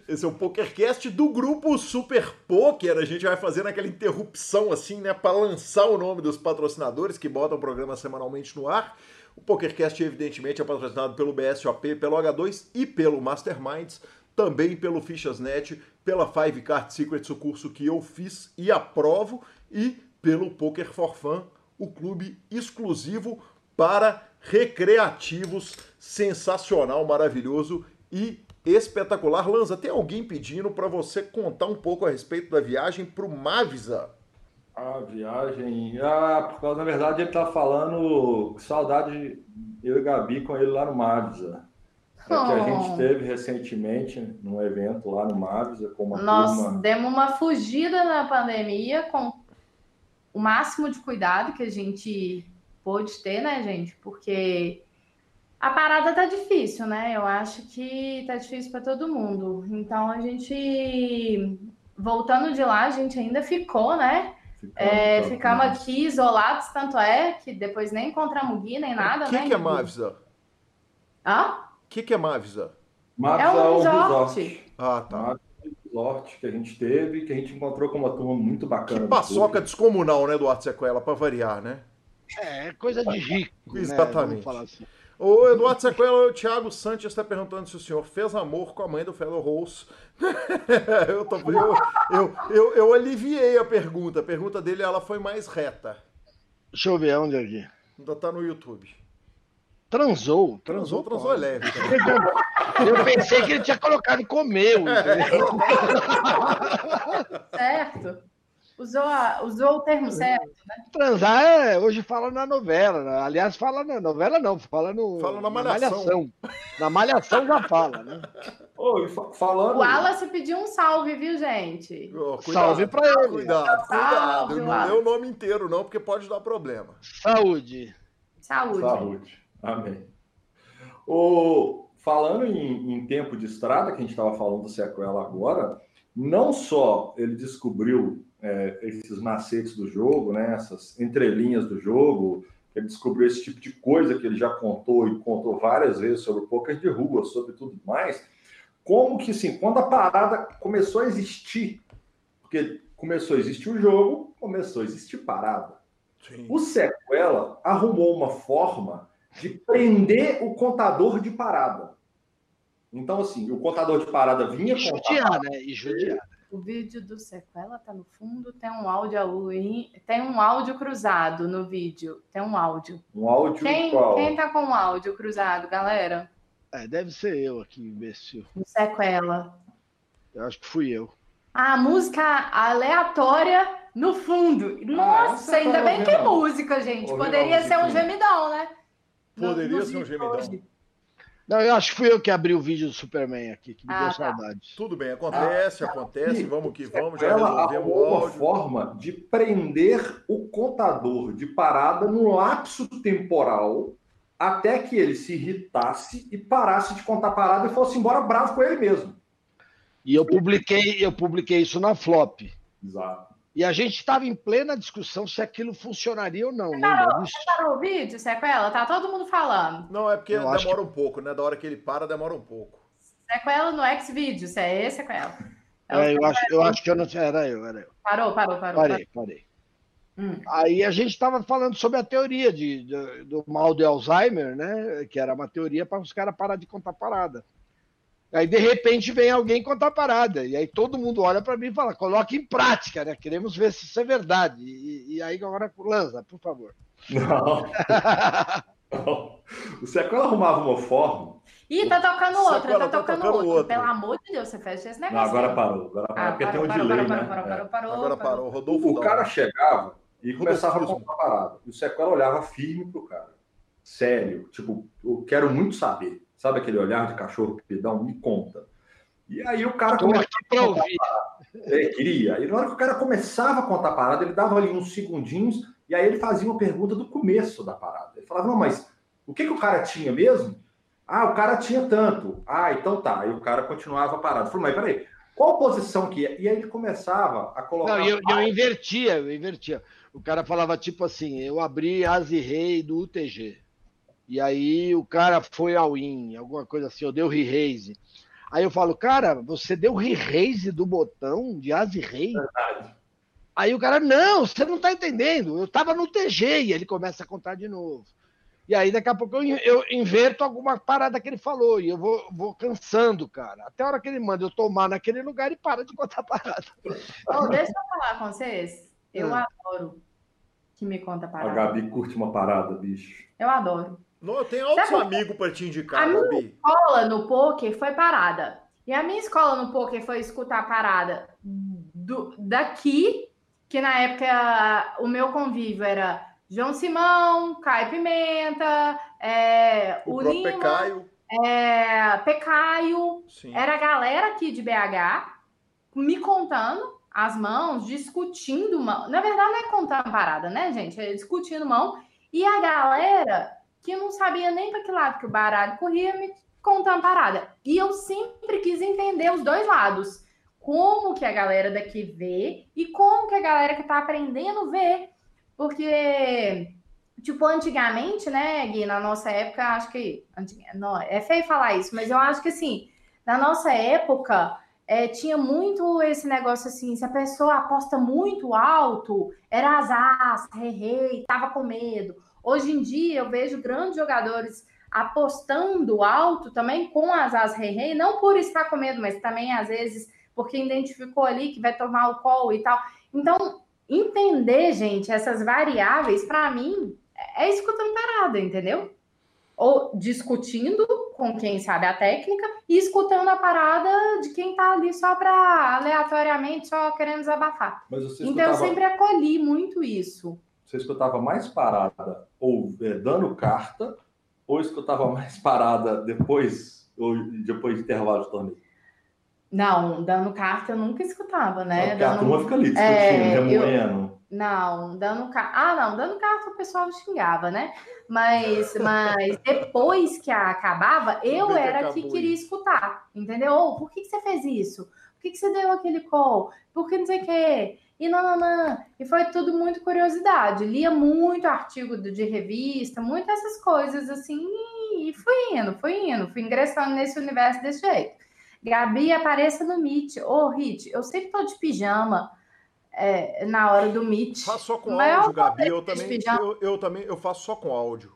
Esse é o PokerCast do grupo Super Poker. A gente vai fazendo aquela interrupção assim, né, para lançar o nome dos patrocinadores que botam o programa semanalmente no ar. O PokerCast, evidentemente, é patrocinado pelo BSOP, pelo H2 e pelo Masterminds, também pelo Fichasnet, pela Five Card Secrets, o curso que eu fiz e aprovo, e pelo Poker for Fun, o clube exclusivo para recreativos, sensacional, maravilhoso e espetacular. Lanza, tem alguém pedindo para você contar um pouco a respeito da viagem para o Mavisa? A viagem. Ah, por causa, na verdade, ele está falando saudade eu e Gabi com ele lá no Mavisa. É que a gente oh. teve recentemente num evento lá no Mavisa com uma Nós turma... demos uma fugida na pandemia com o máximo de cuidado que a gente pôde ter, né, gente? Porque a parada tá difícil, né? Eu acho que tá difícil para todo mundo. Então a gente voltando de lá, a gente ainda ficou, né? Ficamos, é, ficamos aqui isolados, tanto é que depois nem encontramos Gui, nem nada, que né? O que é Mavisa? Hã? O que, que é Mavisa? Mavisa é um resort. Ah, tá. Mavisa sorte que a gente teve, que a gente encontrou com uma turma muito bacana. Que paçoca descomunal, né, Eduardo Sequela, para variar, né? É, coisa de rico. Exatamente. Né? Assim. O Eduardo Sequela, o Thiago Santos está perguntando se o senhor fez amor com a mãe do Fellow Rose. eu, tô, eu, eu, eu, eu, aliviei a pergunta. A pergunta dele ela foi mais reta. Deixa eu ver onde é aqui. Ainda tá no YouTube. Transou. Transou, transou é leve. Eu pensei que ele tinha colocado comeu. certo. Usou, a, usou o termo certo, né? Transar é, hoje fala na novela. Né? Aliás, fala na novela não, fala no. Fala na malhação. Na malhação, na malhação já fala, né? Oi, falando. O Wallace pediu um salve, viu, gente? Oh, salve pra ele. Cuidado, cuidado. não dê o nome inteiro, não, porque pode dar problema. Saúde. Saúde. Saúde. Amém. O, falando em, em tempo de estrada, que a gente estava falando do sequela agora, não só ele descobriu é, esses macetes do jogo, né, essas entrelinhas do jogo, ele descobriu esse tipo de coisa que ele já contou e contou várias vezes sobre o poker de rua, sobre tudo mais, como que, assim, quando a parada começou a existir, porque começou a existir o jogo, começou a existir parada. Sim. O Sequela arrumou uma forma de prender o contador de parada. Então, assim, o contador de parada vinha. E judiar, né? E judiar. O vídeo do sequela tá no fundo, tem um áudio tem um áudio cruzado no vídeo. Tem um áudio. Um áudio quem, qual? Quem tá com um áudio cruzado, galera? É, deve ser eu aqui, imbecil. No sequela. Eu acho que fui eu. A música aleatória no fundo. Ah, Nossa, ah, ainda bem que é música, gente. Poderia ser um gemidão, né? Poderia no, ser um gemidão. Hoje. Não, eu acho que fui eu que abri o vídeo do Superman aqui, que me ah, deu tá. saudade. Tudo bem, acontece, ah, acontece, vamos que vamos, já resolvemos o áudio. uma forma de prender o contador de parada no lapso temporal até que ele se irritasse e parasse de contar parada e fosse embora bravo com ele mesmo. E eu publiquei, eu publiquei isso na Flop. Exato. E a gente estava em plena discussão se aquilo funcionaria ou não. Você parou, você parou o vídeo, sequela? Tá todo mundo falando. Não, é porque eu demora que... um pouco, né? Da hora que ele para, demora um pouco. Sequela no X-Videos, é esse sequela. É, é eu, acho, eu acho que eu não tinha. Era eu, era eu. Parou, parou, parou. Parei, parei. Hum. Aí a gente estava falando sobre a teoria de, de, do mal de Alzheimer, né? Que era uma teoria para os caras parar de contar parada. Aí, de repente, vem alguém contar a parada. E aí todo mundo olha para mim e fala: coloque em prática, né? Queremos ver se isso é verdade. E, e aí agora lança, por favor. Não. Não. O Sequela arrumava uma forma. Ih, tá tocando outra, tá, tocando, tocando outra. Pelo amor de Deus, você fecha esse negócio. Não, agora parou. Agora parou, ah, porque parou, tem um parou, delay, parou, né? Parou, parou, parou, agora parou. Rodolfo o cara chegava e começava a contar a parada. E o Sequela olhava firme pro cara. Sério. Tipo, eu quero muito saber. Sabe aquele olhar de cachorro que dá um me conta. E aí o cara começava a ouvir. Ele queria. E na hora que o cara começava a contar a parada, ele dava ali uns segundinhos e aí ele fazia uma pergunta do começo da parada. Ele falava, não, mas o que, que o cara tinha mesmo? Ah, o cara tinha tanto. Ah, então tá. E o cara continuava parado. Falei, mas peraí, qual posição que é? E aí ele começava a colocar. Não, eu, eu invertia, eu invertia. O cara falava tipo assim: eu abri as e rei do UTG. E aí o cara foi ao in, alguma coisa assim, eu dei o re-raise. Aí eu falo, cara, você deu re-raise do botão de as e rei? Verdade. Aí o cara, não, você não tá entendendo. Eu tava no TG e ele começa a contar de novo. E aí daqui a pouco eu, eu inverto alguma parada que ele falou e eu vou, vou cansando, cara. Até a hora que ele manda eu tomar naquele lugar e para de contar parada. Oh, deixa eu falar com vocês. Eu ah. adoro que me conta parada. A Gabi curte uma parada, bicho. Eu adoro. Não, eu tenho outros amigos para te indicar, a minha escola no poker foi parada. E a minha escola no poker foi escutar a parada do, daqui, que na época o meu convívio era João Simão, Caio Pimenta, é, o, o Lima, Pecaio. É, Pecaio. Sim. Era a galera aqui de BH me contando as mãos, discutindo mão. Na verdade, não é contando parada, né, gente? É discutindo mão. E a galera que não sabia nem para que lado que o baralho corria, me contando parada. E eu sempre quis entender os dois lados. Como que a galera daqui vê e como que a galera que está aprendendo vê. Porque, tipo, antigamente, né, Gui, na nossa época, acho que. Não, é feio falar isso, mas eu acho que assim, na nossa época, é, tinha muito esse negócio assim, se a pessoa aposta muito alto, era azar, rei, tava com medo. Hoje em dia eu vejo grandes jogadores apostando alto também com as as rei, rei, não por estar com medo, mas também às vezes porque identificou ali que vai tomar o call e tal. Então, entender, gente, essas variáveis, para mim, é escutando parada, entendeu? Ou discutindo com quem sabe a técnica e escutando a parada de quem tá ali só para aleatoriamente só querendo desabafar. então escutava... eu sempre acolhi muito isso. Você escutava mais parada ou é, dando carta ou escutava mais parada depois ou depois de intervalo de torneio? Não, dando carta eu nunca escutava, né? Dando... a turma fica ali discutindo, é, remoendo. Eu... Não, dando carta. Ah, não, dando carta o pessoal xingava, né? Mas, mas depois que acabava, eu era que queria escutar, entendeu? Oh, por que, que você fez isso? Por que, que você deu aquele call? Por que não sei o quê? E não. E foi tudo muito curiosidade. Lia muito artigo de revista, muitas essas coisas assim, e fui indo, fui indo, fui ingressando nesse universo desse jeito. Gabi, apareça no Meet. Ô, oh, Rit, eu sempre tô de pijama é, na hora do Meet. Faço só com áudio, Gabi. Eu também, eu, eu, também eu faço só com áudio.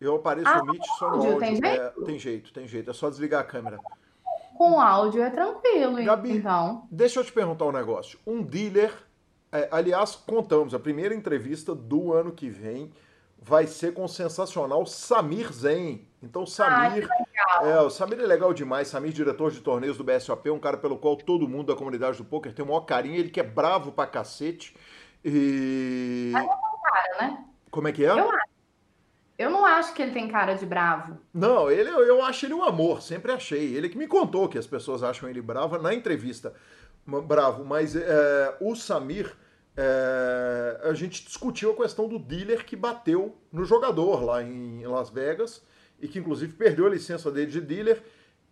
Eu apareço ah, no Meet só no áudio. Tem jeito? É, tem jeito, tem jeito. É só desligar a câmera. Com áudio é tranquilo, Gabi, então. Deixa eu te perguntar um negócio. Um dealer, é, aliás, contamos, a primeira entrevista do ano que vem vai ser com o sensacional Samir Zen. Então, Samir. é, o Samir é legal demais. Samir, diretor de torneios do BSOP, um cara pelo qual todo mundo da comunidade do poker tem o maior carinho. Ele que é bravo pra cacete. E. Mas não tem cara, né? Como é que é? Eu acho. Eu não acho que ele tem cara de bravo. Não, ele, eu acho ele um amor, sempre achei. Ele que me contou que as pessoas acham ele bravo na entrevista. Bravo, mas é, o Samir é, a gente discutiu a questão do dealer que bateu no jogador lá em Las Vegas e que inclusive perdeu a licença dele de dealer.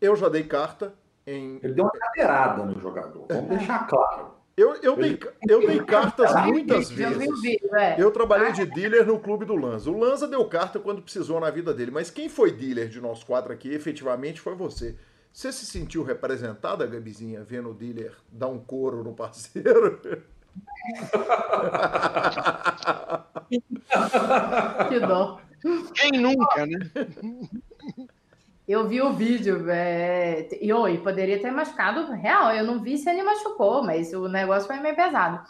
Eu já dei carta em. Ele deu uma cadeirada no jogador, vamos é. deixar claro. Eu, eu, dei, eu dei cartas muitas vezes. Eu trabalhei de dealer no clube do Lanza. O Lanza deu carta quando precisou na vida dele, mas quem foi dealer de nós quatro aqui efetivamente foi você. Você se sentiu representada, Gabizinha, vendo o dealer dar um couro no parceiro? que dó. Quem nunca, né? Eu vi o vídeo é, e oi, poderia ter machucado real. Eu não vi se ele machucou, mas o negócio foi meio pesado.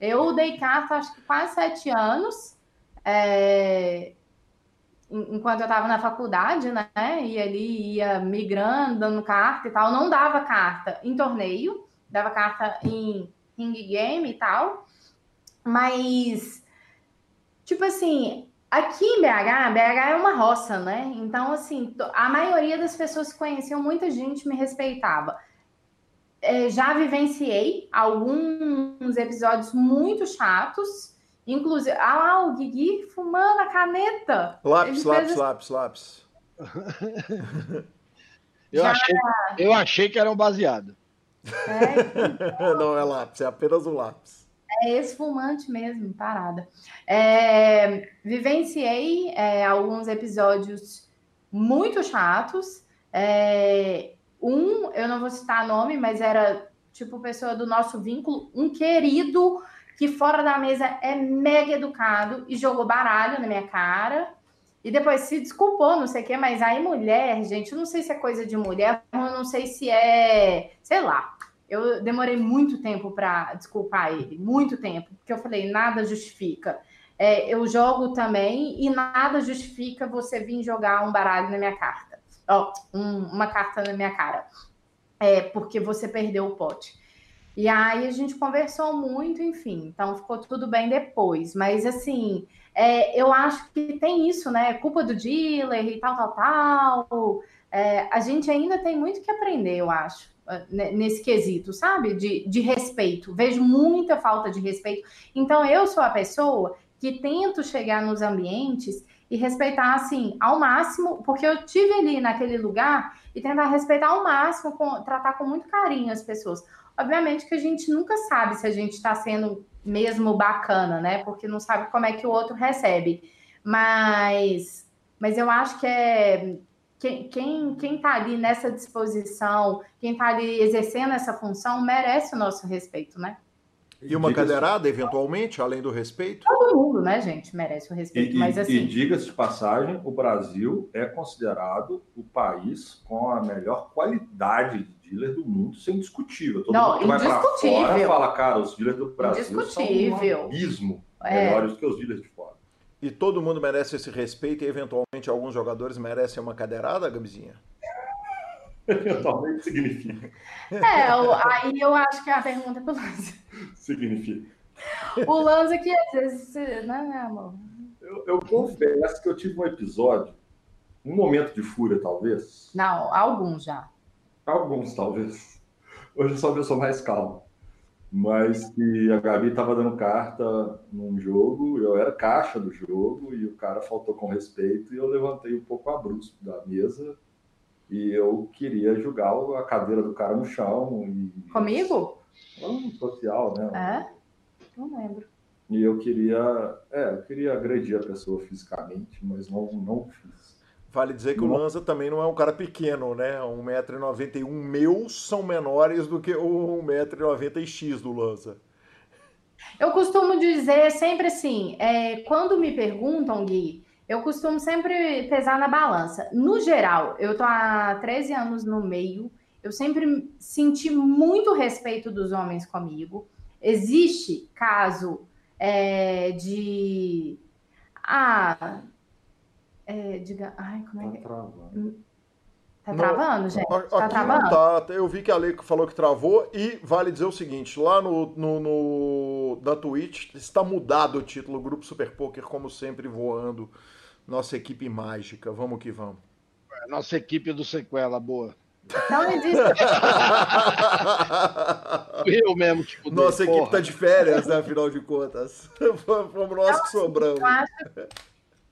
Eu dei carta acho que quase sete anos, é, enquanto eu estava na faculdade, né? E ele ia migrando, dando carta e tal. Não dava carta em torneio, dava carta em ring game e tal. Mas, tipo assim, aqui em BH, BH é uma roça, né? Então, assim, a maioria das pessoas que conheciam, muita gente me respeitava. É, já vivenciei alguns episódios muito chatos. Inclusive, ah lá, o Guigui fumando a caneta. Lápis, lápis, lápis, lápis. eu, já... achei, eu achei que era um baseado. É, não é lápis, é apenas um lápis. É esfumante mesmo, parada. É, vivenciei é, alguns episódios muito chatos. É, um, eu não vou citar nome, mas era tipo pessoa do nosso vínculo, um querido que fora da mesa é mega educado e jogou baralho na minha cara. E depois se desculpou, não sei o quê, mas aí mulher, gente, eu não sei se é coisa de mulher, eu não sei se é, sei lá. Eu demorei muito tempo para desculpar ele, muito tempo, porque eu falei, nada justifica. É, eu jogo também e nada justifica você vir jogar um baralho na minha carta, ó, um, uma carta na minha cara, é porque você perdeu o pote. E aí a gente conversou muito, enfim, então ficou tudo bem depois. Mas assim, é, eu acho que tem isso, né? Culpa do dealer e tal, tal, tal. É, a gente ainda tem muito que aprender, eu acho, nesse quesito, sabe? De, de respeito. Vejo muita falta de respeito. Então, eu sou a pessoa que tento chegar nos ambientes e respeitar assim ao máximo, porque eu tive ali naquele lugar e tentar respeitar ao máximo, com, tratar com muito carinho as pessoas. Obviamente que a gente nunca sabe se a gente está sendo mesmo bacana, né? Porque não sabe como é que o outro recebe. Mas, mas eu acho que é quem, quem, quem tá ali nessa disposição, quem tá ali exercendo essa função, merece o nosso respeito, né? E uma cadeirada, eventualmente, além do respeito? Todo mundo, né, gente, merece o respeito. E, mas assim. E diga-se de passagem, o Brasil é considerado o país com a melhor qualidade de dealer do mundo, isso é indiscutível. Todo Não, mundo que vai para fora fala, cara, os dealers do Brasil são um abismo é. melhores do que os dealers de fora. E todo mundo merece esse respeito e, eventualmente, alguns jogadores merecem uma cadeirada, Gabizinha? Eventualmente significa. É, aí eu acho que a pergunta é pro Lanza. Significa. O Lanza que às vezes, né, amor? Eu, eu confesso que eu tive um episódio, um momento de fúria, talvez. Não, alguns já. Alguns, talvez. Hoje eu sou uma pessoa mais calma. Mas que a Gabi estava dando carta num jogo, eu era caixa do jogo, e o cara faltou com respeito, e eu levantei um pouco a brusco da mesa e eu queria jogar a cadeira do cara no chão. E... Comigo? Um social, né? É? Não lembro. E eu queria, é, eu queria agredir a pessoa fisicamente, mas não, não fiz. Vale dizer que não. o Lanza também não é um cara pequeno, né? 1,91m meus são menores do que o 1,90x do Lanza. Eu costumo dizer sempre assim, é, quando me perguntam, Gui, eu costumo sempre pesar na balança. No geral, eu tô há 13 anos no meio, eu sempre senti muito respeito dos homens comigo. Existe caso é, de. Ah. É, diga. Ai, como é que. Tá travando. Tá travando, gente? Tá aqui travando? Não tá. Eu vi que a Lei falou que travou e vale dizer o seguinte: lá no, no, no da Twitch está mudado o título Grupo Super Poker, como sempre, voando nossa equipe mágica. Vamos que vamos. Nossa equipe do Sequela, boa. Não existe. Eu mesmo, tipo. Nossa equipe porra. tá de férias, né? Afinal de contas. Fomos nós que sobramos. Acho...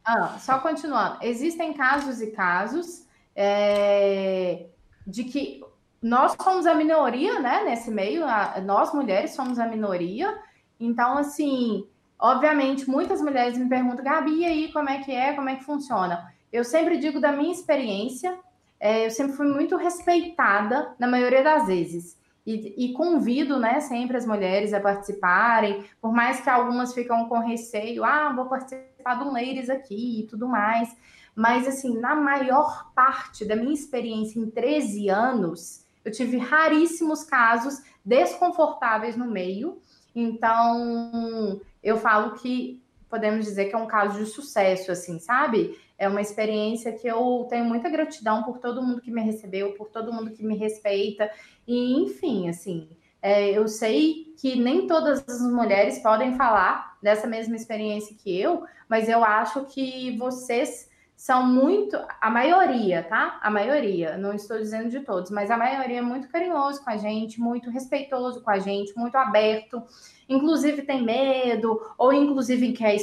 Ah, só continuando. Existem casos e casos é... de que nós somos a minoria, né? Nesse meio, nós mulheres somos a minoria. Então, assim, Obviamente, muitas mulheres me perguntam, Gabi, e aí, como é que é, como é que funciona? Eu sempre digo da minha experiência, é, eu sempre fui muito respeitada na maioria das vezes. E, e, convido, né, sempre as mulheres a participarem, por mais que algumas ficam com receio, ah, vou participar um ladies aqui e tudo mais. Mas, assim, na maior parte da minha experiência em 13 anos, eu tive raríssimos casos desconfortáveis no meio. Então, eu falo que podemos dizer que é um caso de sucesso, assim, sabe? É uma experiência que eu tenho muita gratidão por todo mundo que me recebeu, por todo mundo que me respeita, e enfim, assim, é, eu sei que nem todas as mulheres podem falar dessa mesma experiência que eu, mas eu acho que vocês são muito, a maioria, tá? A maioria, não estou dizendo de todos, mas a maioria é muito carinhoso com a gente, muito respeitoso com a gente, muito aberto inclusive tem medo, ou inclusive quer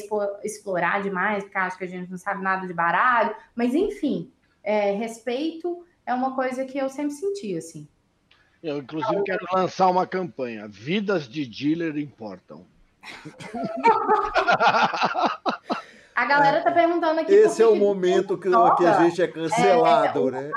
explorar demais, porque acha que a gente não sabe nada de baralho, mas enfim, é, respeito é uma coisa que eu sempre senti, assim. Eu, inclusive, quero lançar uma campanha. Vidas de dealer importam. A galera tá perguntando aqui. Esse é o momento que, que, a gente é cancelado, é, né?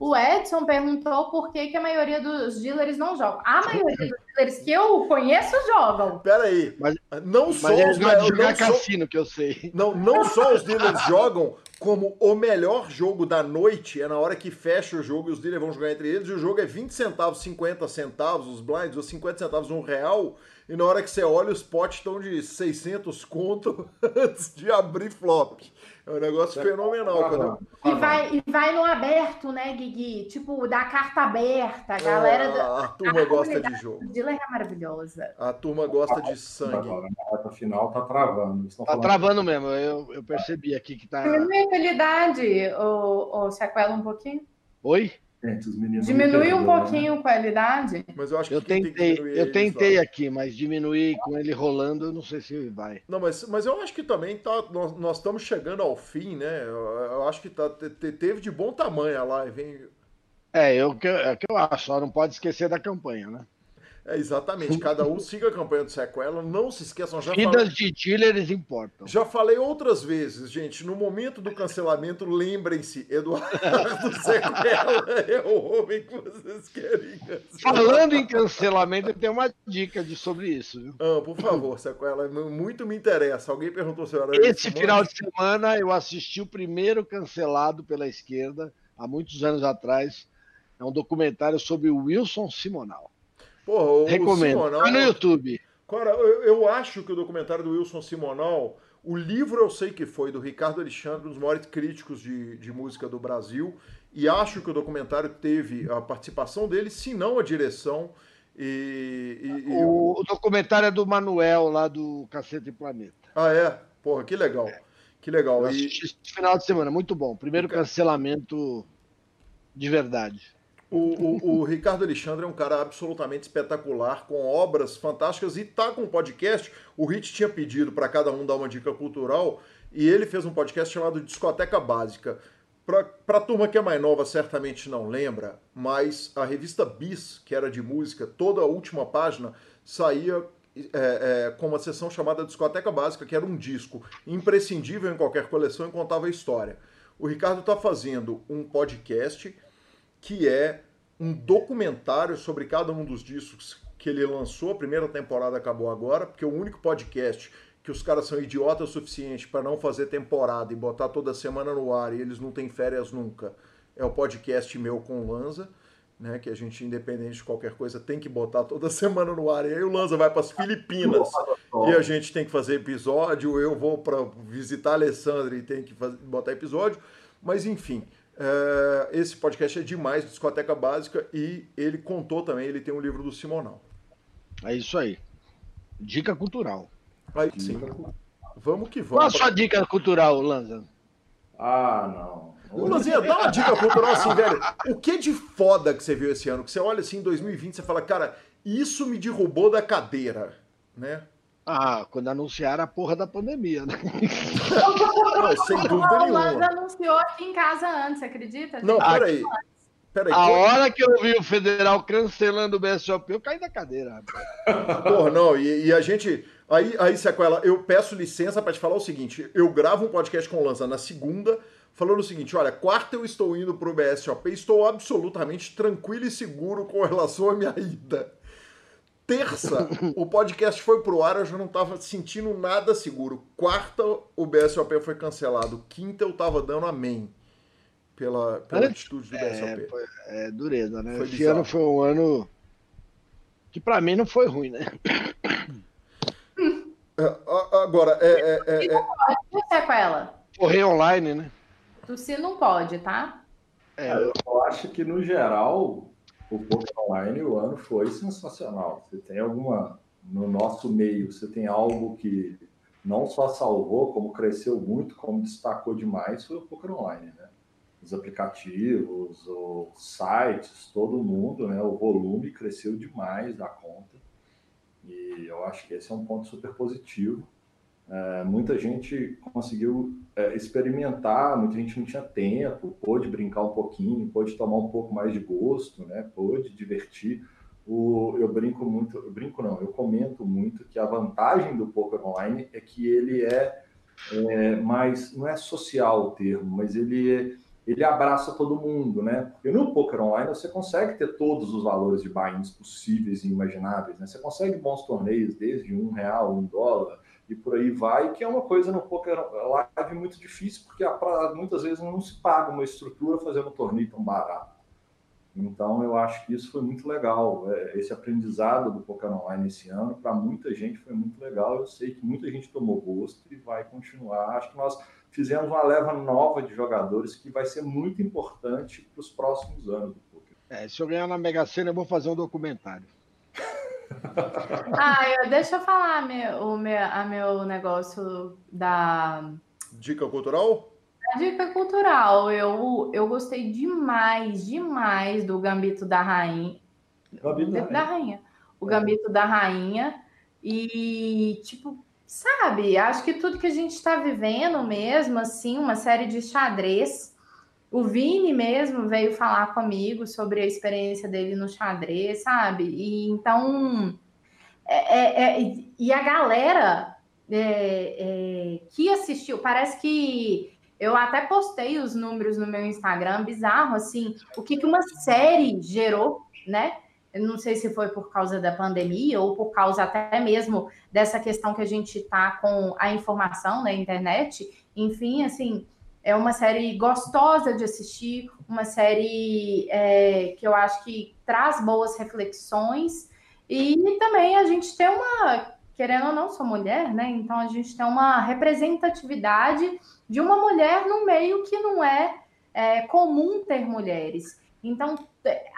o Edson perguntou por que, que a maioria dos dealers não jogam. A maioria dos dealers que eu conheço jogam. Peraí, mas não só mas os dealers jogar cassino que eu sei. Não, não só os dealers jogam, como o melhor jogo da noite é na hora que fecha o jogo e os dealers vão jogar entre eles, e o jogo é 20 centavos, 50 centavos, os blinds, ou 50 centavos, um real. E na hora que você olha, os potes estão de 600 conto antes de abrir flop. É um negócio fenomenal. Quando... E, vai, e vai no aberto, né, Guigui? Tipo, da carta aberta. A galera. É, a, a turma a gosta de jogo. Dila é maravilhosa. A turma gosta de sangue. A reta final tá travando. Tá travando mesmo. Eu, eu percebi aqui que tá. Diminui a qualidade, o, o Sequela, um pouquinho? Oi? Diminui um pouquinho né? a qualidade. Mas eu acho que eu tentei, eu tentei aqui, mas diminuir com ele rolando, eu não sei se vai. Não, mas, mas eu acho que também tá, nós, nós estamos chegando ao fim, né? Eu, eu acho que tá, teve de bom tamanho a live, hein? É, eu, é que eu acho, só não pode esquecer da campanha, né? É, exatamente. Cada um siga a campanha do Sequela. Não se esqueçam, já Vidas falei... de dealers importam. Já falei outras vezes, gente. No momento do cancelamento, lembrem-se, Eduardo Sequela é o homem que vocês querem cancelar. Falando em cancelamento, eu tenho uma dica de, sobre isso. Viu? Ah, por favor, Sequela, muito me interessa. Alguém perguntou se era Esse final de semana eu assisti o primeiro cancelado pela esquerda, há muitos anos atrás. É um documentário sobre o Wilson Simonal. Porra, Recomendo. Simonal, tá no YouTube. Cara, eu, eu, acho que o documentário do Wilson Simonal, o livro eu sei que foi, do Ricardo Alexandre, um dos maiores críticos de, de música do Brasil, e acho que o documentário teve a participação dele, se não a direção. E, e, o, o, documentário é do Manuel, lá do Cacete Planeta. Ah, é? Porra, que legal. É. Que legal. Eu e... final de semana, muito bom. Primeiro cancelamento de verdade. O, o, o, Ricardo Alexandre é um cara absolutamente espetacular, com obras fantásticas e tá com um podcast. O Rit tinha pedido para cada um dar uma dica cultural e ele fez um podcast chamado Discoteca Básica. Para a turma que é mais nova, certamente não lembra, mas a revista Bis, que era de música, toda a última página saía é, é, com uma sessão chamada Discoteca Básica, que era um disco imprescindível em qualquer coleção e contava a história. O Ricardo está fazendo um podcast que é um documentário sobre cada um dos discos que ele lançou. A primeira temporada acabou agora, porque o único podcast que os caras são idiotas o suficiente para não fazer temporada e botar toda semana no ar e eles não têm férias nunca é o podcast meu com o Lanza. Né, que a gente, independente de qualquer coisa, tem que botar toda semana no ar. E aí o Lanza vai para as Filipinas e a gente tem que fazer episódio. Eu vou para visitar a Alessandra e tem que fazer, botar episódio. Mas enfim, esse podcast é demais, Discoteca Básica, e ele contou também, ele tem um livro do Simonal. É isso aí. Dica cultural. Aí, sim. Vamos que vamos. Qual a sua dica cultural, Lanza? Ah, não. Lanzinha, dá uma dica cultural assim, velho. O que de foda que você viu esse ano? Que você olha assim em 2020 você fala, cara, isso me derrubou da cadeira, né? Ah, quando anunciaram a porra da pandemia, né? Não, sem dúvida nenhuma. O anunciou aqui em casa antes, acredita? Não, peraí. Peraí, a hora que eu vi o federal cancelando o BSOP, eu caí da cadeira. Porra, não, e, e, a gente. Aí, aí, Sequela, eu peço licença para te falar o seguinte: eu gravo um podcast com o Lanza na segunda, falando o seguinte: olha, quarta eu estou indo pro BSOP, estou absolutamente tranquilo e seguro com relação à minha ida. Terça, o podcast foi pro ar, eu já não estava sentindo nada seguro. Quarta, o BSOP foi cancelado. Quinta, eu estava dando amém pela, pela atitude do é, BSOP. É, dureza, né? Foi Esse bizarro. ano foi um ano que para mim não foi ruim, né? É, agora, é. é, é, é... Não com ela. Correr online, né? Você não pode, tá? É, eu acho que no geral o poker online o ano foi sensacional. Você tem alguma no nosso meio, você tem algo que não só salvou, como cresceu muito, como destacou demais, foi o poker online, né? Os aplicativos, os sites, todo mundo, né? O volume cresceu demais da conta. E eu acho que esse é um ponto super positivo. É, muita gente conseguiu é, experimentar, muita gente não tinha tempo, pôde brincar um pouquinho, pôde tomar um pouco mais de gosto, né? pôde divertir. O, eu brinco muito, eu brinco não, eu comento muito que a vantagem do poker online é que ele é, é mais, não é social o termo, mas ele ele abraça todo mundo, né? Porque no poker online você consegue ter todos os valores de buy-ins possíveis e imagináveis, né? Você consegue bons torneios desde um real, um dólar, e por aí vai, que é uma coisa no poker live muito difícil, porque muitas vezes não se paga uma estrutura fazendo um torneio tão barato. Então, eu acho que isso foi muito legal. É, esse aprendizado do poker online esse ano, para muita gente, foi muito legal. Eu sei que muita gente tomou gosto e vai continuar. Acho que nós fizemos uma leva nova de jogadores que vai ser muito importante para os próximos anos do poker. É, se eu ganhar na Mega Sena, eu vou fazer um documentário. Ah, eu, deixa eu falar meu, o meu, a meu negócio da. Dica cultural? A dica cultural. Eu, eu gostei demais, demais do Gambito da Rainha. Gambito da, da Rainha. O é. Gambito da Rainha. E, tipo, sabe, acho que tudo que a gente está vivendo mesmo, assim, uma série de xadrez O Vini mesmo veio falar comigo sobre a experiência dele no xadrez, sabe? E então. É, é, é, e a galera é, é, que assistiu, parece que eu até postei os números no meu Instagram, bizarro, assim, o que, que uma série gerou, né? Eu não sei se foi por causa da pandemia ou por causa até mesmo dessa questão que a gente está com a informação na internet. Enfim, assim, é uma série gostosa de assistir, uma série é, que eu acho que traz boas reflexões. E também a gente tem uma, querendo ou não, sou mulher, né? Então a gente tem uma representatividade de uma mulher no meio que não é, é comum ter mulheres. Então,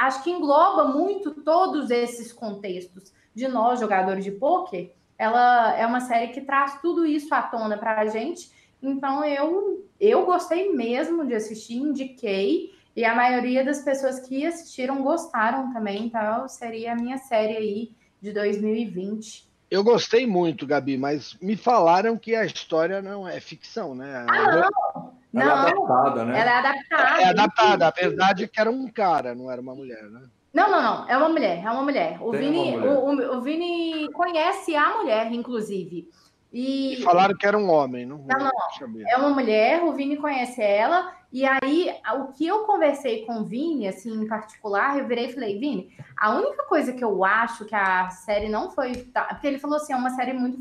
acho que engloba muito todos esses contextos de nós, jogadores de pôquer. Ela é uma série que traz tudo isso à tona para a gente. Então, eu, eu gostei mesmo de assistir, indiquei. E a maioria das pessoas que assistiram gostaram também. Então, seria a minha série aí de 2020. Eu gostei muito, Gabi, mas me falaram que a história não é ficção, né? Ah, não! Ela não, é adaptada, né? Ela é adaptada. É adaptada. A verdade é que era um cara, não era uma mulher, né? Não, não, não. É uma mulher, é uma mulher. O, Tem Vini, uma mulher. O, o- o Vini conhece a mulher, inclusive. E E falaram que era um homem, não? Não, não, é uma mulher, o Vini conhece ela, e aí o que eu conversei com o Vini, assim, em particular, eu virei e falei, Vini, a única coisa que eu acho que a série não foi. Porque ele falou assim, é uma série muito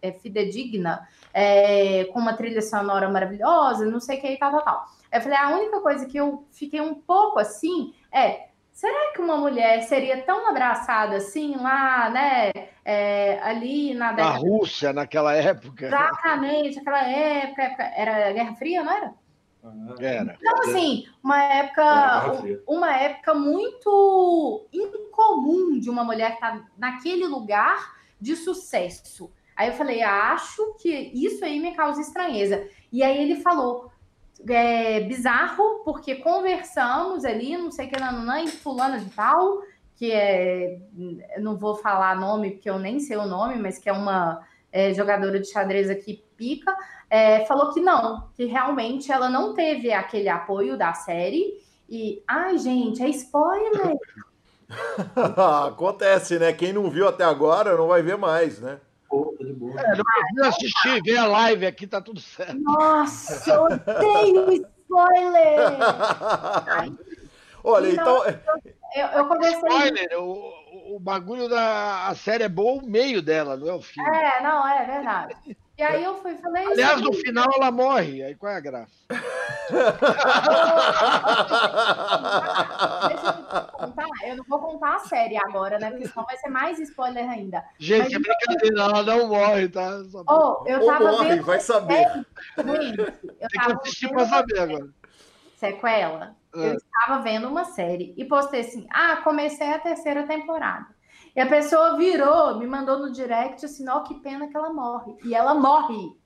é, fidedigna, é, com uma trilha sonora maravilhosa, não sei o que e tal, tal, tal. Eu falei, a única coisa que eu fiquei um pouco assim é. Será que uma mulher seria tão abraçada assim lá, né? é, ali na Na década Rússia, naquela época. Exatamente, aquela época, época- era Guerra Fria, não era? Era. Então, assim, uma época, uma época muito incomum de uma mulher estar naquele lugar de sucesso. Aí eu falei, acho que isso aí me causa estranheza. E aí ele falou, é bizarro, porque conversamos ali, não sei o que, nananã, e fulana de tal, que é, não vou falar nome, porque eu nem sei o nome, mas que é uma é, jogadora de xadrez aqui, pica, é, falou que não, que realmente ela não teve aquele apoio da série. E, ai, gente, é spoiler. Acontece, né? Quem não viu até agora não vai ver mais, né? Pô, tá de boa. É, não precisa assistir, ver a live aqui, tá tudo certo. Nossa, eu odeio spoiler. Olha, Então, então. Eu, eu conversei. Spoiler, o, o- o bagulho da a série é boa, o meio dela, não é o filme. É, não, é verdade. E aí eu fui e falei. Aliás, no "Gente, final ela morre. Aí qual é a graça? Deixa eu te contar. Eu não vou contar a série agora, né? Porque senão vai ser mais spoiler ainda. Gente, é brincadeira, ela não morre, tá? Oh, eu Ou tava morre, vendo. vai saber. Eu Tem que tava assistir pra saber agora. sequela. É. Eu estava vendo uma série e postei assim: ah, comecei a terceira temporada. E a pessoa virou, me mandou no direct assim: ó, que pena que ela morre. E ela morre.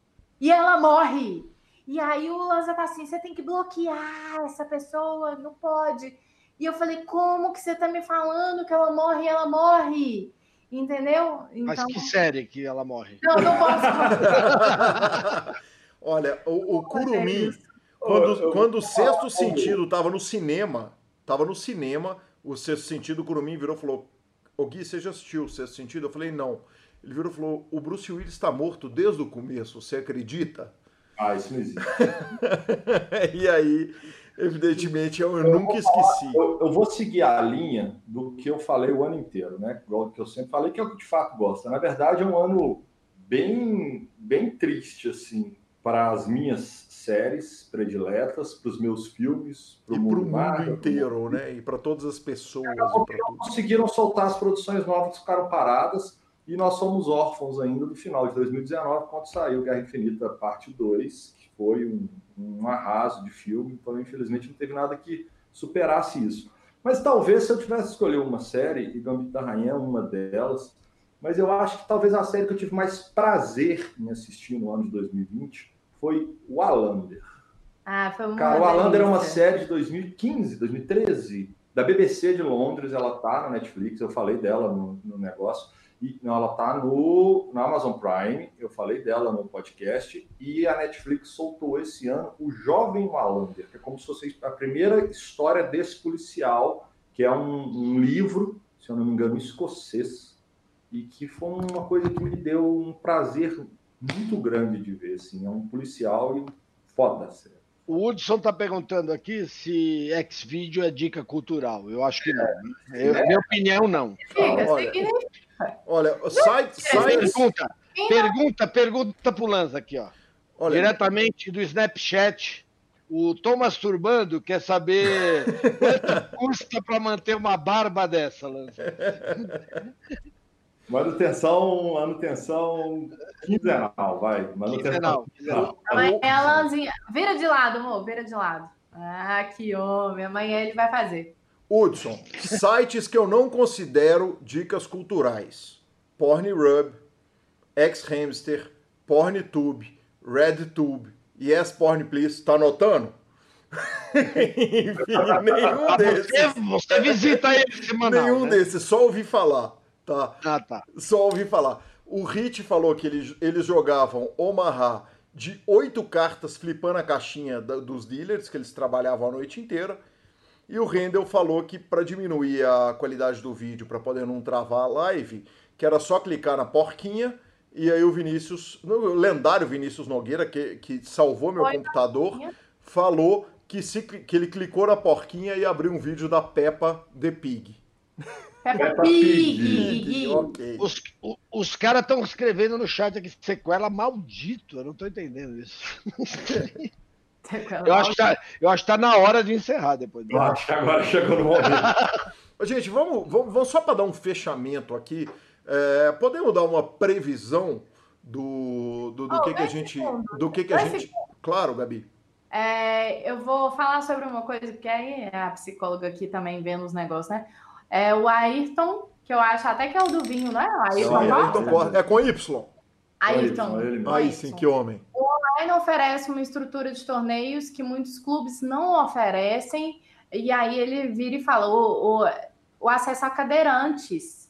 E ela morre. E aí o Lanza tá assim: você tem que bloquear essa pessoa, não pode. E eu falei: como que você tá me falando que ela morre e ela morre? Entendeu? Mas Então. que série que ela morre? Não, não posso. Olha, o, o Curumim, isso. quando, Eu- quando o sexto sentido tava no cinema, tava no cinema, o sexto sentido, o Curumim virou e falou: Ô Gui, você já assistiu o sexto sentido? Eu falei, não. Ele virou e falou: o Bruce Willis está morto desde o começo, você acredita? Ah, isso não existe. e aí, evidentemente, eu, eu nunca esqueci. Eu, eu vou seguir a linha do que eu falei o ano inteiro, né? Que eu sempre falei, que é o que de fato gosta. Na verdade, é um ano bem, bem triste, assim, para as minhas séries prediletas, para os meus filmes, para o mundo, mundo inteiro, né? E para todas as pessoas. E que conseguiram soltar as produções novas, ficaram paradas, e nós somos órfãos ainda do final de 2019, quando saiu Guerra Infinita Parte 2, que foi um, um arraso de filme, então infelizmente não teve nada que superasse isso. Mas talvez se eu tivesse que escolher uma série, e Gambito da Rainha é uma delas, mas eu acho que talvez a série que eu tive mais prazer em assistir no ano de 2020 foi o Alander. Ah, foi uma Cara, o Alander é uma série de 2015, 2013, da BBC de Londres, ela tá na Netflix, eu falei dela no, no negócio. E, não, ela tá no, no Amazon Prime, eu falei dela no podcast, e a Netflix soltou esse ano o Jovem Wallander, que é como se fosse a primeira história desse policial, que é um, um livro, se eu não me engano, escocês, e que foi uma coisa que me deu um prazer muito grande de ver, assim, é um policial e foda, sério. O Hudson está perguntando aqui se X-Video é dica cultural. Eu acho que não. Eu, é. Minha opinião, não. Fica, olha, olha site, sites... Pergunta, pergunta, pergunta pro Lanza aqui, ó. Olha, Diretamente do Snapchat, o Thomas Turbando quer saber quanto custa para manter uma barba dessa, Lanza. Manutenção, manutenção quinzenal, vai. Manutenção quinzenal. Amanhã, Elanzinha, vira de lado, amor, vira de lado. Ah, que homem. Amanhã ele vai fazer. Hudson, sites que eu não considero dicas culturais. Pornhub, X-Hamster, PornTube, RedTube, Yes Porn Please. Tá anotando? Enfim, nenhum desses. Você visita ele semanal, Nenhum né? desses, só ouvi falar. Tá. Ah, tá. Só ouvi falar. O Hit falou que eles, eles jogavam Omaha de oito cartas flipando a caixinha da, dos dealers, que eles trabalhavam a noite inteira. E o Rendel falou que para diminuir a qualidade do vídeo, para poder não travar a live, que era só clicar na porquinha. E aí o Vinícius, o lendário Vinícius Nogueira, que, que salvou meu computador, falou que, se, que ele clicou na porquinha e abriu um vídeo da Peppa The Pig. Peppa Pig. Okay. Os, os caras estão escrevendo no chat aqui, sequela maldito. Eu não estou entendendo isso. eu, acho que tá, eu acho que tá na hora de encerrar depois. Eu acho que agora chegou no momento. Gente, vamos, vamos, vamos só para dar um fechamento aqui. É, podemos dar uma previsão do, do, do oh, que, que a gente. Do que, que a gente. Claro, Gabi. É, eu vou falar sobre uma coisa, porque aí a psicóloga aqui também vendo os negócios, né? É o Ayrton, que eu acho até que é o do vinho, não é? O Ayrton, Sim, Ayrton É com Y. Ayrton. Aí sim, que homem. O online oferece uma estrutura de torneios que muitos clubes não oferecem, e aí ele vira e fala: o, o, o acesso a cadeirantes.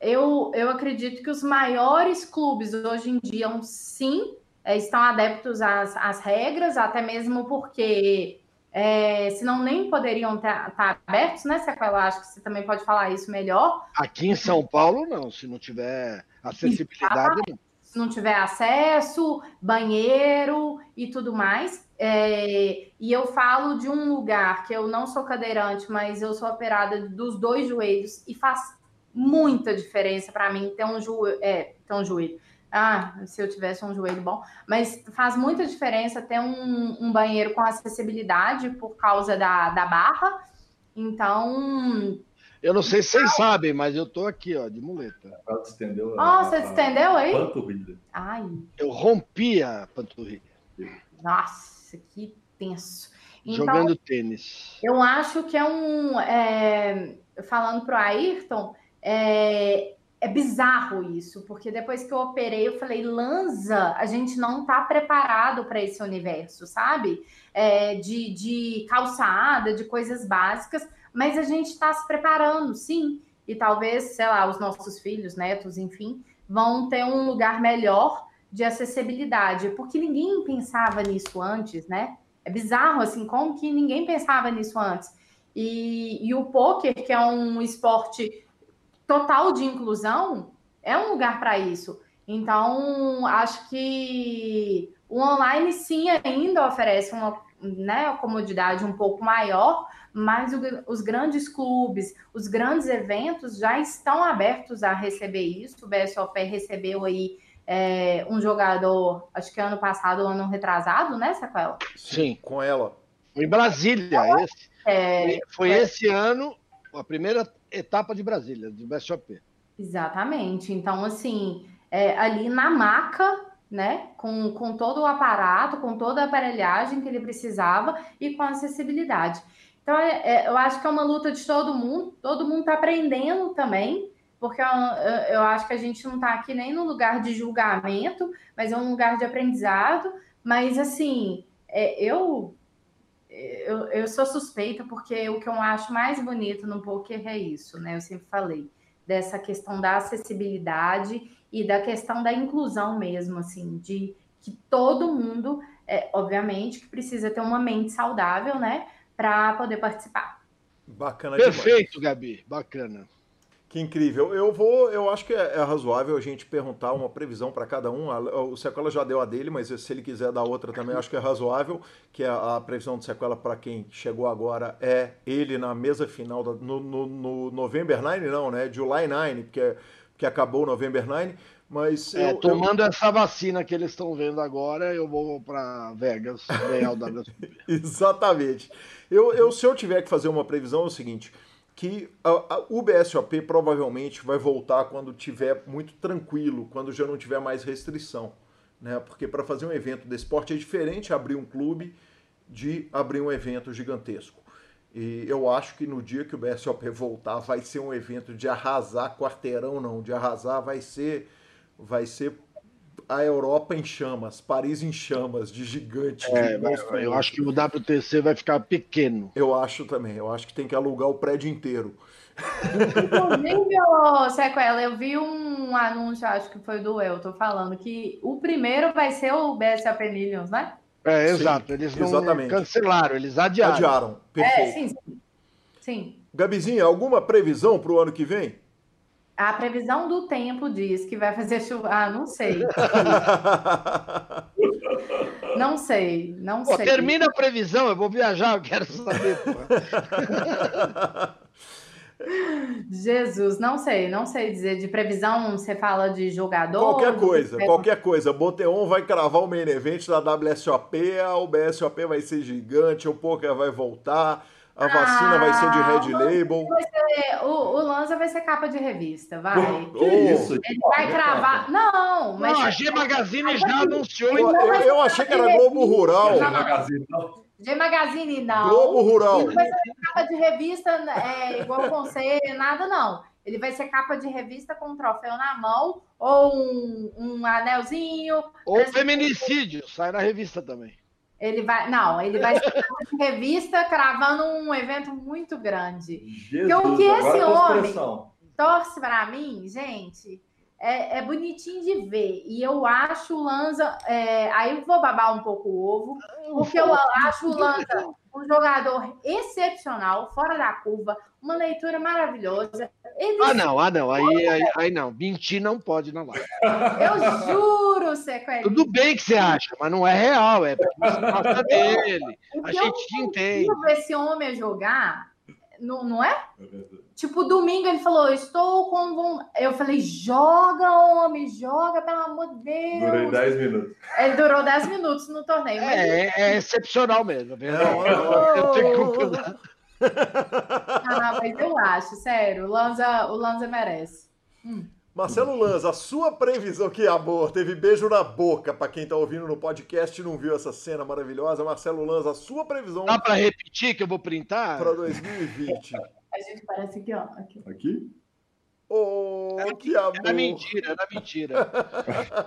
Eu, eu acredito que os maiores clubes hoje em dia, sim, é, estão adeptos às, às regras, até mesmo porque é, senão nem poderiam estar tá abertos, né, Sequela? Acho que você também pode falar isso melhor. Aqui em São Paulo, não. Se não tiver acessibilidade, não. Se não tiver acesso, banheiro e tudo mais. É, e eu falo de um lugar que eu não sou cadeirante, mas eu sou operada dos dois joelhos e faz muita diferença para mim ter um, joelho, é, ter um joelho, ah, se eu tivesse um joelho bom. Mas faz muita diferença ter um, um banheiro com acessibilidade por causa da, da barra. Então. Eu não sei se vocês sabem, mas eu tô aqui, ó, de muleta. Ela estendeu. Oh, você estendeu aí? Panturrilha. Ai. Eu rompi a panturrilha. Nossa, que tenso. Então, Jogando tênis. Eu acho que é um. É, falando pro Ayrton, é, é bizarro isso, porque depois que eu operei, eu falei, Lanza, a gente não tá preparado para esse universo, sabe? É, de, de calçada, de coisas básicas, mas a gente está se preparando, sim. E talvez, sei lá, os nossos filhos, netos, enfim, vão ter um lugar melhor de acessibilidade, porque ninguém pensava nisso antes, né? É bizarro, assim, como que ninguém pensava nisso antes. E, e o poker, que é um esporte total de inclusão é um lugar para isso. Então, acho que o online sim ainda oferece uma, né, comodidade um pouco maior, mas o, os grandes clubes, os grandes eventos já estão abertos a receber isso. O BSOP recebeu aí é, um jogador, acho que ano passado, ano retrasado, né, Saquela? Sim, com ela. Em Brasília, esse. É, foi é, esse ano, a primeira etapa de Brasília, do BSOP. Exatamente. Então, assim, é, ali na maca, né, com, com todo o aparato, com toda a aparelhagem que ele precisava e com acessibilidade. Então, é, é, eu acho que é uma luta de todo mundo, todo mundo está aprendendo também, porque eu, eu, acho que a gente não está aqui nem no lugar de julgamento, mas é um lugar de aprendizado. Mas, assim, é, eu eu, eu sou suspeita porque o que eu acho mais bonito no poker é isso, né? Eu sempre falei. dessa questão da acessibilidade e da questão da inclusão mesmo, assim, de que todo mundo, é, obviamente, que precisa ter uma mente saudável, né, para poder participar. Bacana Perfeito, demais. Gabi, bacana. Que incrível. Eu vou, eu acho que é, é razoável a gente perguntar uma previsão para cada um. O Sequela já deu a dele, mas se ele quiser dar outra também, acho que é razoável. Que a, a previsão do Sequela para quem chegou agora é ele na mesa final da, no, no, no, November 9, não, né? July 9, porque, porque acabou o November 9. Mas é, eu, tomando eu... essa vacina que eles estão vendo agora, eu vou para Vegas ganhar o WSOP. Exatamente. Eu, eu, se eu tiver que fazer uma previsão, é o seguinte que a, a, o BSOP provavelmente vai voltar quando tiver muito tranquilo, quando já não tiver mais restrição. Né? Porque para fazer um evento desse porte é diferente abrir um clube de abrir um evento gigantesco. E eu acho que no dia que o BSOP voltar vai ser um evento de arrasar quarteirão, não, de arrasar vai ser vai ser a Europa em chamas, Paris em chamas, de gigante. É, de eu acho que o WTC vai ficar pequeno. Eu acho também. Eu acho que tem que alugar o prédio inteiro. Inclusive, Sequela, eu vi um anúncio, acho que foi do Elton, falando que o primeiro vai ser o BSAP Millions, né? É, exato. Eles não exatamente. cancelaram, eles adiaram. Adiaram, perfeito. É, sim, sim. sim. Gabizinha, alguma previsão para o ano que vem? A previsão do tempo diz que vai fazer chuva. Ah, não sei. não sei, não pô, sei. Termina a previsão, eu vou viajar, eu quero saber. Jesus, não sei, não sei dizer. De previsão, você fala de jogador? Qualquer coisa, qualquer coisa. Boteon vai cravar o main event da WSOP, o BSOP vai ser gigante, o Poker vai voltar a vacina ah, vai ser de Red ah, Label. Ser, o, o Lanza vai ser capa de revista, vai. Que isso? Ele vai cravar. Não, mas. Não, a G Magazine já anunciou. Eu, eu, eu achei que era Globo Rural. G Magazine, não. G Magazine, não. Globo Rural. Ele vai ser capa de revista, é, igual conselho, nada, não. Ele vai ser capa de revista com um troféu na mão, ou um, um anelzinho. Ou feminicídio, sai na revista também. Ele vai. Não, ele vai ser revista cravando um evento muito grande. Jesus, Porque o que esse homem torce para mim, gente, é, é, bonitinho de ver. E eu acho o Lanza. É, aí eu vou babar um pouco o ovo, porque eu acho o Lanza um jogador excepcional, fora da curva, uma leitura maravilhosa. Ele ah, não, ah, não. Aí, aí, aí, não. Mentir não pode na live. Eu juro, Sequel. Tudo bem que você acha, mas não é real. É porque você gosta dele. A gente entende. Esse homem jogar, não, não é? é Tipo, domingo ele falou: Estou com. Eu falei: Joga, homem, joga, pelo amor de Deus. Durei 10 minutos. Ele durou 10 minutos no torneio. Mas... É, é excepcional mesmo. É eu tenho que concordar. Ah, mas eu acho, sério. O Lanza, o Lanza merece. Hum. Marcelo Lanza, a sua previsão, que amor, teve beijo na boca para quem tá ouvindo no podcast e não viu essa cena maravilhosa. Marcelo Lanza, a sua previsão. Dá para repetir que eu vou printar? Para 2020. A gente parece aqui, ó. Aqui? aqui? Oh, era, que amor! Era mentira, era mentira.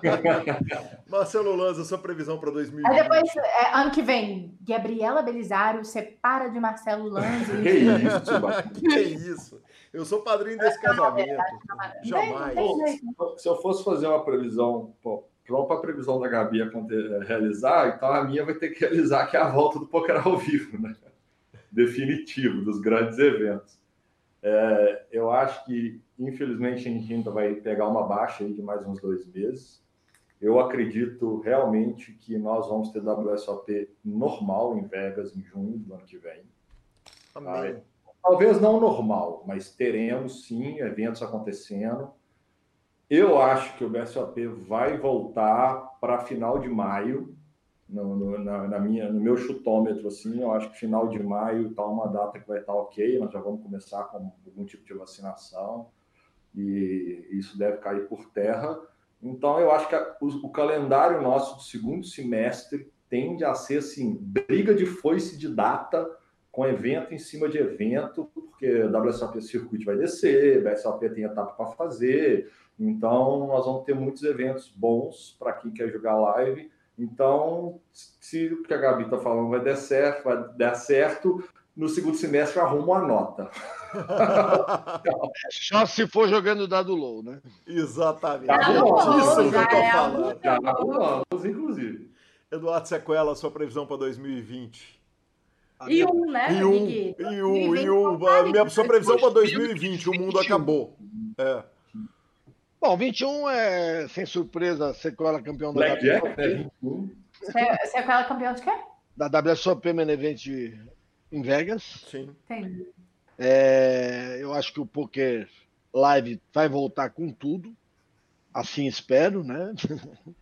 Marcelo Lanza, sua previsão para 2020. Aí depois, é, ano que vem, Gabriela Belisário separa de Marcelo Lanza. que isso, que isso? Eu sou padrinho desse casamento. Jamais. Se eu fosse fazer uma previsão, pô, pronto para a previsão da Gabi realizar, então a minha vai ter que realizar que é a volta do Poker ao vivo, né? Definitivo, dos grandes eventos. É, eu acho que, infelizmente, a gente ainda vai pegar uma baixa aí de mais uns dois meses. Eu acredito realmente que nós vamos ter WSOP normal em Vegas em junho do ano que vem. Amém. Tá? Talvez não normal, mas teremos sim eventos acontecendo. Eu acho que o BSOP vai voltar para final de maio, no, no, na, na, minha, no meu chutômetro, assim, eu acho que final de maio está uma data que vai estar tá ok, nós já vamos começar com algum tipo de vacinação e isso deve cair por terra. Então, eu acho que a, o, o, calendário nosso do segundo semestre tende a ser, assim, briga de foice de data com evento em cima de evento, porque WSOP Circuit vai descer, a BSOP tem etapa para fazer, então nós vamos ter muitos eventos bons para quem quer jogar live então, se o que a Gabi está falando vai dar certo, vai dar certo, no segundo semestre eu arrumo a nota. Só se for jogando dado low, né? Exatamente. Já arrumamos, Disso que eu é falando. Já arrumamos, inclusive. Eduardo Sequela, sua previsão para 2020. E um, né, E um, e um, e 2020 um. tá minha sua previsão para 2020, o mundo acabou. É. Bom, 21 é, sem surpresa, sequela campeão da WSOP, né? Você você é aquela campeã de quê? da WSOP Main Event em Vegas. Sim. Entendi. É, eu acho que o Poker Live vai voltar com tudo. Assim espero, né?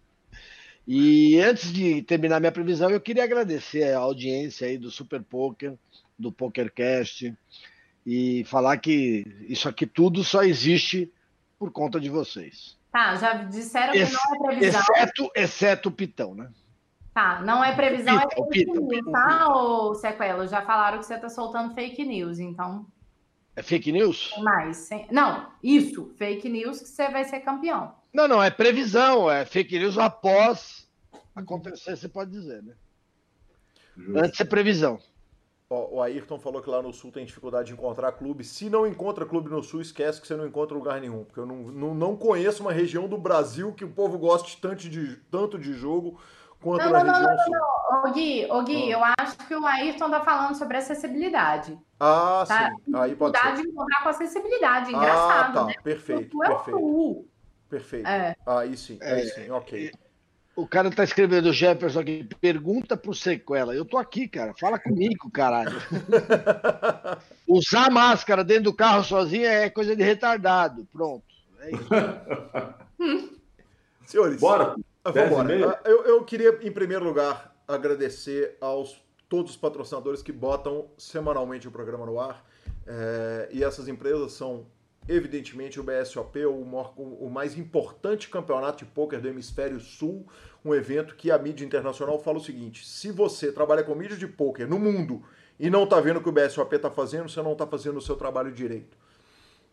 E antes de terminar minha previsão, eu queria agradecer a audiência aí do Super Poker, do PokerCast, e falar que isso aqui tudo só existe por conta de vocês. Tá, já disseram que Ex- não é previsão. Exceto, exceto o Pitão, né? Tá, não é previsão, é Pita, fake pita, news, pita, tá, ô Sequela? Já falaram que você tá soltando fake news, então É fake news? mais. Sem- Não, isso, fake news que você vai ser campeão. Não, não, é previsão, é fake news após acontecer, você pode dizer, né? Antes é previsão. Ó, o Ayrton falou que lá no Sul tem dificuldade de encontrar clube. Se não encontra clube no Sul, esquece que você não encontra lugar nenhum. Porque eu não, não, não conheço uma região do Brasil que o povo goste tanto de, tanto de jogo quanto Não, na não, não, região Sul. Ô Gui, ô, Gui eu acho que o Ayrton tá falando sobre acessibilidade. Ah, Tá. sim. Aí pode Dificuldade ser. de encontrar com acessibilidade, Ah, engraçado, tá. né? Perfeito, O é o perfeito. Sul. Perfeito. É. Aí sim, aí sim, ok. O cara tá escrevendo Jefferson aqui, pergunta pro sequela. Eu tô aqui, cara. Fala comigo, caralho. Usar máscara dentro do carro sozinho é coisa de retardado. Pronto. É isso. Senhores, Bora? Ah, e meia? Ah, Eu, eu queria, em primeiro lugar, agradecer aos todos os patrocinadores que botam semanalmente o programa no ar. É, e essas empresas são, evidentemente, o BSOP, o, maior- o mais importante campeonato de pôquer do Hemisfério Sul, um evento que a mídia internacional fala o seguinte: se você trabalha com mídia de pôquer no mundo e não está vendo o que o BSOP está fazendo, você não está fazendo o seu trabalho direito.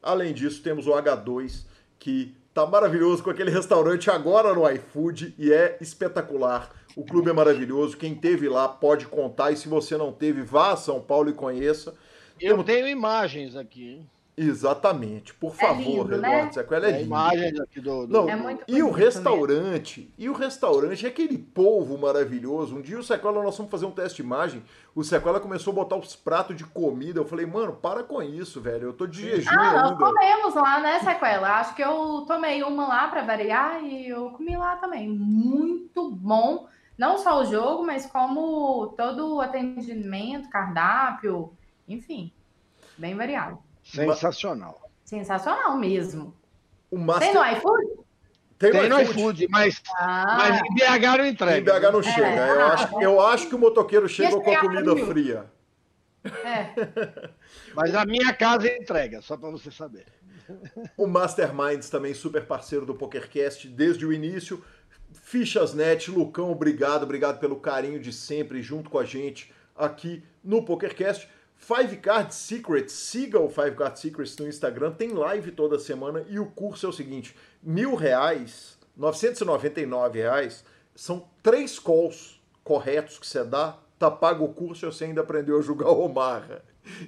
Além disso, temos o H2, que tá maravilhoso com aquele restaurante agora no iFood e é espetacular. O clube é maravilhoso. Quem teve lá pode contar. E se você não teve, vá a São Paulo e conheça. Eu tenho imagens aqui, hein? Exatamente. Por favor, lindo, né? Eduardo Sequela é É lindo. imagens aqui do. do- Não, É muito e o restaurante, e o restaurante, aquele polvo maravilhoso. Um dia o Sequela, nós fomos fazer um teste de imagem, o Sequela começou a botar os pratos de comida. Eu falei, mano, para com isso, velho. Eu tô de jejum Ah, nós ainda. comemos lá, né, Sequela? Acho que eu tomei uma lá para variar e eu comi lá também. Muito bom. Não só o jogo, mas como todo o atendimento, cardápio, enfim, bem variado. Sensacional. Sensacional mesmo. O Tem Master... no iFood? Tem Tem no iFood. mas, Ah, mas em BH não Em entrega. BH não chega. É. Eu, acho, eu acho que o motoqueiro chega com a comida frio. fria. é. Mas a minha casa entrega, só para você saber. O Masterminds também super parceiro do PokerCast desde o início. Fichasnet, Lucão, obrigado, obrigado pelo carinho de sempre junto com a gente aqui no PokerCast. Five Card Secrets, siga o Five Card Secrets no Instagram, tem live toda semana e o curso é o seguinte: mil reais, 999 reais, são três calls corretos que você dá, tá pago o curso e você ainda aprendeu a jogar o Omarra.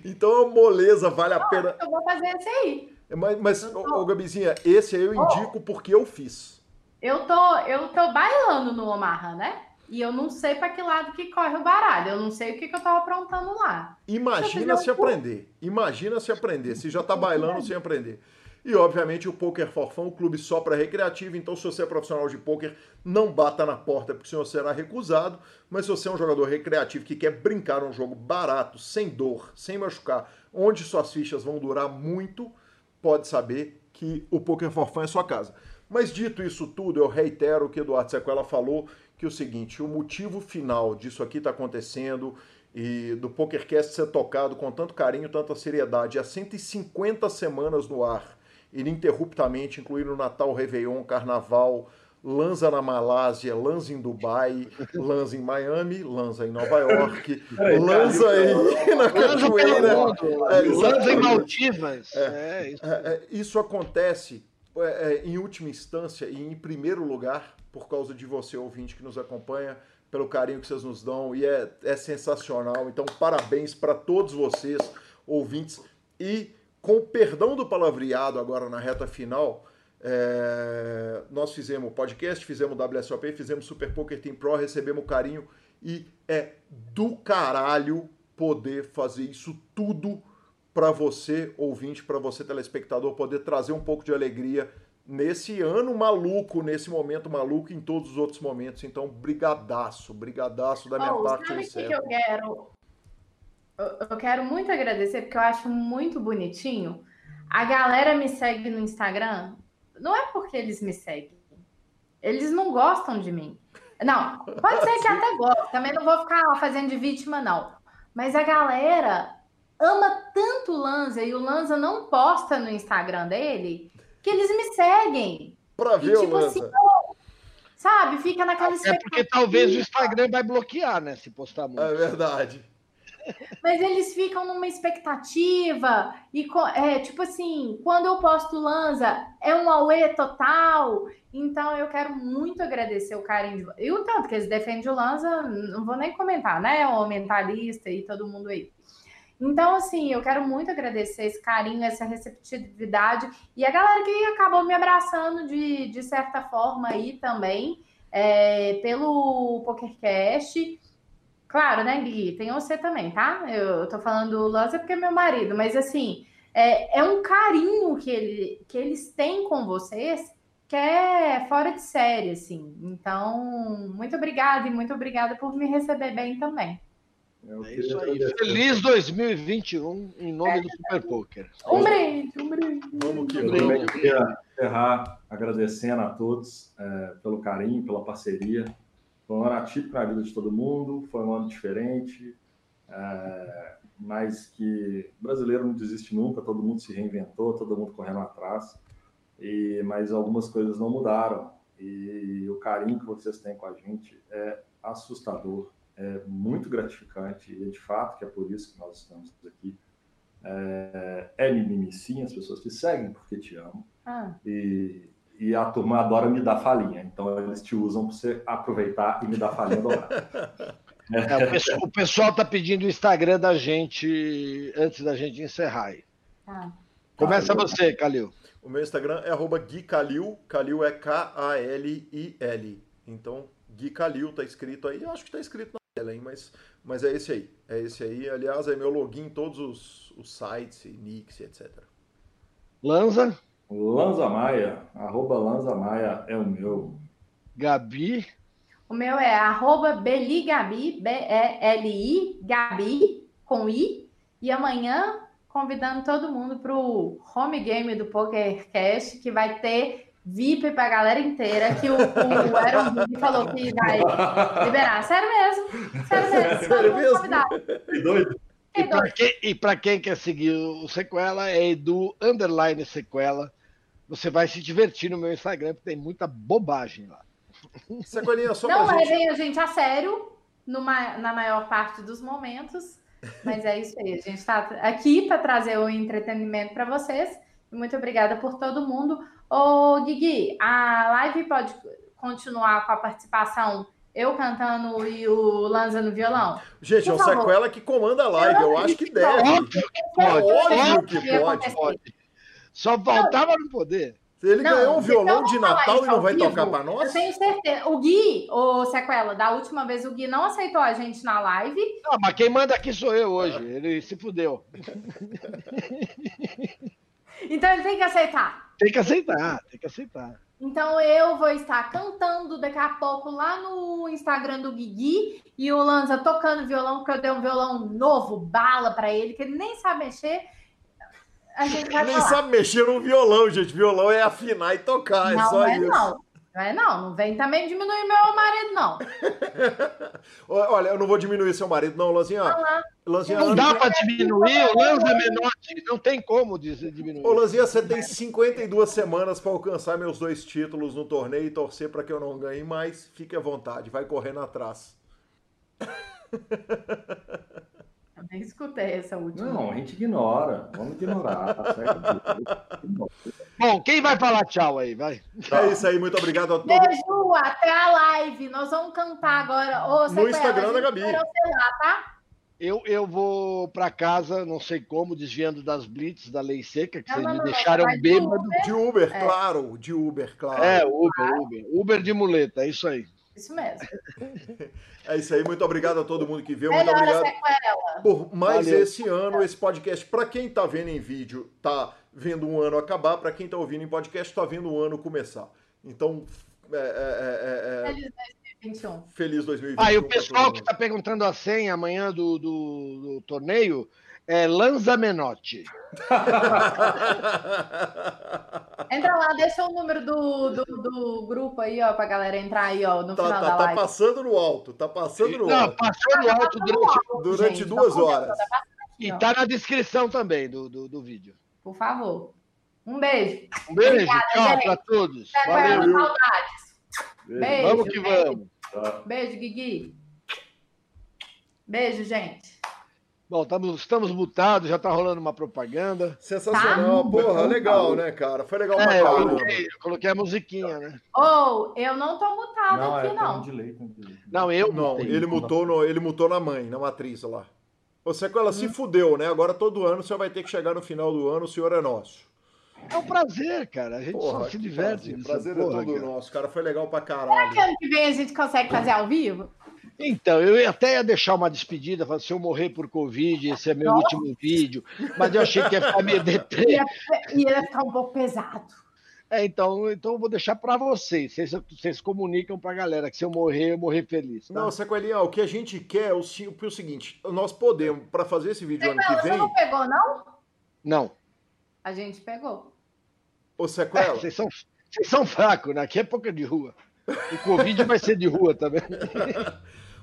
Então é uma moleza, vale a pena. Eu vou fazer esse aí. Mas, mas Eu ô, tô- Gabizinha, esse aí eu indico porque eu fiz. Eu tô, eu tô bailando no Omaha, né? E eu não sei para que lado que corre o baralho. Eu não sei o que, que eu tava aprontando lá. Imagina se um aprender. Imagina se aprender. Se já tá bailando sem aprender. E, obviamente, o Poker for Fun, o clube só para recreativo. Então, se você é profissional de poker, não bata na porta, porque senão será recusado. Mas se você é um jogador recreativo que quer brincar um jogo barato, sem dor, sem machucar, onde suas fichas vão durar muito, pode saber que o Poker for Fun é sua casa. Mas dito isso tudo, eu reitero o que Eduardo Sequela falou, que é o seguinte, o motivo final disso aqui está acontecendo e do PokerCast ser tocado com tanto carinho, tanta seriedade, há 150 semanas no ar, ininterruptamente, incluindo Natal, Réveillon, Carnaval, Lanza na Malásia, Lanza em Dubai, Lanza em Miami, Lanza em Nova York, Peraí, Lanza em na Lança pelo cachoeira. mundo. É, Lança em. Maldivas. É, isso. É, é, isso acontece é, é, em última instância e em primeiro lugar por causa de você, ouvinte que nos acompanha, pelo carinho que vocês nos dão e é, é sensacional. Então, parabéns para todos vocês, ouvintes. E com perdão do palavreado agora na reta final, é, nós fizemos podcast, fizemos WSOP, fizemos Super Poker Team Pro, recebemos carinho e é do caralho poder fazer isso tudo para você, ouvinte, para você, telespectador, poder trazer um pouco de alegria nesse ano maluco, nesse momento maluco, em todos os outros momentos. Então, brigadaço, brigadaço da minha oh, parte. Sabe o que, que eu quero? Eu quero muito agradecer, porque eu acho muito bonitinho. A galera me segue no Instagram, não é porque eles me seguem. Eles não gostam de mim. Não, pode ser que até goste. Também não vou ficar fazendo de vítima, não. Mas a galera ama tanto o Lanza e o Lanza não posta no Instagram dele que eles me seguem. Pra ver e, tipo, o Lanza. Assim, sabe, fica naquela É porque talvez o Instagram vai bloquear, né? Se postar muito. É verdade. Mas eles ficam numa expectativa e é tipo assim, quando eu posto Lanza, é um auê total. Então eu quero muito agradecer o carinho de... e o tanto que eles defendem o Lanza, não vou nem comentar, né? O mentalista e todo mundo aí. Então, assim, eu quero muito agradecer esse carinho, essa receptividade e a galera que acabou me abraçando de, de certa forma aí também, é, pelo PokerCast. Claro, né, Gui? Tem você também, tá? Eu, eu tô falando do Lanza porque é meu marido, mas assim, é, é um carinho que, ele, que eles têm com vocês que é fora de série, assim. Então, muito obrigada e muito obrigada por me receber bem também. É isso aí. Feliz 2021 em nome é. do Super Poker. Um brinde, um brinde. Vamos que vamos. Eu queria encerrar agradecendo a todos é, pelo carinho, pela parceria. Foi um ano atípico na vida de todo mundo, foi um ano diferente, é, mas que brasileiro não desiste nunca, todo mundo se reinventou, todo mundo correndo atrás, e, mas algumas coisas não mudaram. E o carinho que vocês têm com a gente é assustador, é muito gratificante, e é de fato que é por isso que nós estamos aqui. É, é mimimi sim, as pessoas te seguem porque te amam. Ah. E, e a turma adora me dar falinha. Então eles te usam para você aproveitar e me dar falinha do é, o, pessoal, o pessoal tá pedindo o Instagram da gente antes da gente encerrar aí. Ah. Começa ah, você, Calil. O meu Instagram é arroba Gui Calil. Calil é K-A-L-I-L. Então, Gui Calil tá escrito aí. Eu acho que tá escrito hein? Mas, mas é esse aí. É esse aí. Aliás, é meu login em todos os, os sites, nicks, etc. Lanza? Lanza Maia, arroba Lanza Maia é o meu. Gabi. O meu é arroba Beligabi, B-E-L-I, Gabi, com I. E amanhã, convidando todo mundo para o home game do PokerCast, que vai ter VIP para a galera inteira, que o, o Aaron falou que vai liberar. Sério mesmo? Sério mesmo? Sério mesmo? Que doido. E para quem, quem, quer seguir o Sequela, é Edu Underline Sequela você vai se divertir no meu Instagram, porque tem muita bobagem lá. Sequelinha, só Não levem gente... a gente a sério numa, na maior parte dos momentos, mas é isso aí. A gente está aqui para trazer o entretenimento para vocês. Muito obrigada por todo mundo. Ô, Guigui, a live pode continuar com a participação eu cantando e o Lanza no violão? Gente, é um sequela que comanda a live. Eu, eu acho que deve. Óbvio que pode. Óbvio que pode. pode. Só faltava no poder. Ele não, ganhou um violão de Natal e não vai vivo, tocar para nós? Eu tenho certeza. O Gui, o Sequela, da última vez o Gui não aceitou a gente na live. Não, mas quem manda aqui sou eu hoje. Ele se fudeu. então ele tem que aceitar. Tem que aceitar, tem que aceitar. Então eu vou estar cantando daqui a pouco lá no Instagram do Guigui e o Lanza tocando violão, porque eu dei um violão novo, bala para ele, que ele nem sabe mexer a gente vai Nem falar. sabe mexer no violão, gente. Violão é afinar e tocar, é não, é só é isso. Não. Não é não, não vem também diminuir meu marido, não. Olha, eu não vou diminuir seu marido, não, Lanzinha. Ah, Lanzinha não dá para diminuir, o Lanza é menor, não tem como diminuir. Ô, Lanzinha, você tem 52 semanas para alcançar meus dois títulos no torneio e torcer para que eu não ganhe mais. Fique à vontade, vai correndo atrás. Eu nem escutei essa última. Não, a gente ignora. Vamos ignorar. Tá certo? Bom, quem vai falar tchau aí? Vai. É isso aí, muito obrigado a todos. Beijo, até a live. Nós vamos cantar agora. Ô, No Instagram a da Gabi. cancelar, tá? Eu, eu vou para casa, não sei como, desviando das blitz da lei seca, que Não, vocês não, me não, deixaram vai de bêbado. Uber. De Uber, É. claro, de Uber, claro. É, Uber, Uber. Uber de muleta, é isso aí. Isso mesmo. É isso aí, muito obrigado a todo mundo que viu, muito obrigado por mais Valeu. esse ano, esse podcast. Para quem tá vendo em vídeo, tá vendo um ano acabar, para quem tá ouvindo em podcast, tá vendo um ano começar. Então, é, é, é, é, é, Feliz 2021. feliz 2021. Ah, e o pessoal que está perguntando a senha amanhã do, do, do torneio é Lanza Menotti. Entra lá, deixa o número do, do, do grupo aí, ó, pra galera entrar aí, ó, no Tá, final tá- da tá live. passando no alto, tá passando no Não, alto. passou no alto durante. Durante Gente, duas tá horas. E tá na descrição também do, do, do vídeo. Por favor. Um beijo. Um beijo, Obrigada, tchau gente. para todos. Sequela, Valeu. saudades. Beijo. Vamos que beijo. vamos. Tá. Beijo, Guigui. Beijo, gente. Bom, estamos, estamos mutados, já tá rolando uma propaganda. Sensacional, Tá. porra, legal, né, cara? Foi legal pra É, eu caramba. coloquei, eu coloquei a musiquinha, né? Ou, eu não tô mutada Não, é, aqui, tem um não. delay, tem um delay. Não, eu Não, mutei. ele mutou, no, ele mutou na mãe, na matriz lá. Você com ela se fudeu, né? Agora todo ano você vai ter que chegar no final do ano, o senhor é nosso. É um prazer, cara. A gente Porra, só se diverte. prazer, prazer é todo cara. nosso, cara. Foi legal pra Será caralho. que ano que vem a gente consegue fazer ao vivo? Então, eu ia até ia deixar uma despedida, falar, se eu morrer por Covid, esse é meu Nossa. último vídeo, mas eu achei que ia ficar meio deprê. Ia, ia ficar um pouco pesado. É, então, então eu vou deixar para vocês. vocês. Vocês comunicam pra galera que se eu morrer, eu morrer feliz. Tá? Não, Sequelinha, o que a gente quer é o, si- o seguinte: nós podemos, pra fazer esse vídeo ano que Sequela, você vem, não pegou, não? Não. A gente pegou. ô É, Sequela, vocês, são, vocês são fracos, né? Aqui é pouca de rua. O Covid vai ser de rua também.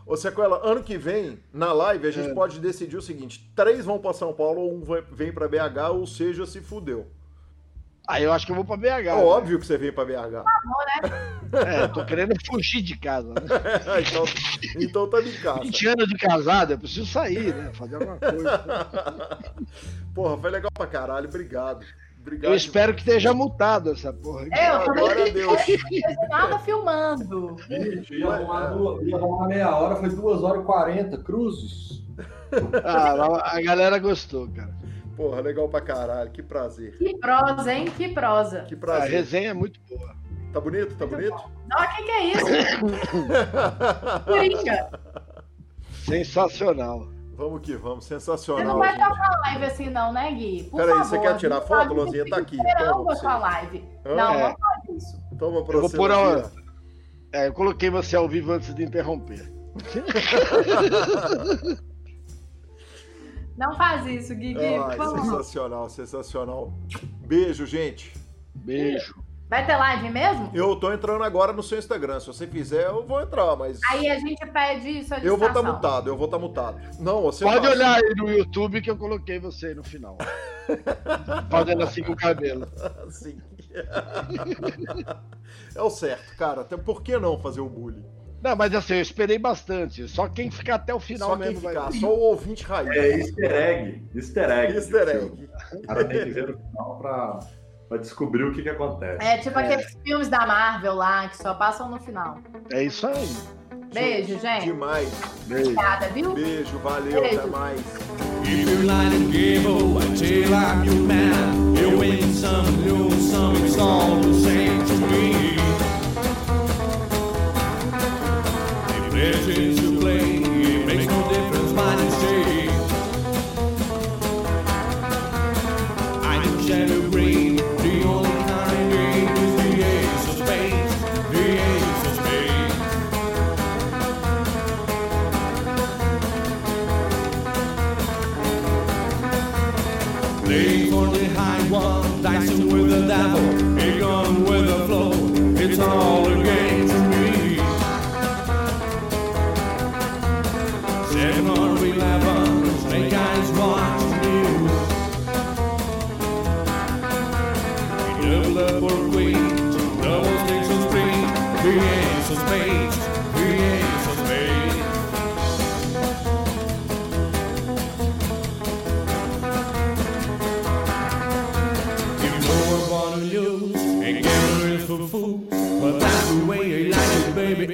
ô Sequela, ano que vem, na live, a gente É. pode decidir o seguinte: três vão pra São Paulo, ou um vem pra BH, ou seja, se fudeu. Aí eu acho que eu vou pra BH. É né? óbvio que você vem pra BH. É, eu tô querendo fugir de casa. Né? então, então tá de casa. 20 anos de casado, eu preciso sair, né? Fazer alguma coisa. Porra, foi legal pra caralho, obrigado. Obrigado. Eu espero que esteja mutado essa porra. Eu Glória a também Deus. não fiz nada filmando. Gente, ia arrumar meia hora, foi 2 horas e 40, cruzes. Ah, a galera gostou, cara. Porra, legal pra caralho, que prazer. Que prosa, hein? Que prosa. Que A prazer. resenha é muito boa. Tá bonito? Tá bonito? Não, o que, que é isso? Coringa. Sensacional. Vamos que vamos, Você sensacional. não vai gente. tocar live assim, não, né, Gui? Por Peraí, favor, você quer tirar foto, isso, Tá aqui, toma a pra sua você. live. Hã? Não, É. não faz isso. Toma pra Eu vou você. pôr a- Luzinha. É, eu coloquei você ao vivo antes de interromper. Não faz isso, Gui. Gui, Ai, por favor. sensacional, sensacional. Beijo, gente. Beijo. Vai ter live mesmo? Eu tô entrando agora no seu Instagram. Se você fizer, eu vou entrar, mas Aí a gente pede isso eu vou estar distração. mutado, eu vou estar mutado. Não, você Pode faz. olhar aí no YouTube que eu coloquei você aí no final. Fazendo assim com o cabelo. Sim. é o certo, cara. Até por que não fazer o bullying? Não, mas assim, eu esperei bastante. Só quem ficar até o final só quem mesmo ficar, vai. só o ouvinte raiz. É easter egg. Easter egg. Easter egg. O cara tem que ver no final pra, pra descobrir o que, que acontece. É tipo aqueles filmes da Marvel lá, que só passam no final. É isso aí. Beijo, gente. Demais. Beijo. Obrigada, viu? Beijo, valeu, Beijo. até mais. If until I'm your man, you win some, lose some, it's all the same to me. If